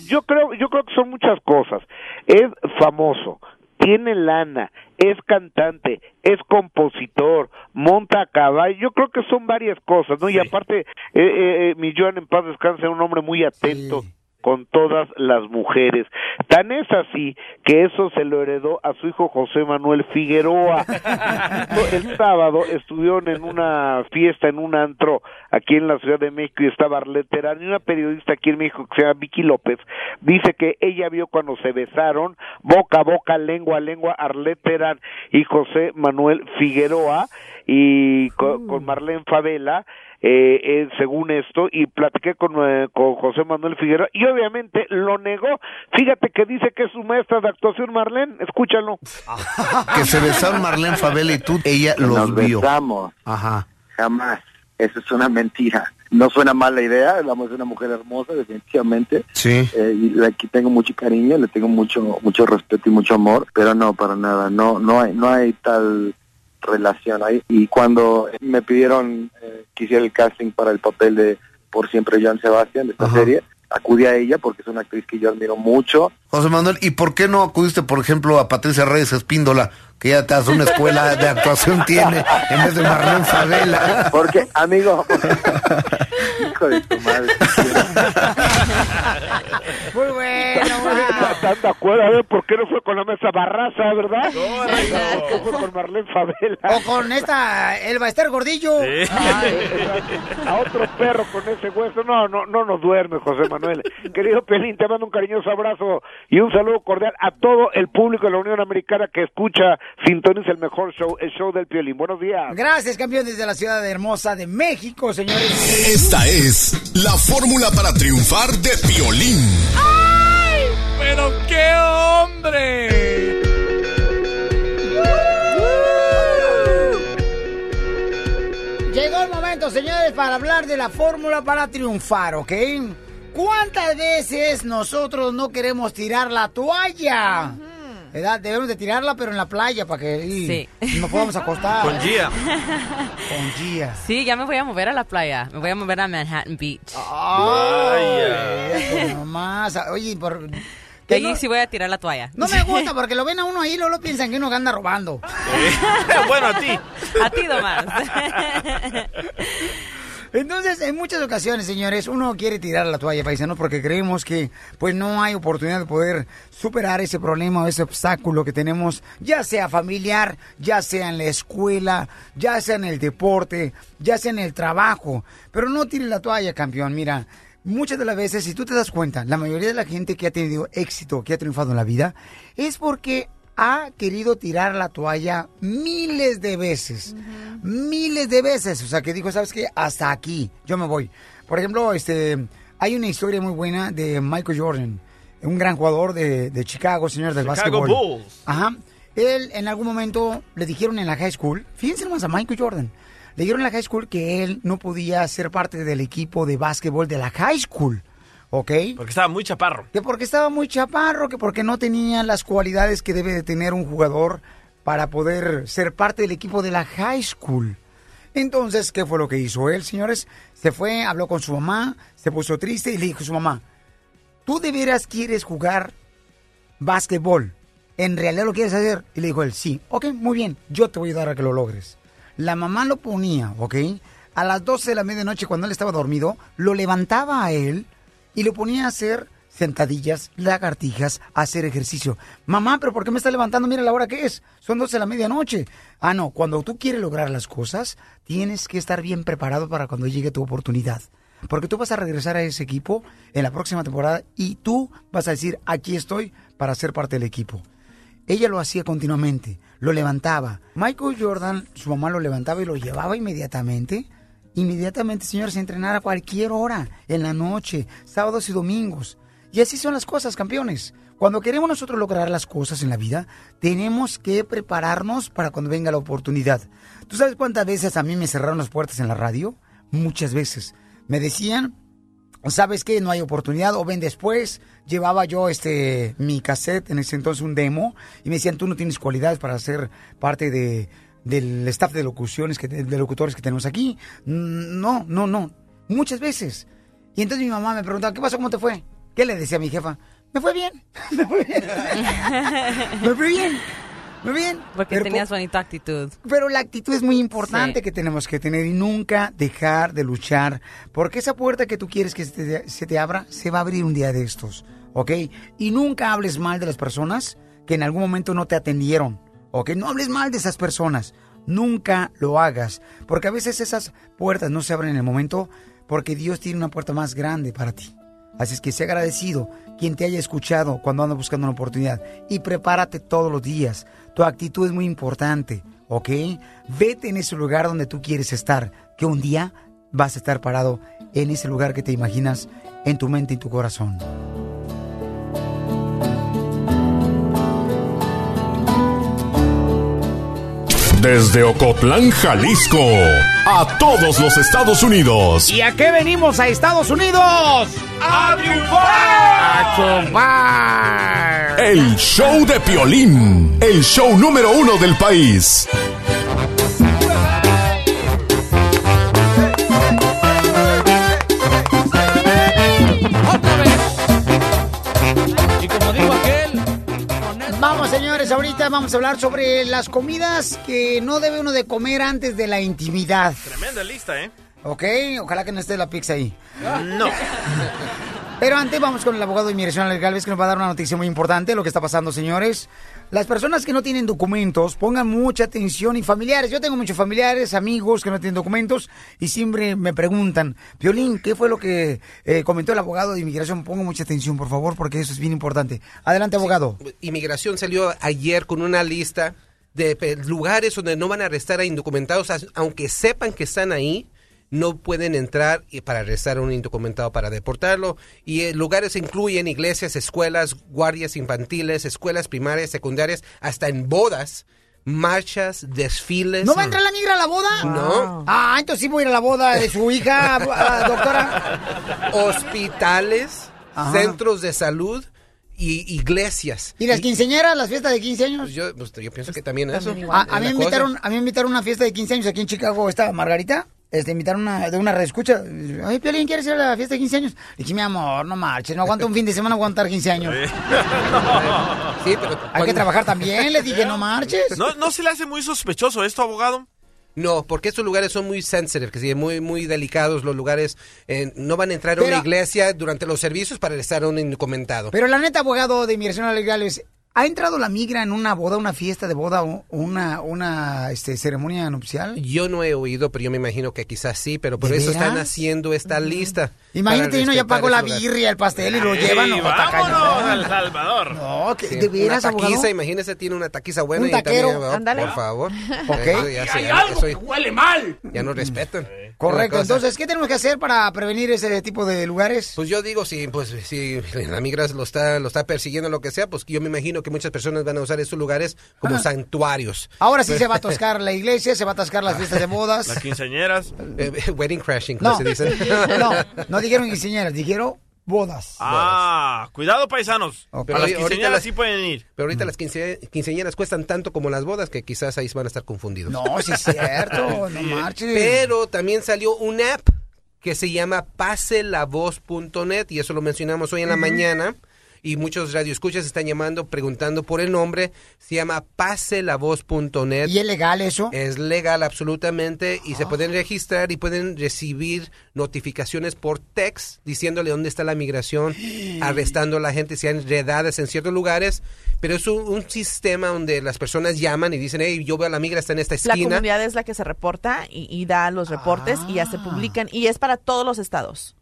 yo creo, yo creo que son muchas cosas. Es famoso, tiene lana, es cantante, es compositor, monta a caballo. Yo creo que son varias cosas, ¿no? Y aparte, eh, eh, eh, mi Joan en paz descansa, era un hombre muy atento. Con todas las mujeres. Tan es así que eso se lo heredó a su hijo José Manuel Figueroa. (laughs) El sábado estuvieron en una fiesta, en un antro aquí en la Ciudad de México y estaba Arlette Terán y una periodista aquí en México que se llama Vicky López dice que ella vio cuando se besaron boca a boca, lengua a lengua, Arlette Terán y José Manuel Figueroa y co- con, Marlene Favela eh, eh, según esto y platiqué con, eh, con José Manuel Figueroa y obviamente lo negó fíjate que dice que es su maestra de actuación Marlene escúchalo (laughs) Que se besaron Marlene Favela y tú, ella los Nos vio. besamos. Ajá. Jamás. Eso es una mentira. No suena mal la idea. La mujer es una mujer hermosa, definitivamente. Sí. Eh, y que tengo mucho cariño, le tengo mucho mucho respeto y mucho amor, pero no para nada. No no hay no hay tal relación ahí. Y cuando me pidieron eh, que hiciera el casting para el papel de Por siempre Joan Sebastián de esta serie, acudí a ella porque es una actriz que yo admiro mucho. José Manuel, ¿y por qué no acudiste, por ejemplo, a Patricia Reyes Espíndola, que ya te hace una escuela de actuación tiene, en vez de Marlene Favela? Porque, amigo, (laughs) hijo de tu madre. Muy bueno, (laughs) muy ¿Están de acuerdo? A ver, ¿por qué no fue con la mesa Barraza, verdad? ¿Por qué fue con Marlene Favela? O con esta Elba Ester Gordillo. a otro perro con ese hueso. No, no, no nos duerme, José Manuel. Querido Pelín, te mando un cariñoso abrazo y un saludo cordial a todo el público de la Unión Americana que escucha, sintoniza el mejor show, el show del Piolín. Buenos días. Gracias, campeón, desde la ciudad hermosa de México, señores. Esta es la fórmula para triunfar de violín. ¡Pero qué hombre! Llegó el momento, señores, para hablar de la fórmula para triunfar, ¿ok? ¿Cuántas veces nosotros no queremos tirar la toalla? ¿Verdad? Debemos de tirarla, pero en la playa, para que y, nos podamos acostar. Con Gia. Con Gia. Sí, ya me voy a mover a la playa. Me voy a mover a Manhattan Beach. Ay, nomás. Oye, por... Que allí sí voy a tirar la toalla. No me gusta porque lo ven a uno ahí y luego lo piensan que uno anda robando. (laughs) bueno, a ti. A ti nomás. (laughs) Entonces, en muchas ocasiones, señores, uno quiere tirar la toalla, paisanos, porque creemos que pues no hay oportunidad de poder superar ese problema o ese obstáculo que tenemos, ya sea familiar, ya sea en la escuela, ya sea en el deporte, ya sea en el trabajo. Pero no tire la toalla, campeón. Mira, muchas de las veces, si tú te das cuenta, la mayoría de la gente que ha tenido éxito, que ha triunfado en la vida, es porque ha querido tirar la toalla miles de veces. Miles de veces. O sea, que dijo, ¿sabes qué? Hasta aquí. Yo me voy. Por ejemplo, este, hay una historia muy buena de Michael Jordan, un gran jugador de, de Chicago, señor del Chicago básquetbol. Bulls. Ajá. Él en algún momento le dijeron en la high school, fíjense más a Michael Jordan, le dijeron en la high school que él no podía ser parte del equipo de básquetbol de la high school. ¿Ok? Porque estaba muy chaparro. Que porque estaba muy chaparro, que porque no tenía las cualidades que debe de tener un jugador para poder ser parte del equipo de la high school. Entonces, ¿qué fue lo que hizo él, señores? Se fue, habló con su mamá, se puso triste y le dijo a su mamá, ¿tú de veras quieres jugar básquetbol? ¿En realidad lo quieres hacer? Y le dijo él, sí. Ok, muy bien, yo te voy a ayudar a que lo logres. La mamá lo ponía, ¿ok? A las 12 de la medianoche, cuando él estaba dormido, lo levantaba a él y lo ponía a hacer sentadillas, lagartijas, hacer ejercicio. Mamá, pero ¿por qué me está levantando? Mira la hora que es. Son 12 de la medianoche. Ah, no, cuando tú quieres lograr las cosas, tienes que estar bien preparado para cuando llegue tu oportunidad. Porque tú vas a regresar a ese equipo en la próxima temporada y tú vas a decir, aquí estoy para ser parte del equipo. Ella lo hacía continuamente, lo levantaba. Michael Jordan, su mamá lo levantaba y lo llevaba inmediatamente. Inmediatamente, señores, entrenar a cualquier hora, en la noche, sábados y domingos. Y así son las cosas, campeones. Cuando queremos nosotros lograr las cosas en la vida, tenemos que prepararnos para cuando venga la oportunidad. ¿Tú sabes cuántas veces a mí me cerraron las puertas en la radio? Muchas veces. Me decían, ¿sabes qué? No hay oportunidad, o ven después. Llevaba yo este mi cassette, en ese entonces un demo, y me decían, tú no tienes cualidades para ser parte de, del staff de locuciones, que, de locutores que tenemos aquí. Mm, No, no, no. Muchas veces. Y entonces mi mamá me preguntaba, ¿qué pasó? ¿Cómo te fue? ¿Qué le decía a mi jefa? Me fue bien. (laughs) (laughs) Me fue bien. Me fue bien. Fue bien. Porque Pero tenías bonita actitud. pero la actitud es muy importante Sí. que tenemos que tener y nunca dejar de luchar, porque esa puerta que tú quieres que se te, se te abra, se va a abrir un día de estos, ¿ok? Y nunca hables mal de las personas que en algún momento no te atendieron, ¿ok? No hables mal de esas personas, nunca lo hagas, porque a veces esas puertas no se abren en el momento porque Dios tiene una puerta más grande para ti. Así es que sé agradecido quien te haya escuchado cuando anda buscando una oportunidad y prepárate todos los días. Tu actitud es muy importante, ¿ok? Vete en ese lugar donde tú quieres estar, que un día vas a estar parado en ese lugar que te imaginas en tu mente y tu corazón. Desde Ocotlán, Jalisco, a todos los Estados Unidos. ¿Y a qué venimos a Estados Unidos? ¡A triunfar! ¡A triunfar! El show de Piolín, el show número uno del país. Vamos, señores, ahorita vamos a hablar sobre las comidas que no debe uno de comer antes de la intimidad. Tremenda lista, ¿eh? ¿Ok? Ojalá que no esté la pizza ahí. No. Pero antes vamos con el abogado de inmigración, Alex Galvez, que nos va a dar una noticia muy importante lo que está pasando, señores. Las personas que no tienen documentos, pongan mucha atención y familiares. Yo tengo muchos familiares, amigos que no tienen documentos y siempre me preguntan, Violín, ¿qué fue lo que eh, comentó el abogado de inmigración? Pongan mucha atención, por favor, porque eso es bien importante. Adelante, abogado. Inmigración salió ayer con una lista de lugares donde no van a arrestar a indocumentados, aunque sepan que están ahí, no pueden entrar y para arrestar a un indocumentado para deportarlo. Y eh, lugares incluyen iglesias, escuelas, guardias infantiles, escuelas primarias, secundarias, hasta en bodas, marchas, desfiles. ¿No va a entrar la migra a la boda? No. Ah, entonces sí voy a ir a la boda de su hija, (laughs) ah, doctora. Hospitales, Ajá. centros de salud y iglesias. ¿Y las quinceañeras, las fiestas de 15 años? Yo, pues, yo pienso que también eso. A, a mí me invitaron, a mí me invitaron a una fiesta de 15 años aquí en Chicago, esta Margarita. Este, invitaron una, de una reescucha. Ay, Piolín, ¿quieres ir a la fiesta de 15 años? Le dije, mi amor, no marches, no aguanto un fin de semana aguantar 15 años. (laughs) Sí, pero Hay que trabajar también, le dije, no (laughs) marches. ¿No, ¿No se le hace muy sospechoso esto, abogado? No, porque estos lugares son muy sensitive, que sí, muy muy delicados. Los lugares eh, no van a entrar a una iglesia durante los servicios para estar a un indocumentado. Pero la neta, abogado de inmigración legales, ¿ha entrado la migra en una boda, una fiesta de boda o una, una este, ceremonia nupcial? Yo no he oído, pero yo me imagino que quizás sí, pero por ¿De eso están veras? haciendo esta lista. Imagínate, uno ya pagó la birria, el pastel y lo llevan. ¡Ey, no, vámonos al Salvador! No, que- Sí, ¿de veras, una taquiza, abogado? imagínese, tiene una taquiza buena Un y también, taquero. oh, Ándale. por favor. Ok. Eso ya se- Hay algo eso- huele mal. Ya no respetan. Correcto, entonces, ¿qué tenemos que hacer para prevenir ese tipo de lugares? Pues yo digo, si, pues, si la migra lo está, lo está persiguiendo, lo que sea, pues yo me imagino que muchas personas van a usar estos lugares como santuarios. Ahora sí (laughs) se va a atascar la iglesia, se va a atascar las fiestas de (laughs) bodas. Las quinceañeras. Eh, wedding crashing, como No, se dice. (laughs) no, no dijeron quinceañeras, dijeron bodas. Ah, cuidado, paisanos. Pero a las ahorita quinceañeras las- sí pueden ir. Pero ahorita las quince- quinceañeras cuestan tanto como las bodas que quizás ahí van a estar confundidos. No, sí es cierto, (laughs) no marches. Pero también salió una app que se llama paselavoz.net y eso lo mencionamos hoy en la mañana. Y muchos radioescuchas están llamando, preguntando por el nombre. Se llama paselavoz.net. ¿Y es legal eso? Es legal absolutamente y se pueden registrar y pueden recibir notificaciones por text diciéndole dónde está la migración, (gasps) arrestando a la gente si hay redadas en ciertos lugares. Pero es un, un sistema donde las personas llaman y dicen, hey, yo veo a la migra, está en esta La esquina. comunidad es la que se reporta y, y da los reportes y ya Ah. se publican y es para todos los estados.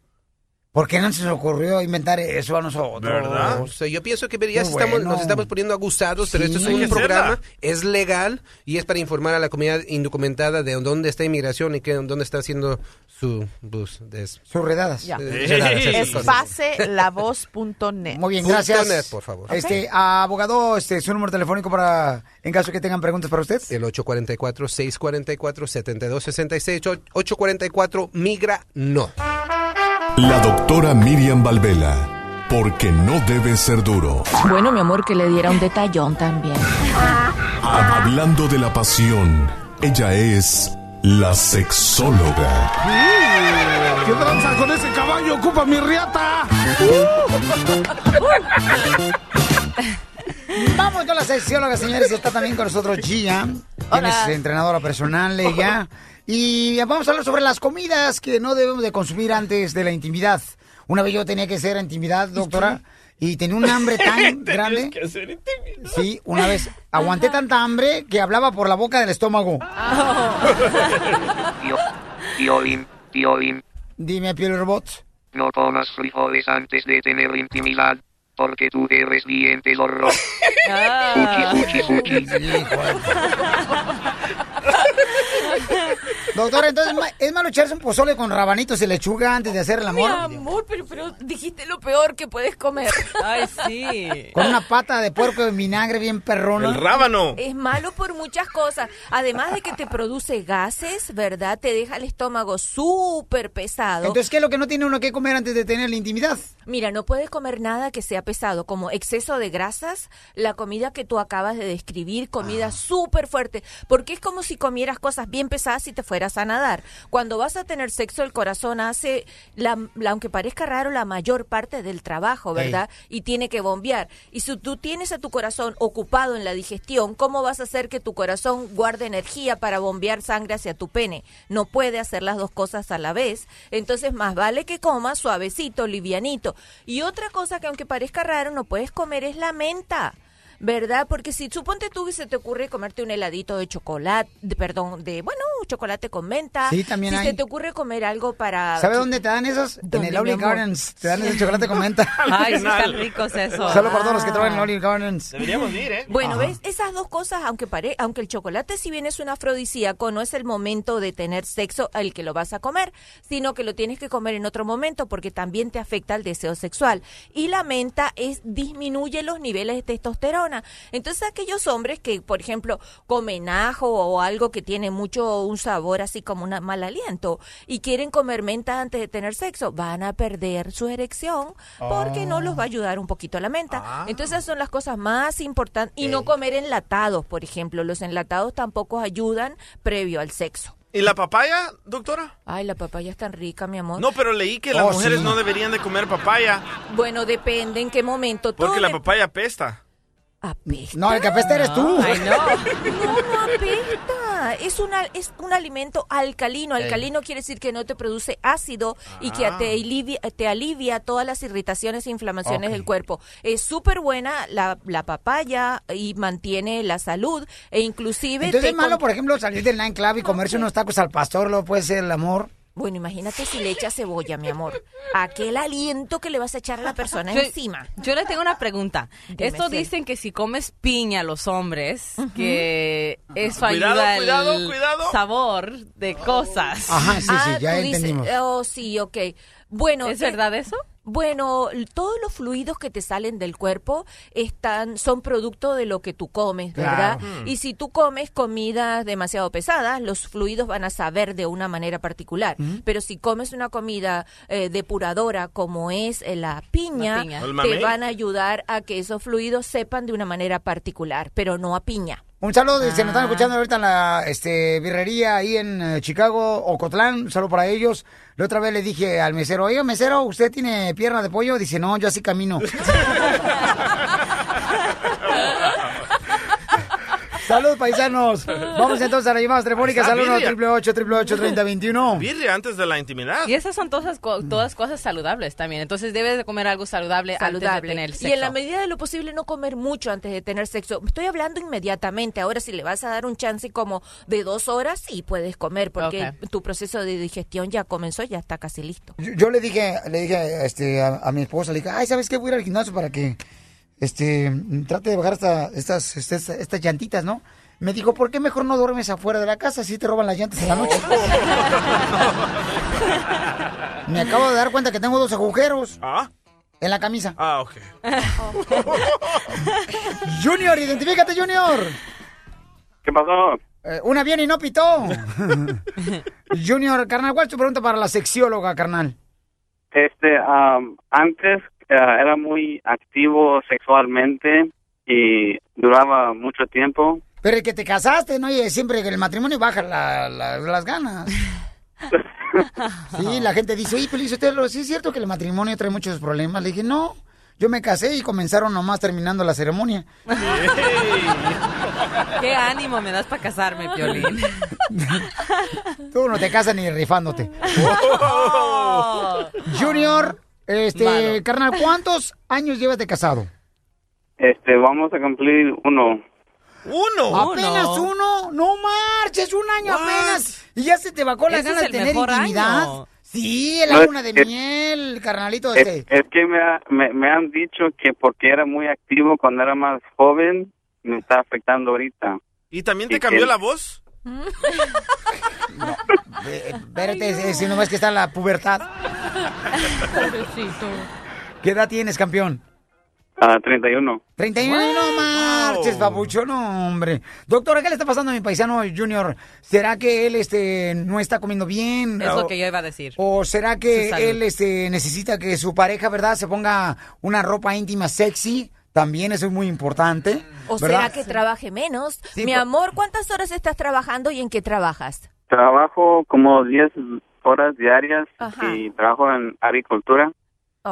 ¿Por qué no se nos ocurrió inventar eso a nosotros? O sea, yo pienso que ya estamos, bueno. nos estamos poniendo aguzados, pero Sí. esto es un programa, es legal y es para informar a la comunidad indocumentada de dónde está inmigración y que, dónde está haciendo su... Pues, Sus redadas. Ya. eh, redadas, Es paselavoz.net. Muy bien, gracias. net, por favor. Este, abogado, este, su número telefónico para, en caso que tengan preguntas para usted. El 844-644-7266, 844 migra no. La doctora Miriam Valvela. Porque no debe ser duro. Bueno, mi amor, que le diera un detallón también. Hablando de la pasión, ella es la sexóloga. ¿Qué tranza con ese caballo? ¡Ocupa mi riata! (laughs) Vamos con la sexióloga, señores. Está también con nosotros Gia, quien es entrenadora personal, ella. Y vamos a hablar sobre las comidas que no debemos de consumir antes de la intimidad. Una vez yo tenía que hacer intimidad, doctora, y tenía un hambre (laughs) tan grande. que hacer intimidad. Sí, una vez aguanté tanta hambre que hablaba por la boca del estómago. Tío, tío Bim, Dime, piel robot. no comas frijoles antes de tener intimidad, porque tú eres diente zorro. Fuchi. Doctora, entonces ¿es ma- es malo echarse un pozole con rabanitos y lechuga antes de hacer el Mi amor. amor, pero, pero dijiste lo peor que puedes comer. Ay, sí. Con una pata de puerco en vinagre bien perrona. El rábano. Es malo por muchas cosas. Además de que te produce gases, ¿verdad? Te deja el estómago súper pesado. Entonces, ¿qué es lo que no tiene uno que comer antes de tener la intimidad? Mira, no puedes comer nada que sea pesado, como exceso de grasas, la comida que tú acabas de describir, comida súper fuerte, porque es como si comieras cosas bien pesadas y te fueras a nadar. Cuando vas a tener sexo, el corazón hace, la, la- aunque parezca raro, la mayor parte del trabajo, ¿verdad? Y tiene que bombear. Y si tú tienes a tu corazón ocupado en la digestión, ¿cómo vas a hacer que tu corazón guarde energía para bombear sangre hacia tu pene? No puede hacer las dos cosas a la vez. Entonces, más vale que comas suavecito, livianito. Y otra cosa que aunque parezca raro, no puedes comer es la menta. ¿Verdad? Porque si suponte tú que se te ocurre comerte un heladito de chocolate, de- perdón, de, bueno, chocolate con menta. Sí, también si hay. se te ocurre comer algo para... ¿Sabe dónde te dan esos? En ¿Dónde, el mi Oli amor? Gardens. Te dan ese chocolate con menta. (laughs) Ay, sí están ricos esos. Solo para todos los que trabajan en Oli Gardens. Deberíamos ir, ¿eh? Bueno, Ajá. ¿ves? Esas dos cosas, aunque pare, aunque el chocolate si bien es un afrodisíaco, no es el momento de tener sexo al que lo vas a comer, sino que lo tienes que comer en otro momento porque también te afecta el deseo sexual. Y la menta es disminuye los niveles de testosterona. Entonces aquellos hombres que, por ejemplo, comen ajo o algo que tiene mucho un sabor así como un mal aliento y quieren comer menta antes de tener sexo, van a perder su erección porque no los va a ayudar un poquito la menta. Entonces esas son las cosas más importantes. Y no comer enlatados, por ejemplo. Los enlatados tampoco ayudan previo al sexo. ¿Y la papaya, doctora? Ay, la papaya es tan rica, mi amor. No, pero leí que las Oh, mujeres sí. no deberían de comer papaya Bueno, depende en qué momento. porque Todo la de- papaya apesta. Apesta. No, el que apesta eres tú. Ay, no. (laughs) No, no apesta. Es, una, es un alimento alcalino. Alcalino quiere decir que no te produce ácido y que te alivia, te alivia todas las irritaciones e inflamaciones del cuerpo. Es súper buena la, la papaya y mantiene la salud e inclusive... Entonces te es malo, con- por ejemplo, salir del nightclub y comerse unos tacos al pastor, luego puede ser el amor. Bueno, imagínate si le echas cebolla, mi amor. Aquel aliento que le vas a echar a la persona Yo- encima. Yo le tengo una pregunta. Dime, Esto dicen que si comes piña los hombres, que eso Cuidado, ayuda cuidado, el cuidado. sabor de cosas. Ajá, sí, sí, Ah, ya tú dices- entendimos. oh, sí, ok. Bueno, ¿Es eh, verdad eso? Bueno, todos los fluidos que te salen del cuerpo están son producto de lo que tú comes, ¿verdad? Claro. Y si tú comes comidas demasiado pesadas, los fluidos van a saber de una manera particular. Pero si comes una comida eh, depuradora como es eh, la piña, La piña. Te van a ayudar a que esos fluidos sepan de una manera particular, pero no a piña. Un saludo, se nos están Ah. escuchando ahorita en la este, birrería ahí en eh, Chicago, Ocotlán, un saludo para ellos. La otra vez le dije al mesero, oiga, mesero, ¿usted tiene pierna de pollo? Dice, no, yo así camino. (laughs) Saludos, paisanos. (laughs) Vamos entonces a las llamadas telefónicas Está al 1 birria. 888 3021 (laughs) Birria antes de la intimidad. Y esas son todas, todas cosas saludables también. Entonces debes de comer algo saludable, antes de saludable. tener sexo. Y en la medida de lo posible no comer mucho antes de tener sexo. Estoy hablando inmediatamente. Ahora si le vas a dar un chance como de dos horas, sí puedes comer porque tu proceso de digestión ya comenzó, ya está casi listo. Yo, yo le dije, le dije este, a, a mi esposa, le dije, ay, ¿sabes qué? Voy a ir al gimnasio para que este, trate de bajar esta, estas, estas, estas llantitas, ¿no? Me dijo, ¿por qué mejor no duermes afuera de la casa si te roban las llantas en la noche? (laughs) Me acabo de dar cuenta que tengo dos agujeros ¿Ah? en la camisa. Ah, ok. (laughs) Junior, identifícate, Junior. ¿Qué pasó? Eh, una bien y no pitó. Junior, carnal, ¿cuál es tu pregunta para la sexióloga, carnal? Este, am, antes eh, era muy activo sexualmente y duraba mucho tiempo. Pero el que te casaste, ¿no? Y siempre que el matrimonio baja la- la- las ganas. (laughs) Sí, la gente dice, oye, Feliz Sotelo, ¿sí es cierto que el matrimonio trae muchos problemas? Le dije, no, yo me casé y comenzaron nomás terminando la ceremonia. (laughs) Qué ánimo me das para casarme, Piolín. Tú no te casas ni rifándote. (laughs) Junior, este, Malo. carnal, (laughs) ¿cuántos años llevas de casado? Este, vamos a cumplir uno. ¿Uno? ¿Apenas uno? No marches, un año apenas. Y ya se te bajó las ganas es de tener intimidad. año. Sí, la No, es luna de que- miel, carnalito Es, este. es que me, ha- me, me han dicho que porque era muy activo cuando era más joven, me está afectando ahorita. ¿Y también Y te cambió que- la voz? Eh, Espérate, si no ves que está en la pubertad. ¿Qué edad tienes, campeón? Ah, 31. 31, no marches, papucho, no, hombre. Doctora, ¿qué le está pasando a mi paisano Junior? ¿Será que él este no está comiendo bien? Es o, lo que yo iba a decir. o será que él este necesita que su pareja, ¿verdad, se ponga una ropa íntima sexy? También eso es muy importante. ¿O ¿verdad? será que trabaje menos? Sí, Mi amor, ¿cuántas horas estás trabajando y en qué trabajas? Trabajo como 10 horas diarias Ajá. y trabajo en agricultura.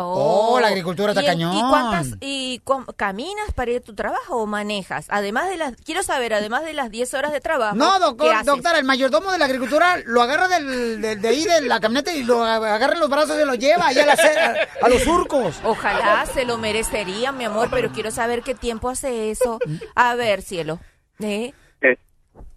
Oh, la agricultura está ¿Y en- cañón. ¿Y cuántas y com- caminas para ir a tu trabajo o manejas? Además de las quiero saber, además de las 10 horas de trabajo. No, ¿qué doctor, haces? doctora, el mayordomo de la agricultura lo agarra del, del- de ahí de la camioneta y lo agarra en los brazos y lo lleva allá a, la ce- a, a los surcos. Ojalá se lo merecería, mi amor, pero quiero saber qué tiempo hace eso. A ver, cielo. ¿Eh? Es-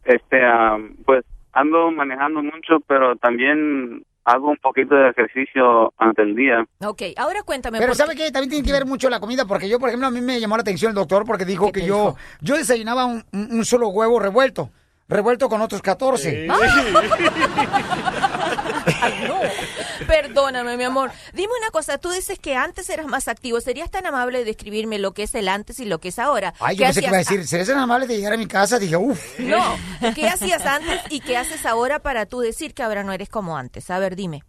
Este, ah, pues ando manejando mucho, pero también hago un poquito de ejercicio ante el día. Ok, ahora cuéntame. Pero ¿por ¿sabe qué? También tiene que ver mucho la comida, porque yo, por ejemplo, a mí me llamó la atención el doctor porque dijo que yo, yo desayunaba un, un- solo huevo revuelto, revuelto con otros 14. (laughs) (laughs) Ay, no. Perdóname, mi amor. Dime una cosa, tú dices que antes eras más activo. ¿Serías tan amable de describirme lo que es el antes y lo que es ahora? Ay, yo ¿Qué pensé que iba a hacías decir, ¿serías tan amable de llegar a mi casa? Dije, uff. No, ¿qué hacías antes y qué haces ahora para tú decir que ahora no eres como antes? A ver, dime.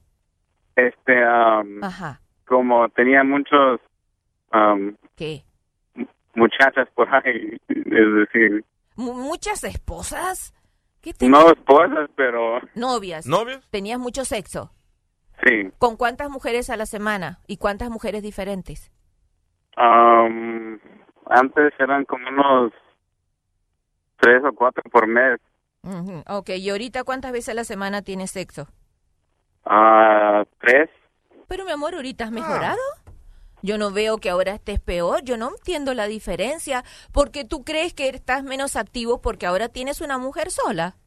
Este, am, Ajá. como tenía muchos am, ¿Qué? muchachas por ahí, es decir, Mu- ¿Muchas esposas? ¿Qué te... no esposas, pero Novias. ¿Novias? ¿Tenías mucho sexo? sí. ¿Con cuántas mujeres a la semana? ¿Y cuántas mujeres diferentes? Antes eran como unos tres o cuatro por mes. Ujú, Ok, ¿y ahorita cuántas veces a la semana tienes sexo? Ah, tres. Pero mi amor, ¿ahorita has mejorado? Yo no veo que ahora estés peor, yo no entiendo la diferencia, porque tú crees que estás menos activo porque ahora tienes una mujer sola.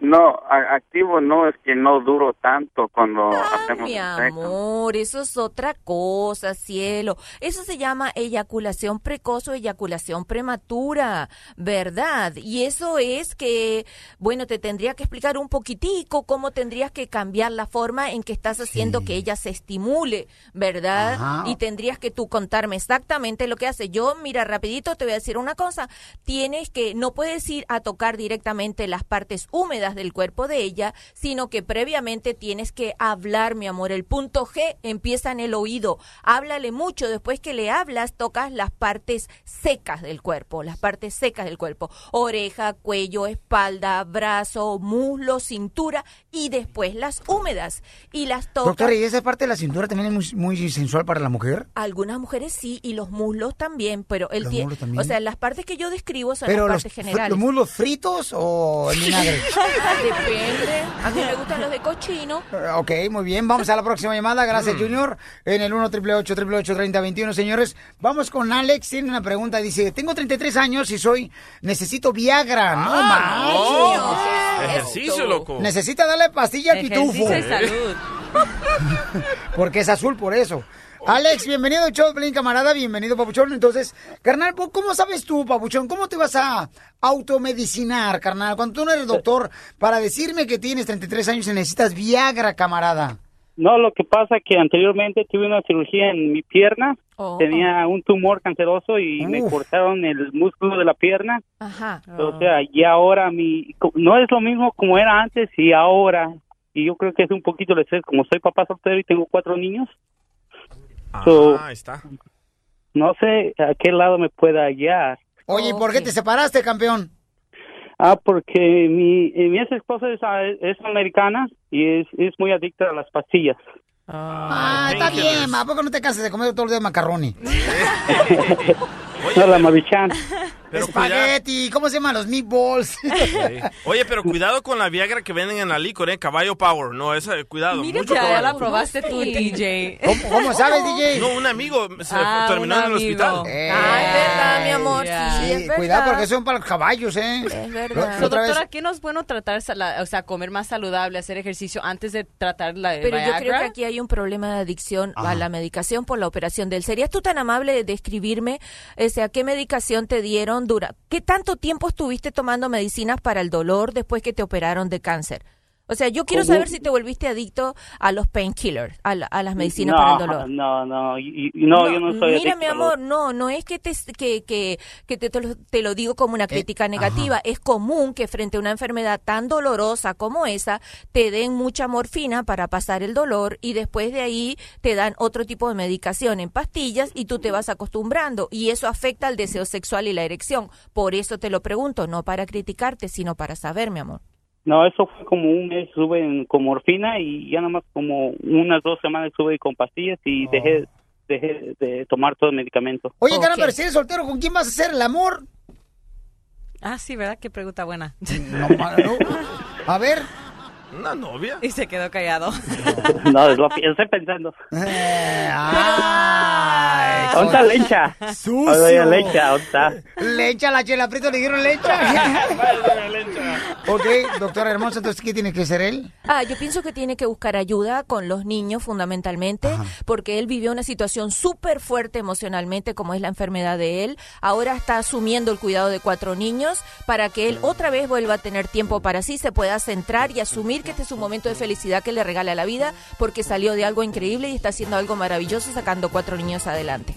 No, activo no es que no duro tanto cuando hacemos Mi sexo. amor, eso es otra cosa, cielo. Eso se llama eyaculación precoz o eyaculación prematura, ¿verdad? Y eso es que, bueno, te tendría que explicar un poquitico cómo tendrías que cambiar la forma en que estás haciendo que ella se estimule, ¿verdad? Ajá. Y tendrías que tú contarme exactamente lo que hace. Yo, mira, rapidito te voy a decir una cosa. Tienes que, no puedes ir a tocar directamente las partes húmedas del cuerpo de ella, sino que previamente tienes que hablar, mi amor. El punto G empieza en el oído. Háblale mucho. Después que le hablas, tocas las partes secas del cuerpo, las partes secas del cuerpo. Oreja, cuello, espalda, brazo, muslo, cintura y después las húmedas. Y las tocas. Doctora, ¿y esa parte de la cintura también es muy, muy sensual para la mujer? Algunas mujeres sí, y los muslos también, pero él Los tiene, o sea, las partes que yo describo son ¿Pero las partes generales. los muslos fritos o en vinagre? (laughs) Depende. A mí me gustan los de cochino. Eh, Ok, muy bien. Vamos a la próxima llamada. Gracias, Junior. En el 1 888 3021 señores. Vamos con Alex. Tiene una pregunta. Dice, tengo 33 años y soy... Necesito Viagra. No, Ah, manches. Ejercicio, loco. Necesita darle pastilla al pitufo. Ejercicio y salud. (laughs) Porque es azul por eso. Alex, bienvenido al show camarada, bienvenido, Papuchón. Entonces, carnal, ¿po- ¿cómo sabes tú, Papuchón? ¿Cómo te vas a automedicinar, carnal? Cuando tú no eres doctor, para decirme que tienes 33 años y necesitas Viagra, camarada. No, lo que pasa que anteriormente tuve una cirugía en mi pierna, Oh. tenía un tumor canceroso y me cortaron el músculo de la pierna. Ajá. O sea, y ahora mi no es lo mismo como era antes y ahora. Y yo creo que es un poquito el estrés, como soy papá soltero y tengo cuatro niños. So, Ah, ahí está. no sé a qué lado me pueda guiar. Oye, ¿y por qué te separaste, campeón? Ah, porque mi, eh, mi ex esposa es, ah, es americana y es, es muy adicta a las pastillas. Ah, está bien, ¿a poco no te cansas de comer todos los días macarroni? (laughs) No, la Maruchan. (laughs) Pero Espagueti, ¿cómo se llaman los meatballs? (laughs) Sí. Oye, pero cuidado con la Viagra que venden en la licor, ¿eh? Caballo Power. No, esa, cuidado. Mira mucho que ya caballo. la probaste tú, DJ. ¿Cómo, cómo sabes, DJ? No, un amigo se Ah, terminó en el hospital. Ah, es verdad, mi amor. Ya. Sí, Sí, es verdad. cuidado porque son para los caballos, ¿eh? Es verdad. Vez- doctora, ¿qué no es bueno tratar, o sea, comer más saludable, hacer ejercicio antes de tratar la Pero yo creo que aquí hay un problema de adicción a la medicación por la operación de él. ¿Serías tú tan amable de describirme o sea, qué medicación te dieron dura? ¿Qué tanto tiempo estuviste tomando medicinas para el dolor después que te operaron de cáncer? O sea, yo quiero saber si te volviste adicto a los painkillers, a, la- a las medicinas no, para el dolor. No, no, y- y- no, yo no soy Mira, adicto mi amor, no, no es que te, que, que, que te, te lo, te lo digo como una crítica negativa. Es común que frente a una enfermedad tan dolorosa como esa, te den mucha morfina para pasar el dolor y después de ahí te dan otro tipo de medicación en pastillas y tú te vas acostumbrando y eso afecta al deseo sexual y la erección. Por eso te lo pregunto, no para criticarte, sino para saber, mi amor. No, eso fue como un mes en- con morfina y ya nada más como unas dos semanas estuve con pastillas y dejé, dejé de tomar todo el medicamento. Oye, carnal, pero si eres soltero, ¿con quién vas a hacer el amor? Ah, sí, ¿verdad? Qué pregunta buena. (laughs) A ver. ¿Una novia? Y se quedó callado. (laughs) No, lo pi- estoy pensando. Eh, ¿Dónde está Lencha? Sucio. Oye, ¿dónde está? Lecha, la chela prieto le dieron (laughs) lecha. ok, doctora hermosa, entonces, ¿qué tiene que ser él? Ah, yo pienso que tiene que buscar ayuda con los niños fundamentalmente, porque él vivió una situación súper fuerte emocionalmente, como es la enfermedad de él. Ahora está asumiendo el cuidado de cuatro niños para que él otra vez vuelva a tener tiempo para sí, se pueda centrar y asumir que este es un momento de felicidad que le regala la vida, porque salió de algo increíble y está haciendo algo maravilloso sacando cuatro niños adelante.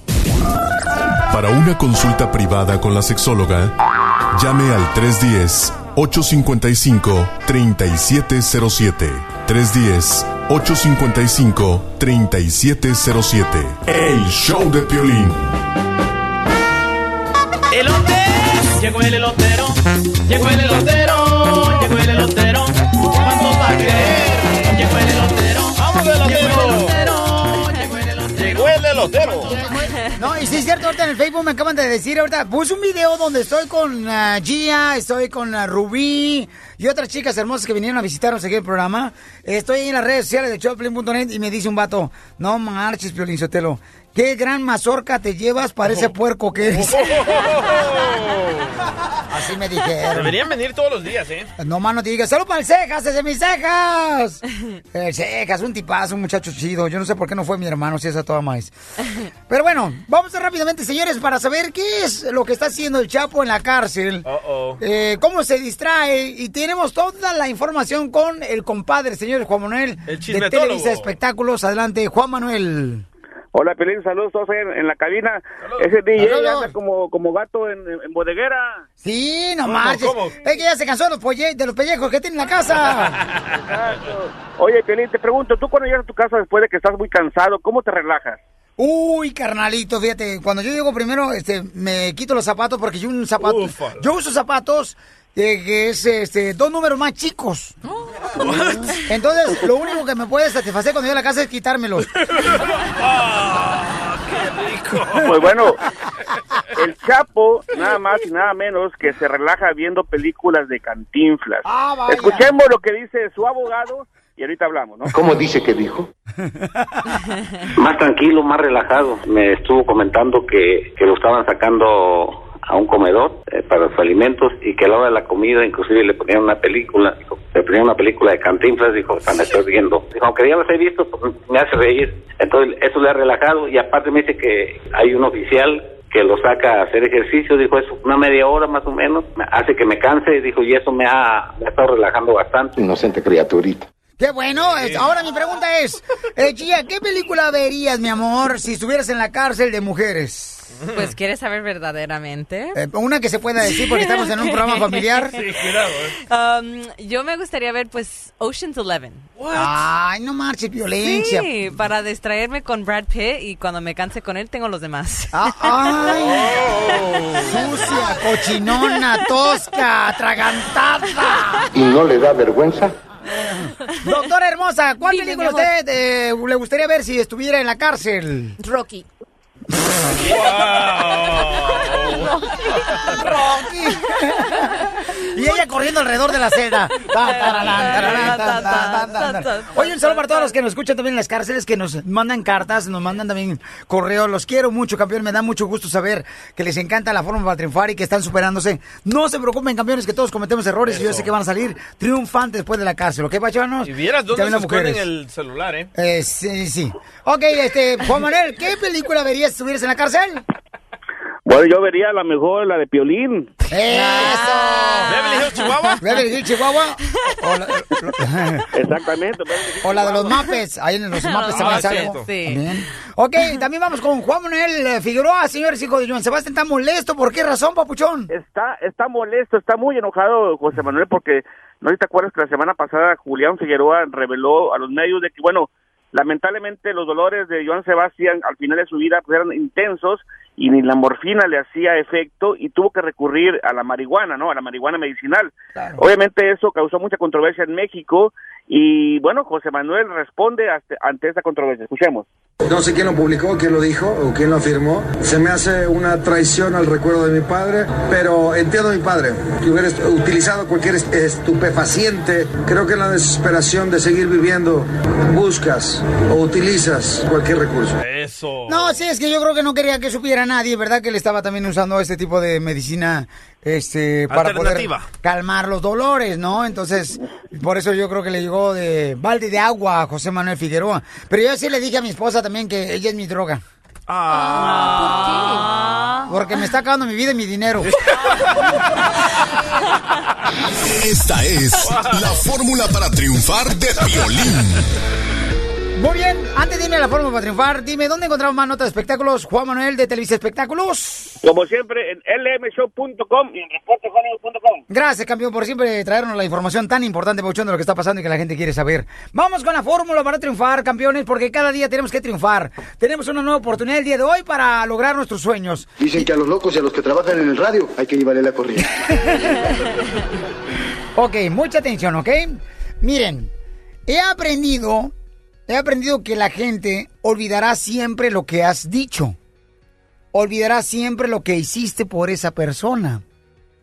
Para una consulta privada con la sexóloga, llame al 310-855-3707. 310-855-3707. El show de Piolín. ¡Elote! Llegó el elotero, llegó el elotero, No, y sí es cierto, ahorita en el Facebook me acaban de decir, ahorita puse un video donde estoy con ah, Gia, estoy con ah, Rubí y otras chicas hermosas que vinieron a visitarnos aquí el programa. Estoy en las redes sociales de Choplin.net y me dice un vato, no marches, Piolín Sotelo, qué gran mazorca te llevas para ese puerco que eres. (laughs) Así me dijeron. Deberían venir todos los días, ¿eh? No, mano, te digas, ¡salud para el Cejas, ese es mis Cejas! (laughs) El Cejas, un tipazo, un muchacho chido. Yo no sé por qué no fue mi hermano, si es a toda más. Pero bueno, vamos a rápidamente, señores, para saber qué es lo que está haciendo el Chapo en la cárcel. Uh-oh. eh, cómo se distrae y tenemos toda la información con el compadre, señor Juan Manuel El de. Televisa Espectáculos. Adelante, Juan Manuel. Hola, Pelín, saludos todos ahí en, en la cabina. Ese DJ anda como, como gato en, en bodeguera. Sí, no ¿Cómo, marches. cómo? Es que ya se cansó de los, polle- de los pellejos que tiene en la casa. Oye, Pelín, te pregunto, tú cuando llegas a tu casa después de que estás muy cansado, ¿cómo te relajas? Uy, carnalito, fíjate, cuando yo llego primero, este, me quito los zapatos porque yo un zapato, Ufala. yo uso zapatos eh, que es, este, dos números más chicos. (laughs) Entonces, lo único que me puede satisfacer cuando llego a la casa es quitármelos. (laughs) Pues bueno, el Chapo, nada más y nada menos que se relaja viendo películas de cantinflas. Ah. Escuchemos lo que dice su abogado y ahorita hablamos, ¿no? ¿Cómo dice que dijo? (laughs) más tranquilo, más relajado. Me estuvo comentando que, que lo estaban sacando a un comedor eh, para los alimentos y que a la hora de la comida inclusive le ponían una película, dijo, le ponían una película de cantinflas, dijo, "Esta me estoy viendo. Dijo, aunque ya las he visto, pues me hace reír. Entonces eso le ha relajado y aparte me dice que hay un oficial que lo saca a hacer ejercicio, dijo, es una media hora más o menos, me hace que me canse, dijo, y eso me ha, me ha estado relajando bastante. Inocente criaturita. Qué bueno. Ahora mi pregunta es, eh, Gia, ¿qué película verías, mi amor, si estuvieras en la cárcel de mujeres? Pues, ¿quieres saber verdaderamente? Eh, una que se pueda decir porque estamos en un (laughs) programa familiar. Um, yo me gustaría ver, pues, Ocean's Eleven. Ay, no marches violencia. Sí, para distraerme con Brad Pitt y cuando me canse con él tengo los demás. Ah, ay. (laughs) Sucia, cochinona, tosca, atragantada. ¿Y no le da vergüenza? (laughs) Doctora hermosa, ¿cuál Dime, película usted eh, le gustaría ver si estuviera en la cárcel? Rocky. (laughs) Rocky. (laughs) y ella corriendo alrededor de la celda. (laughs) Oye, un saludo para todos los que nos escuchan también en las cárceles, que nos mandan cartas, nos mandan también correos. Los quiero mucho, campeón. Me da mucho gusto saber que les encanta la forma para triunfar y que están superándose. No se preocupen, campeones, que todos cometemos errores y yo sé que van a salir triunfantes después de la cárcel. ¿Ok, pachanos? Y vieras dónde se esconden mujeres. el celular, ¿eh? Eh, sí, sí. Ok, este, Juan Manuel, ¿qué película verías si estuvieras en la cárcel? Bueno, yo vería la mejor, la de Piolín. ¡Eso! ¿Beverly Hills, Chihuahua? ¿Beverly Hills, Chihuahua? O la, Exactamente. o la de los Muppets. Ahí en los Muppets también Ah, sale. cierto. Sí. También. Ok, también vamos con Juan Manuel eh, Figueroa, señores, hijo de Joan Sebastián. ¿Está molesto? ¿Por qué razón, papuchón? Está, está molesto, está muy enojado José Manuel porque no sé si te acuerdas que la semana pasada Julián Figueroa reveló a los medios de que, bueno, lamentablemente los dolores de Joan Sebastián al final de su vida pues, eran intensos y ni la morfina le hacía efecto y tuvo que recurrir a la marihuana, ¿no? A la marihuana medicinal. Obviamente eso causó mucha controversia en México y, bueno, José Manuel responde hasta- ante esta controversia. Escuchemos. No sé quién lo publicó, quién lo dijo o quién lo afirmó. Se me hace una traición al recuerdo de mi padre, pero entiendo a mi padre, que hubiera utilizado cualquier est- estupefaciente. Creo que en la desesperación de seguir viviendo buscas o utilizas cualquier recurso. Eso. No, sí, es que yo creo que no quería que supiera nadie, ¿verdad? Que él estaba también usando este tipo de medicina este, para poder calmar los dolores, ¿no? Entonces, por eso yo creo que le llegó de balde de agua a José Manuel Figueroa. Pero yo sí le dije a mi esposa también que ella es mi droga. Ah. Porque me está acabando mi vida y mi dinero. (laughs) Esta es la fórmula para triunfar de violín. Muy bien, antes de irme a la forma para triunfar, dime, ¿dónde encontramos más notas de espectáculos? Juan Manuel de Televisa Espectáculos. Como siempre, en lmshow.com y en reportejuanego.com. Gracias, campeón, por siempre traernos la información tan importante, Pauchón, de lo que está pasando y que la gente quiere saber. Vamos con la fórmula para triunfar, campeones, porque cada día tenemos que triunfar. Tenemos una nueva oportunidad el día de hoy para lograr nuestros sueños. Dicen que a los locos y a los que trabajan en el radio hay que llevarle la corriente. (laughs) Ok, mucha atención, ¿ok? Miren, he aprendido, he aprendido que la gente olvidará siempre lo que has dicho. Olvidará siempre lo que hiciste por esa persona,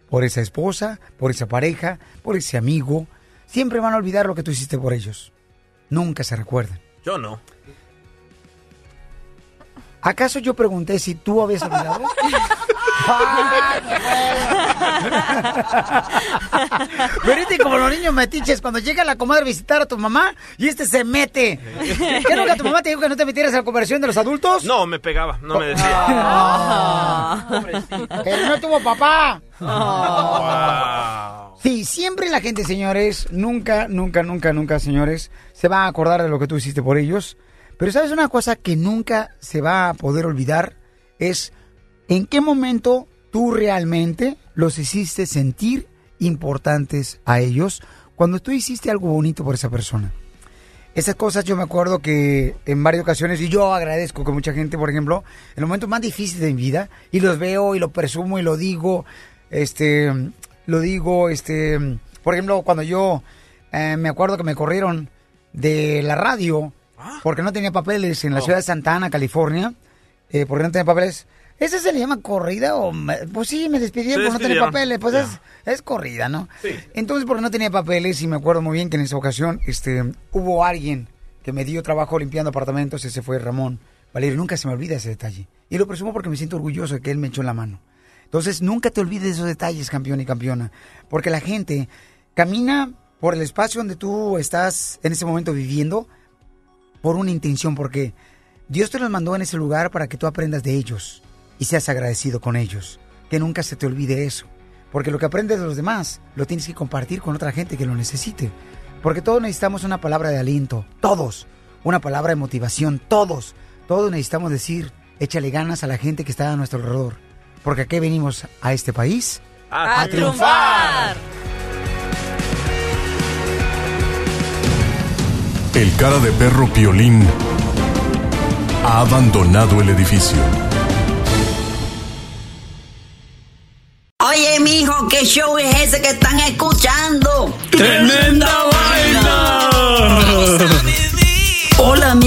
por esa esposa, por esa pareja, por ese amigo. Siempre van a olvidar lo que tú hiciste por ellos. Nunca se recuerdan. Yo no. ¿Acaso yo pregunté si tú habías olvidado? Venite (laughs) como los niños metiches cuando llega la comadre a visitar a tu mamá y este se mete. ¿Qué nunca tu mamá te dijo que no te metieras a la conversión de los adultos? No, me pegaba, no me decía. Ah. Pero no tuvo papá. Wow. Sí, siempre la gente, señores, nunca, nunca, nunca, nunca, señores, se va a acordar de lo que tú hiciste por ellos. Pero sabes una cosa que nunca se va a poder olvidar es en qué momento tú realmente los hiciste sentir importantes a ellos cuando tú hiciste algo bonito por esa persona. Esas cosas yo me acuerdo que en varias ocasiones, y yo agradezco que mucha gente, por ejemplo, en los momentos más difíciles de mi vida, y los veo y lo presumo y lo digo, este, lo digo, este, por ejemplo, cuando yo eh, me acuerdo que me corrieron de la radio porque no tenía papeles en la ciudad de Santa Ana, California, eh, porque no tenía papeles. ¿Ese se le llama corrida o...? me- Pues sí, me despidieron por no tener papeles. Pues es, es corrida, ¿no? Entonces, porque no tenía papeles y me acuerdo muy bien que en esa ocasión este, hubo alguien que me dio trabajo limpiando apartamentos, ese fue Ramón. Valerio, nunca se me olvida ese detalle. Y lo presumo porque me siento orgulloso de que él me echó la mano. Entonces, nunca te olvides de esos detalles, campeón y campeona. Porque la gente camina por el espacio donde tú estás en ese momento viviendo por una intención, porque Dios te los mandó en ese lugar para que tú aprendas de ellos y seas agradecido con ellos. Que nunca se te olvide eso. Porque lo que aprendes de los demás lo tienes que compartir con otra gente que lo necesite. Porque todos necesitamos una palabra de aliento, todos. Una palabra de motivación, todos. Todos necesitamos decir, échale ganas a la gente que está a nuestro alrededor. Porque aquí venimos a este país A triunfar. El cara de perro Piolín ha abandonado el edificio. Oye, mijo, ¿qué show es ese que están escuchando? ¡Tremenda